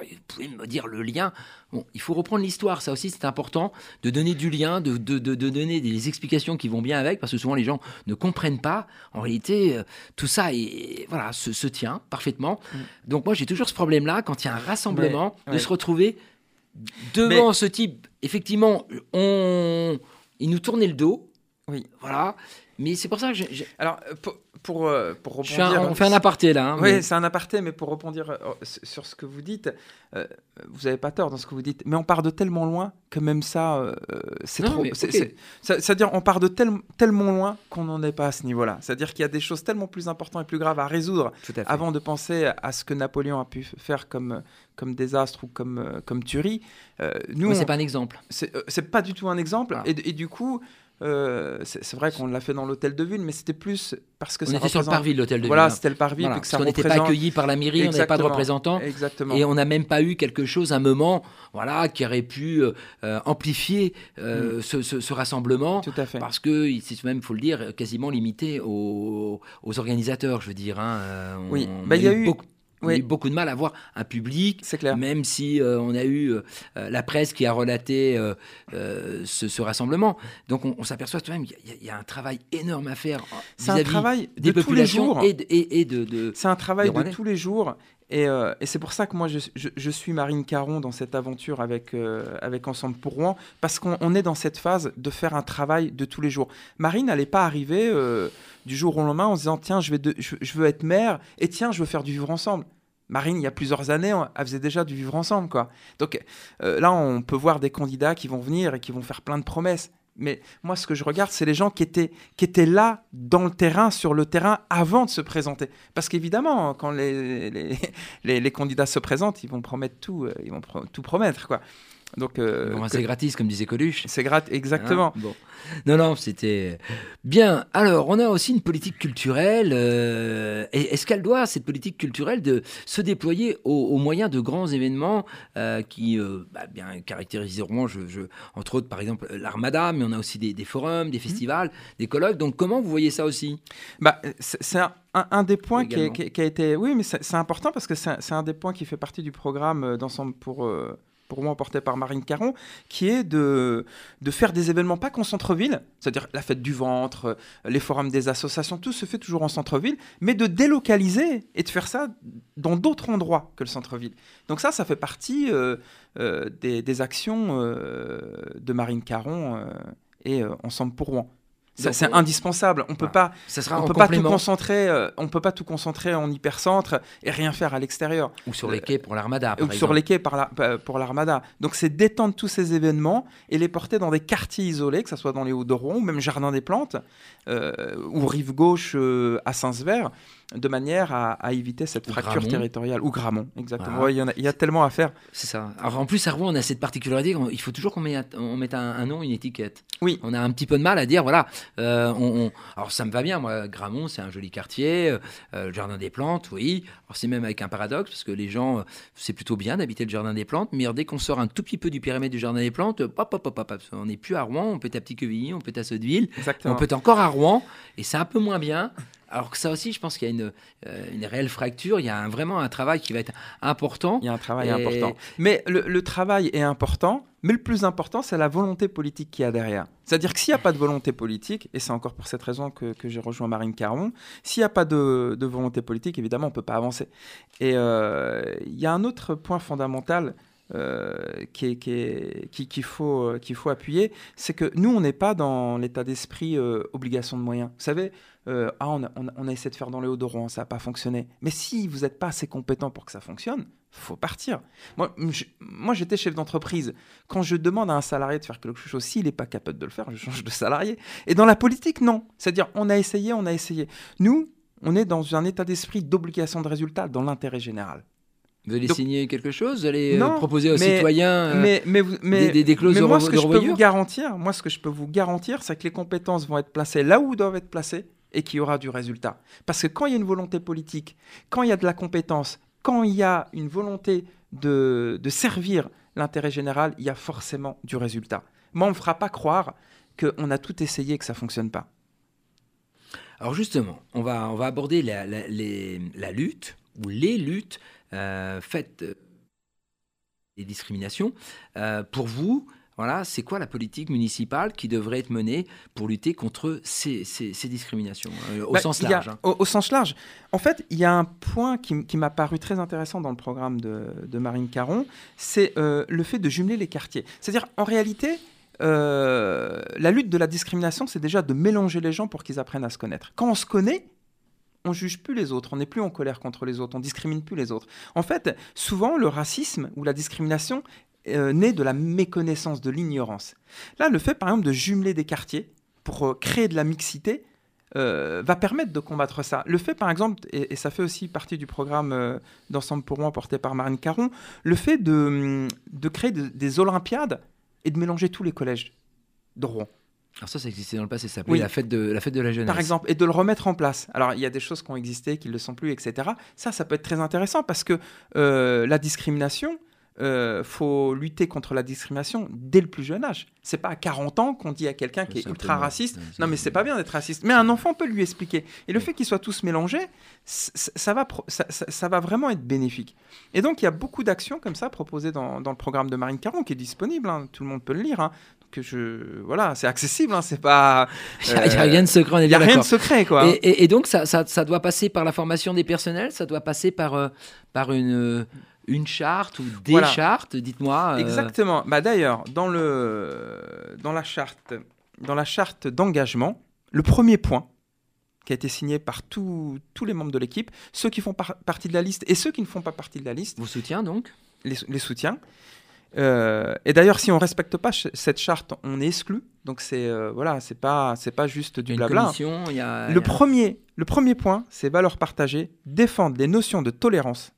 vous pouvez me dire le lien. Bon, il faut reprendre l'histoire, ça aussi c'est important, de donner du lien, de, de, de, de donner des explications qui vont bien avec, parce que souvent les gens ne comprennent pas. En réalité, euh, tout ça est, voilà, se, se tient parfaitement. Donc moi j'ai toujours ce problème-là, quand il y a un rassemblement, de ouais. se retrouver devant ce type. Effectivement, on, il nous tournait le dos. Oui. Voilà. Mais c'est pour ça que j'ai- Alors, euh, pour, pour, euh, pour un- rebondir... on fait un aparté là. hein, Oui, mais- c'est un aparté, mais pour rebondir euh, sur ce que vous dites, euh, vous n'avez pas tort dans ce que vous dites, mais on part de tellement loin que même ça, euh, c'est trop. C'est-à-dire, on part de tel- tellement loin qu'on n'en est pas à ce niveau-là. C'est-à-dire qu'il y a des choses tellement plus importantes et plus graves à résoudre à avant de penser à ce que Napoléon a pu faire comme, comme désastre ou comme, comme tuerie. Euh, nous, c'est pas un exemple. euh, c'est pas du tout un exemple. Ah. Et, et du coup, euh, c'est vrai qu'on l'a fait dans l'hôtel de ville, mais c'était plus parce que On ça était sur le représente- parvis de l'hôtel de Voilà, ville. hein. c'était le parvis, Voilà, puis que parce ça qu'on n'était pas représente- accueillis par la mairie, on n'avait pas de représentants. Exactement. Et on n'a même pas eu quelque chose, un moment, voilà, qui aurait pu euh, euh, amplifier euh, ce, ce- ce rassemblement. Mm. Tout à fait. Parce que il- c'est même, faut le dire, quasiment limité aux, aux organisateurs, je veux dire. hein. On- Oui. on Bah, il y a eu- beaucoup, on oui. eu beaucoup de mal à voir un public. C'est clair. Même si euh, on a eu euh, euh, la presse qui a relaté euh, ce, ce rassemblement. Donc on, on s'aperçoit quand même qu'il y, a- il y a un travail énorme à faire C'est un travail des de tous les jours. et, de- et- et de, de- C'est un travail de tous les jours. Et, et c'est pour ça que moi, je, je- je suis Marine Caron dans cette aventure avec, avec Ensemble pour Rouen, parce qu'on on est dans cette phase de faire un travail de tous les jours. Marine, elle n'est pas arrivée euh, du jour au lendemain en se disant Tiens, je, veux être maire, et tiens, je veux faire du vivre ensemble. Marine, il y a plusieurs années, on- elle faisait déjà du vivre ensemble. quoi. Donc euh, là, on peut voir des candidats qui vont venir et qui vont faire plein de promesses. Mais moi, ce que je regarde, c'est les gens qui étaient, qui étaient là, dans le terrain, sur le terrain, avant de se présenter. Parce qu'évidemment, quand les, les, candidats se présentent, ils vont promettre tout, euh, ils vont tout promettre. Quoi. Donc, euh, Bon, que- c'est gratis, comme disait Coluche. c'est gratuit, exactement. Hein, bon. Non, non, c'était bien. Alors, on a aussi une politique culturelle. euh, Est-ce qu'elle doit, cette politique culturelle, de se déployer au, au moyen de grands événements euh, qui bah, bien caractériseront, je, je- entre autres, par exemple, l'Armada, mais on a aussi des, des forums, Mmh. des festivals, des colloques. Donc, comment vous voyez ça aussi? Bah, c'est un, un- un des points qui, a été. Oui, mais c'est important parce que c'est un- des points qui fait partie du programme d'ensemble pour. euh, pour moi, porté par Marine Caron, qui est de, de faire des événements pas qu'en centre-ville, c'est-à-dire la fête du ventre, euh, les forums des associations, tout se fait toujours en centre-ville, mais de délocaliser et de faire ça dans d'autres endroits que le centre-ville. Donc ça, ça fait partie euh, euh, des, actions de Marine Caron et Ensemble pour Rouen. C'est indispensable. On peut Voilà. pas Ça sera on peut pas tout concentrer, euh, on peut pas tout concentrer en hypercentre et rien faire à l'extérieur ou sur les quais pour l'Armada, ou sur les quais par la- pa- pour l'armada. Donc c'est d'étendre tous ces événements et les porter dans des quartiers isolés, que ce soit dans les Hauts-de-Rouen ou même Jardin des Plantes euh, ou rive gauche euh, à Saint-Sever, de manière à, à éviter cette Ou fracture Gramont. territoriale ou Gramont, exactement. Voilà. Ouais, Il y, en a- il y a tellement à faire. C'est ça. Alors en plus à Rouen, on a cette particularité, il faut toujours qu'on mette, on mette un, un nom, une étiquette. Oui. On a un petit peu de mal à dire, voilà, euh, on, on- alors ça me va bien, moi, Gramont, c'est un joli quartier, euh, le Jardin des Plantes, oui. Alors c'est même avec un paradoxe, parce que les gens, euh, c'est plutôt bien d'habiter le Jardin des Plantes, mais dès qu'on sort un tout petit peu du périmètre du Jardin des Plantes, pop, pop, pop, pop, pop, on n'est plus à Rouen, on peut être à Petit-Quevilly, on peut être à Sotteville, on peut être encore à Rouen, et c'est un peu moins bien. Alors que ça aussi, je pense qu'il y a une, euh, une réelle fracture, il y a un- vraiment un travail qui va être important. Il y a un travail Et- important. Mais le, le travail est important, mais le plus important, c'est la volonté politique qu'il y a derrière. C'est-à-dire que s'il n'y a pas de volonté politique, et c'est encore pour cette raison que, que j'ai rejoint Marine Caron, s'il n'y a pas de, de volonté politique, évidemment, on ne peut pas avancer. Et euh, il y a un autre point fondamental euh, qui est- qui qui- qu'il faut, qu'il faut appuyer, c'est que nous, on n'est pas dans l'état d'esprit euh, obligation de moyens. Vous savez, euh, ah, on, a, on a- on a essayé de faire dans les Hauts-de-Rouen, ça n'a pas fonctionné. Mais si vous n'êtes pas assez compétent pour que ça fonctionne, faut partir. Moi, je- moi j'étais chef d'entreprise. Quand je demande à un salarié de faire quelque chose, s'il n'est pas capable de le faire, je change de salarié. Et dans la politique, non. C'est-à-dire, on a essayé, on a essayé. Nous, on est dans un état d'esprit d'obligation de résultat dans l'intérêt général. Vous allez Donc- signer quelque chose Vous allez euh, proposer aux mais- citoyens euh, mais, mais, vous- mais, des- des- des clauses mais de moi, revo- ce que de je peux vous garantir, moi, ce que je peux vous garantir, c'est que les compétences vont être placées là où doivent être placées et qu'il y aura du résultat. Parce que quand il y a une volonté politique, quand il y a de la compétence, quand il y a une volonté de, servir l'intérêt général, il y a forcément du résultat. Moi, on ne fera pas croire qu'on a tout essayé et que ça fonctionne pas. Alors justement, on va, aborder la lutte ou les luttes euh, faites euh, des discriminations. Euh, pour vous, voilà, c'est quoi la politique municipale qui devrait être menée pour lutter contre ces, ces- ces discriminations euh, au Bah, sens a- large hein. au, au sens large. En fait, il y a un point qui, m'a paru très intéressant dans le programme de, de Marine Caron, c'est euh, le fait de jumeler les quartiers. C'est-à-dire, en réalité, euh, la lutte de la discrimination, c'est déjà de mélanger les gens pour qu'ils apprennent à se connaître. Quand on se connaît, on juge plus les autres, on n'est plus en colère contre les autres, on discrimine plus les autres. En fait, souvent, le racisme ou la discrimination euh, naît de la méconnaissance, de l'ignorance. Là, le fait, par exemple, de jumeler des quartiers pour euh, créer de la mixité, euh, va permettre de combattre ça. Le fait, par exemple, et, et ça fait aussi partie du programme euh, d'Ensemble pour moi porté par Marine Caron, le fait de, hum, de créer de- des Olympiades et de mélanger tous les collèges de Rouen. Alors ça, ça existait dans le passé, ça s'appelait Oui. la, fête de, la fête de la jeunesse. par exemple, et de le remettre en place. Alors, il y a des choses qui ont existé, qui ne le sont plus, etc. Ça, ça peut être très intéressant parce que euh, la discrimination, euh, faut lutter contre la discrimination dès le plus jeune âge. C'est pas à 40 ans qu'on dit à quelqu'un qui est ultra raciste, non mais c'est pas bien d'être raciste. Mais un enfant peut lui expliquer. Et le fait qu'ils soient tous mélangés, ça va, ça, ça- ça va vraiment être bénéfique. Et donc il y a beaucoup d'actions comme ça proposées dans, dans le programme de Marine Caron qui est disponible. hein. Tout le monde peut le lire. hein. Donc je, voilà, c'est accessible. hein. C'est pas. Il n'y a, rien de secret, on est Il y a rien de secret quoi. Et, et- et donc, ça, ça, ça doit passer par la formation des personnels, ça doit passer par, euh, par une, euh, une charte ou des Voilà. chartes, dites-moi. euh, Exactement. Bah d'ailleurs, dans le dans la charte dans la charte d'engagement, le premier point qui a été signé par tous tous les membres de l'équipe, ceux qui font par- partie de la liste et ceux qui ne font pas partie de la liste, Vous soutient donc? Les, les soutiens. Euh, et d'ailleurs, si on respecte pas ch- cette charte, on est exclu. Donc c'est euh, voilà, c'est pas c'est pas juste du blabla. y a... Le y a- premier, le premier point, c'est valeurs partagées, défendre les notions de tolérance,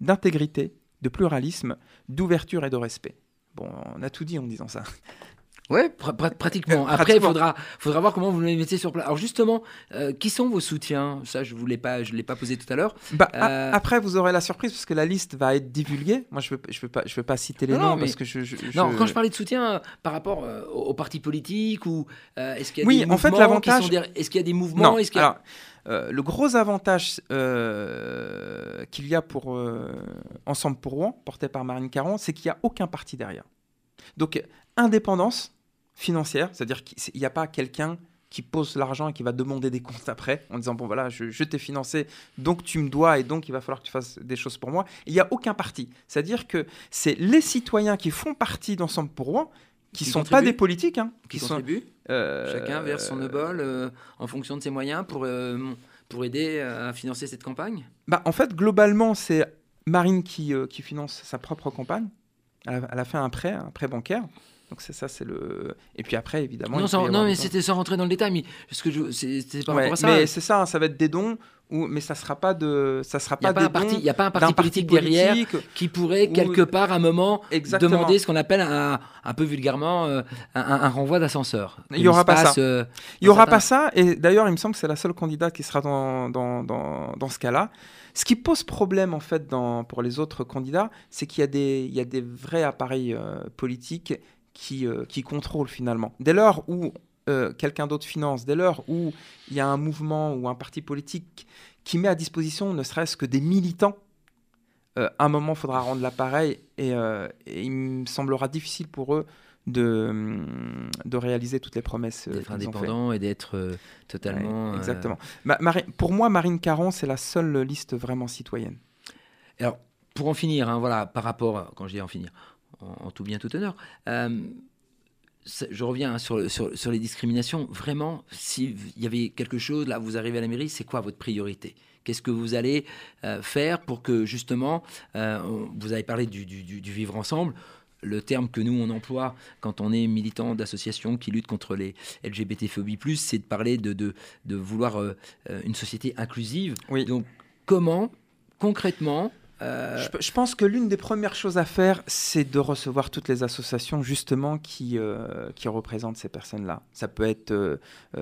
d'intégrité, de pluralisme, d'ouverture et de respect. Bon, on a tout dit en disant ça. Ouais, pra- pra- pratiquement. Après, il faudra, faudra voir comment vous les mettez sur place. Alors justement, euh, qui sont vos soutiens? Ça, je ne l'ai pas, je l'ai pas posé tout à l'heure. Bah, Euh, Après, vous aurez la surprise parce que la liste va être divulguée. Moi, je ne veux, je veux, pas- je veux pas citer les Non, noms mais- parce que je. je- Non, quand je parlais de soutien euh, par rapport aux, partis politiques ou est-ce qu'il y a Oui, des en fait, mouvements qui l'avantage- Est-ce qu'il y a des mouvements? Non, a- alors, euh, le gros avantage euh, qu'il y a pour euh, Ensemble pour Rouen, porté par Marine Caron, c'est qu'il n'y a aucun parti derrière. Donc, indépendance financière, c'est-à-dire qu'il n'y a pas quelqu'un qui pose l'argent et qui va demander des comptes après en disant bon voilà je, je t'ai financé donc tu me dois et donc il va falloir que tu fasses des choses pour moi il n'y a aucun parti c'est à dire que c'est les citoyens qui font partie d'ensemble pour Rouen qui, Qui sont pas des politiques hein, qui sont contribuent euh, Chacun verse son obol euh, en fonction de ses moyens pour, euh, pour aider à financer cette campagne Bah, en fait, globalement, c'est Marine qui, euh, qui finance sa propre campagne. Elle a, elle a fait un prêt, un prêt bancaire. Donc c'est ça, c'est le. Et puis après, évidemment. Non, sans- mais c'était sans rentrer dans le détail, mais ce que je, c'était par Ouais, rapport à ça. mais c'est ça, ça va être des dons, ou, mais ça sera pas de, ça sera Il n'y a, pas pas il y a pas un parti politique derrière qui pourrait ou- quelque part à un moment Exactement. demander ce qu'on appelle un, un peu vulgairement euh, un, renvoi d'ascenseur. Il y aura pas ça. euh, Il y aura certains- pas ça, et d'ailleurs, il me semble que c'est la seule candidate qui sera dans, dans, dans, dans ce cas-là. Ce qui pose problème, en fait, dans, pour les autres candidats, c'est qu'il y, a des- il y a des vrais appareils euh, politiques qui, euh, qui contrôlent finalement. Dès lors où euh, quelqu'un d'autre finance, dès lors où il y a un mouvement ou un parti politique qui met à disposition ne serait-ce que des militants, euh, à un moment, il faudra rendre l'appareil et, et il me semblera difficile pour eux de, hum, de réaliser toutes les promesses d'être indépendant et d'être totalement. Ouais, exactement. Ma- pour moi, Marine Caron, c'est la seule liste vraiment citoyenne. Alors, pour en finir, hein, voilà, par rapport, quand je dis en finir, en, en tout bien, tout honneur, euh, je reviens hein, sur, sur, sur les discriminations. Vraiment, s'il y avait quelque chose, là, vous arrivez à la mairie, c'est quoi votre priorité? Qu'est-ce que vous allez euh, faire pour que, justement, euh, on- vous avez parlé du, du- du- du vivre ensemble le terme que nous on emploie quand on est militant d'associations qui luttent contre les LGBT-phobies+, c'est de parler de, de, de vouloir euh, une société inclusive. Oui. Donc comment concrètement euh, Je, je pense que l'une des premières choses à faire, c'est de recevoir toutes les associations justement qui, euh, qui représentent ces personnes-là. Ça peut être euh,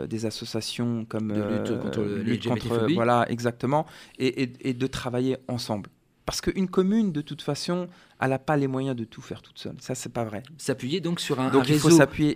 des associations comme De lutte contre lutte contre- voilà, exactement, et, et- et de travailler ensemble. Parce qu'une commune, de toute façon, elle n'a pas les moyens de tout faire toute seule. Ça, c'est pas vrai. s'appuyer donc sur un, Donc réseau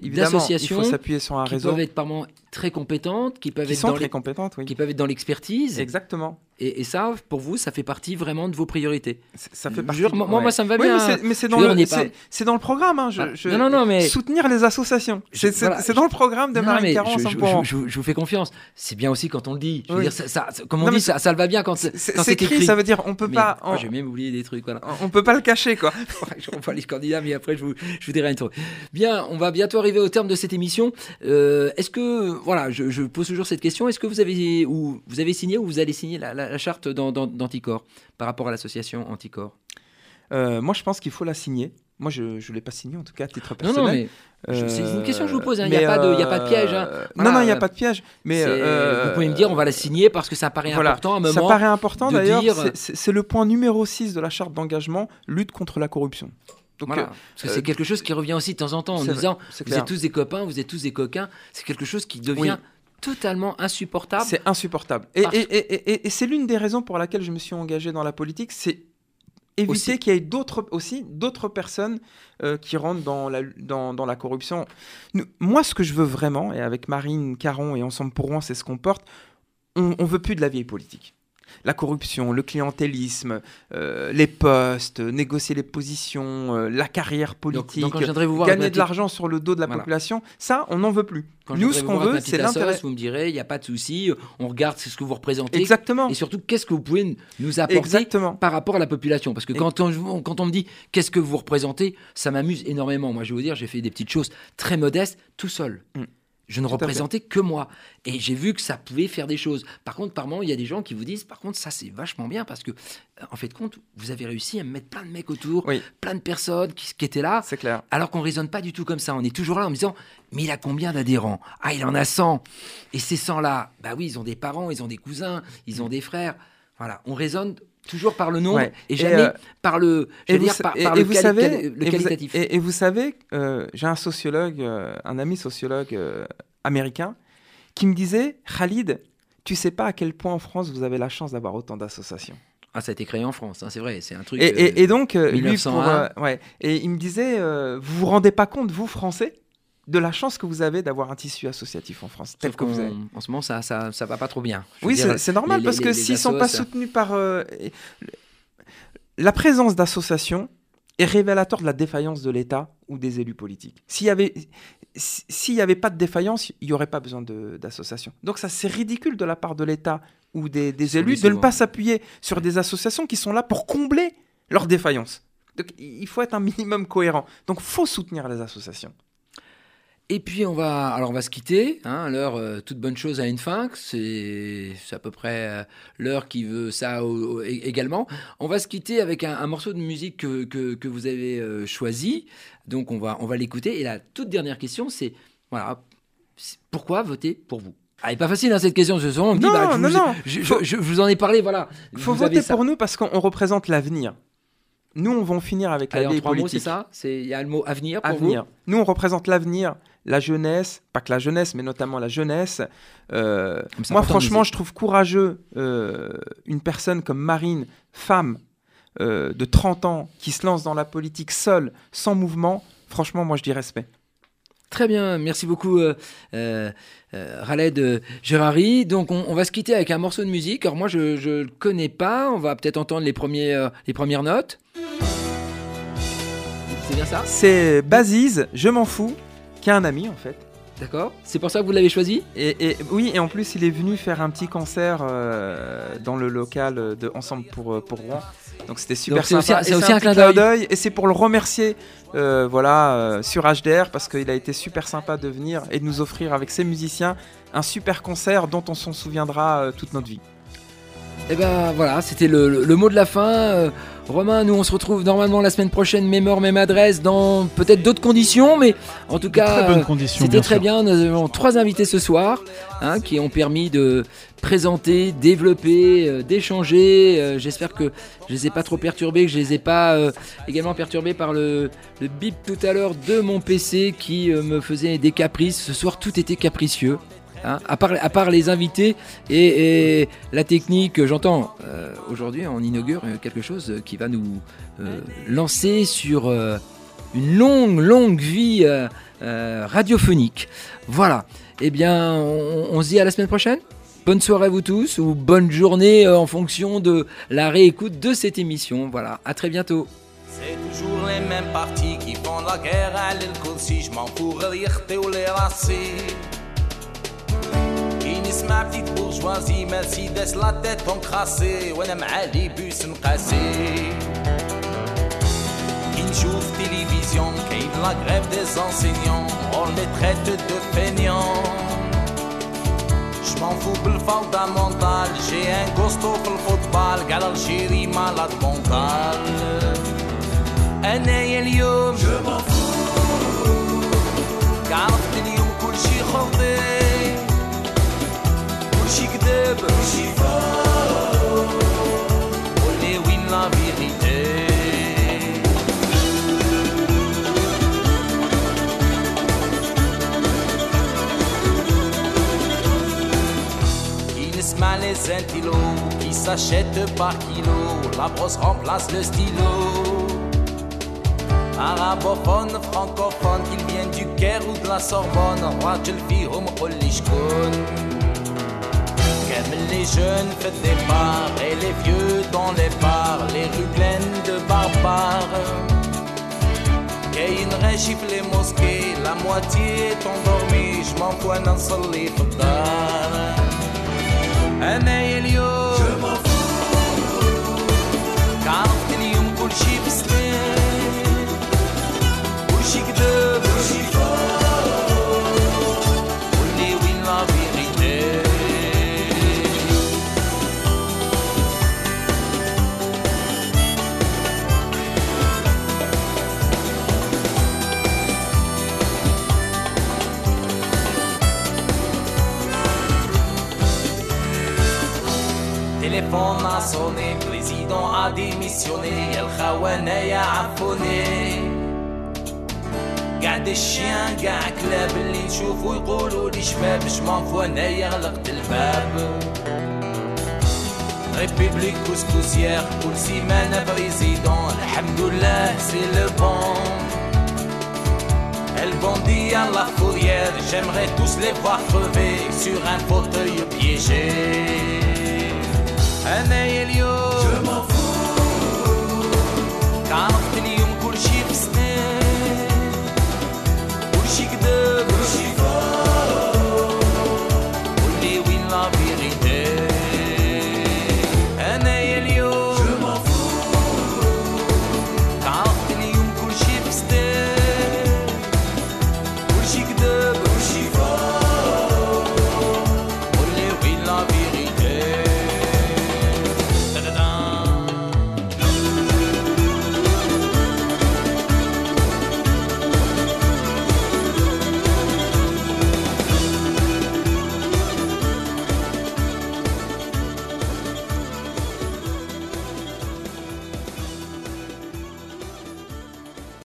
évidemment, il d'associations faut s'appuyer sur un qui réseau peuvent être par moments très compétentes, qui peuvent qui être sont dans très les- compétentes, oui. qui peuvent être dans l'expertise. Exactement. Et, et ça, pour vous, ça fait partie vraiment de vos priorités. Ça fait partie. moi- moi, ça me va Oui, bien. mais c'est- dans, le- est pas- c'est- c'est dans le programme. hein, je- Voilà. je- Non, non, non, mais- Soutenir les associations. C'est voilà, dans le programme de Non, Marine Caron. je, vous fais confiance. C'est bien aussi quand on le dit. Je veux Oui. dire, ça, ça- ça- comme on dit, ça, ça le va bien quand, C'est écrit, ça veut dire on peut pas. J'ai même oublié des trucs. On peut pas le cacher quoi. je revois les candidats, mais après, je vous, je vous dirai un truc. Bien, on va bientôt arriver au terme de cette émission. Euh, est-ce que, voilà, je, pose toujours cette question, est-ce que vous avez, ou, vous avez signé ou vous allez signer la, charte d'an- d'an- d'Anticor par rapport à l'association Anticor? Euh, moi, je pense qu'il faut la signer. Moi, je ne l'ai pas signée en tout cas à titre Non, personnel. non, mais je- c'est une question que je vous pose, hein. Il y a mais, pas de- il y a pas de piège, hein. euh, Voilà, non, non, il n'y a euh, pas de piège. Mais euh, vous pouvez me dire, on va la signer parce que ça paraît voilà. important à un moment. Ça paraît important d'ailleurs. dire- c'est- le point numéro 6 de la charte d'engagement lutte contre la corruption. Donc, Voilà. euh, Parce que euh, c'est quelque chose qui revient aussi de temps en temps en nous disant vous clair. êtes tous des copains, vous êtes tous des coquins. C'est quelque chose qui devient totalement insupportable. C'est insupportable. Et- et c'est l'une des raisons pour laquelle je me suis engagé dans la politique, c'est éviter qu'il y ait d'autres aussi d'autres personnes euh, qui rentrent dans la, dans, dans la corruption. Moi, ce que je veux vraiment, et avec Marine Caron et Ensemble pour Rouen, c'est ce qu'on porte, on, on veut plus de la vieille politique. La corruption, le clientélisme, euh, les postes, négocier les positions, euh, la carrière politique, donc vous voir gagner de l'argent sur le dos de la Voilà. population, ça, on n'en veut plus. quand Nous, ce qu'on veut, c'est l'intérêt. Vous me direz, il n'y a pas de souci, on regarde ce que vous représentez. Exactement. Et surtout, qu'est-ce que vous pouvez nous apporter Exactement. par rapport à la population? Parce que Et- quand on, quand on me dit qu'est-ce que vous représentez, ça m'amuse énormément. Moi, je vais vous dire, j'ai fait des petites choses très modestes tout seul. Mm. Je ne représentais que moi. Et j'ai vu que ça pouvait faire des choses. Par contre, par moment, il y a des gens qui vous disent, par contre, ça c'est vachement bien parce que, euh, en fait, de compte, vous avez réussi à me mettre plein de mecs autour, Oui. plein de personnes qui, qui étaient là. C'est clair. Alors qu'on raisonne pas du tout comme ça. On est toujours là en me disant, mais il a combien d'adhérents? Ah, il en a 100. Et ces 100-là, bah oui, ils ont des parents, ils ont des cousins, ils ont des frères. Voilà, on raisonne toujours par le nombre Ouais. et Et, jamais euh, par le, Et vous, dire, sa- par, et- par et le, vous quali- savez, quali- le qualitatif. Et, et vous savez, euh, j'ai un sociologue, euh, un ami sociologue euh, américain, qui me disait, Khalid, tu sais pas à quel point en France vous avez la chance d'avoir autant d'associations. Ah, ça a été créé en France, hein, c'est vrai, c'est un truc. Et, euh, donc, euh, lui, pour, 1901. euh, ouais, et il me disait, euh, vous vous rendez pas compte, vous Français, de la chance que vous avez d'avoir un tissu associatif en France, tel sauf que vous avez. En ce moment, ça, ça, ça va pas trop bien. Je Oui, c'est- normal les- parce les- que s'ils sont pas ça- soutenus par euh, la présence d'associations est révélateur de la défaillance de l'État ou des élus politiques. S'il y avait si- s'il y avait pas de défaillance, il y aurait pas besoin d'associations. Donc ça c'est ridicule de la part de l'État ou des, élus de ne pas s'appuyer sur des associations qui sont là pour combler leurs défaillances. Donc il faut être un minimum cohérent. Donc faut soutenir les associations. Et puis on va, alors on va se quitter. Hein, l'heure, euh, toute bonne chose a une fin. C'est c'est à peu près euh, l'heure qui veut ça au- au- é- également. On va se quitter avec un, un morceau de musique que, que, que vous avez euh, choisi. Donc on va, on va l'écouter. Et la toute dernière question, c'est voilà, c'est- pourquoi voter pour vous? Ah, elle est pas facile hein, cette question. on me dit, Non, bah, je, non, vous, non. je, je- Faut- je vous en ai parlé, voilà. Il faut Vous voter pour nous parce qu'on on représente l'avenir. Nous, on va en finir avec Allez, la en vieille trois mots, politique. c'est ça? C'est il y a le mot avenir pour avenir. Nous, on représente l'avenir, la jeunesse, pas que la jeunesse, mais notamment la jeunesse. Euh, moi, franchement, je trouve courageux euh, une personne comme Marine, femme euh, de 30 ans, qui se lance dans la politique seule, sans mouvement. Franchement, moi, je dis respect. Très bien, merci beaucoup euh, euh, Gérari. Donc on, on va se quitter avec un morceau de musique. Alors moi je ne le connais pas, on va peut-être entendre les, premiers, les premières notes. C'est bien ça? C'est Baziz, je m'en fous, qui est un ami, en fait. D'accord C'est pour ça que vous l'avez choisi? Et, et- oui, et en plus, il est venu faire un petit concert euh, dans le local de Ensemble pour, euh, pour Rouen. Donc c'était super Donc sympa. c'est aussi un clin d'œil. Et c'est pour le remercier euh, voilà, euh, sur HDR parce qu'il a été super sympa de venir et de nous offrir avec ses musiciens un super concert dont on s'en souviendra euh, toute notre vie. Et ben voilà, c'était le, le- le mot de la fin. Romain, nous on se retrouve normalement la semaine prochaine, même heure, même adresse, dans peut-être d'autres conditions, mais en tout cas, C'était très sûr. bien. Nous avons trois invités ce soir hein, qui ont permis de présenter, développer, euh, d'échanger. Euh, J'espère que je les ai pas trop perturbés, que je les ai pas euh, également perturbés par le, le bip tout à l'heure de mon PC qui me faisait des caprices. Ce soir, tout était capricieux. Hein. À, part, les invités et, la technique, j'entends, euh, aujourd'hui on inaugure quelque chose qui va nous euh, lancer sur euh, une longue, longue vie radiophonique. Voilà, eh bien on, se dit à la semaine prochaine. Bonne soirée à vous tous ou bonne journée en fonction de la réécoute de cette émission. Voilà, à très bientôt. Les mêmes. راسي. Qui نسمع petite bourgeoisie, Mercedes la tête encrassée. وانا مع لي بوس نقاسي. Qui نشوف télévision, كاين la grève des enseignants. On les traite de feignants. Je m'en fous بالفوضى mentale J'ai un gosto في الفوتبال قال الجيري malade mental انايا اليوم جو m'en عرفت اليوم كل și gdeb și fără O lewin la virite Mal les intilos qui s'achètent par kilo, la brosse remplace le stylo. Arabophone, francophone, qu'il vienne du Caire ou de la Sorbonne, Rachel Fihom, Olishkon les jeunes faites des bars et les vieux dans les bars, les rues pleines de barbares. كاين غاشي في les mosquées, la moitié est endormie, je m'envoie نصلي في الدار. أنا اليوم je m'en fous عرفت اليوم كل شي بسلام كل شي كذب كل téléphone a sonné, président a démissionné, El Khawana ya عفوني قاعد الشيان قاع كلاب اللي نشوفو يقولوا لي شباب جمانفوا انايا غلقت الباب ريبوبليك كوسكوسيير كل سيمانة بريزيدون الحمد لله سي لو بون Elle bondit à la fourrière, j'aimerais tous les voir crever sur un fauteuil piégé. أنا اليوم je m'en fous عرفت اليوم كل شي بسنان كل شي كذب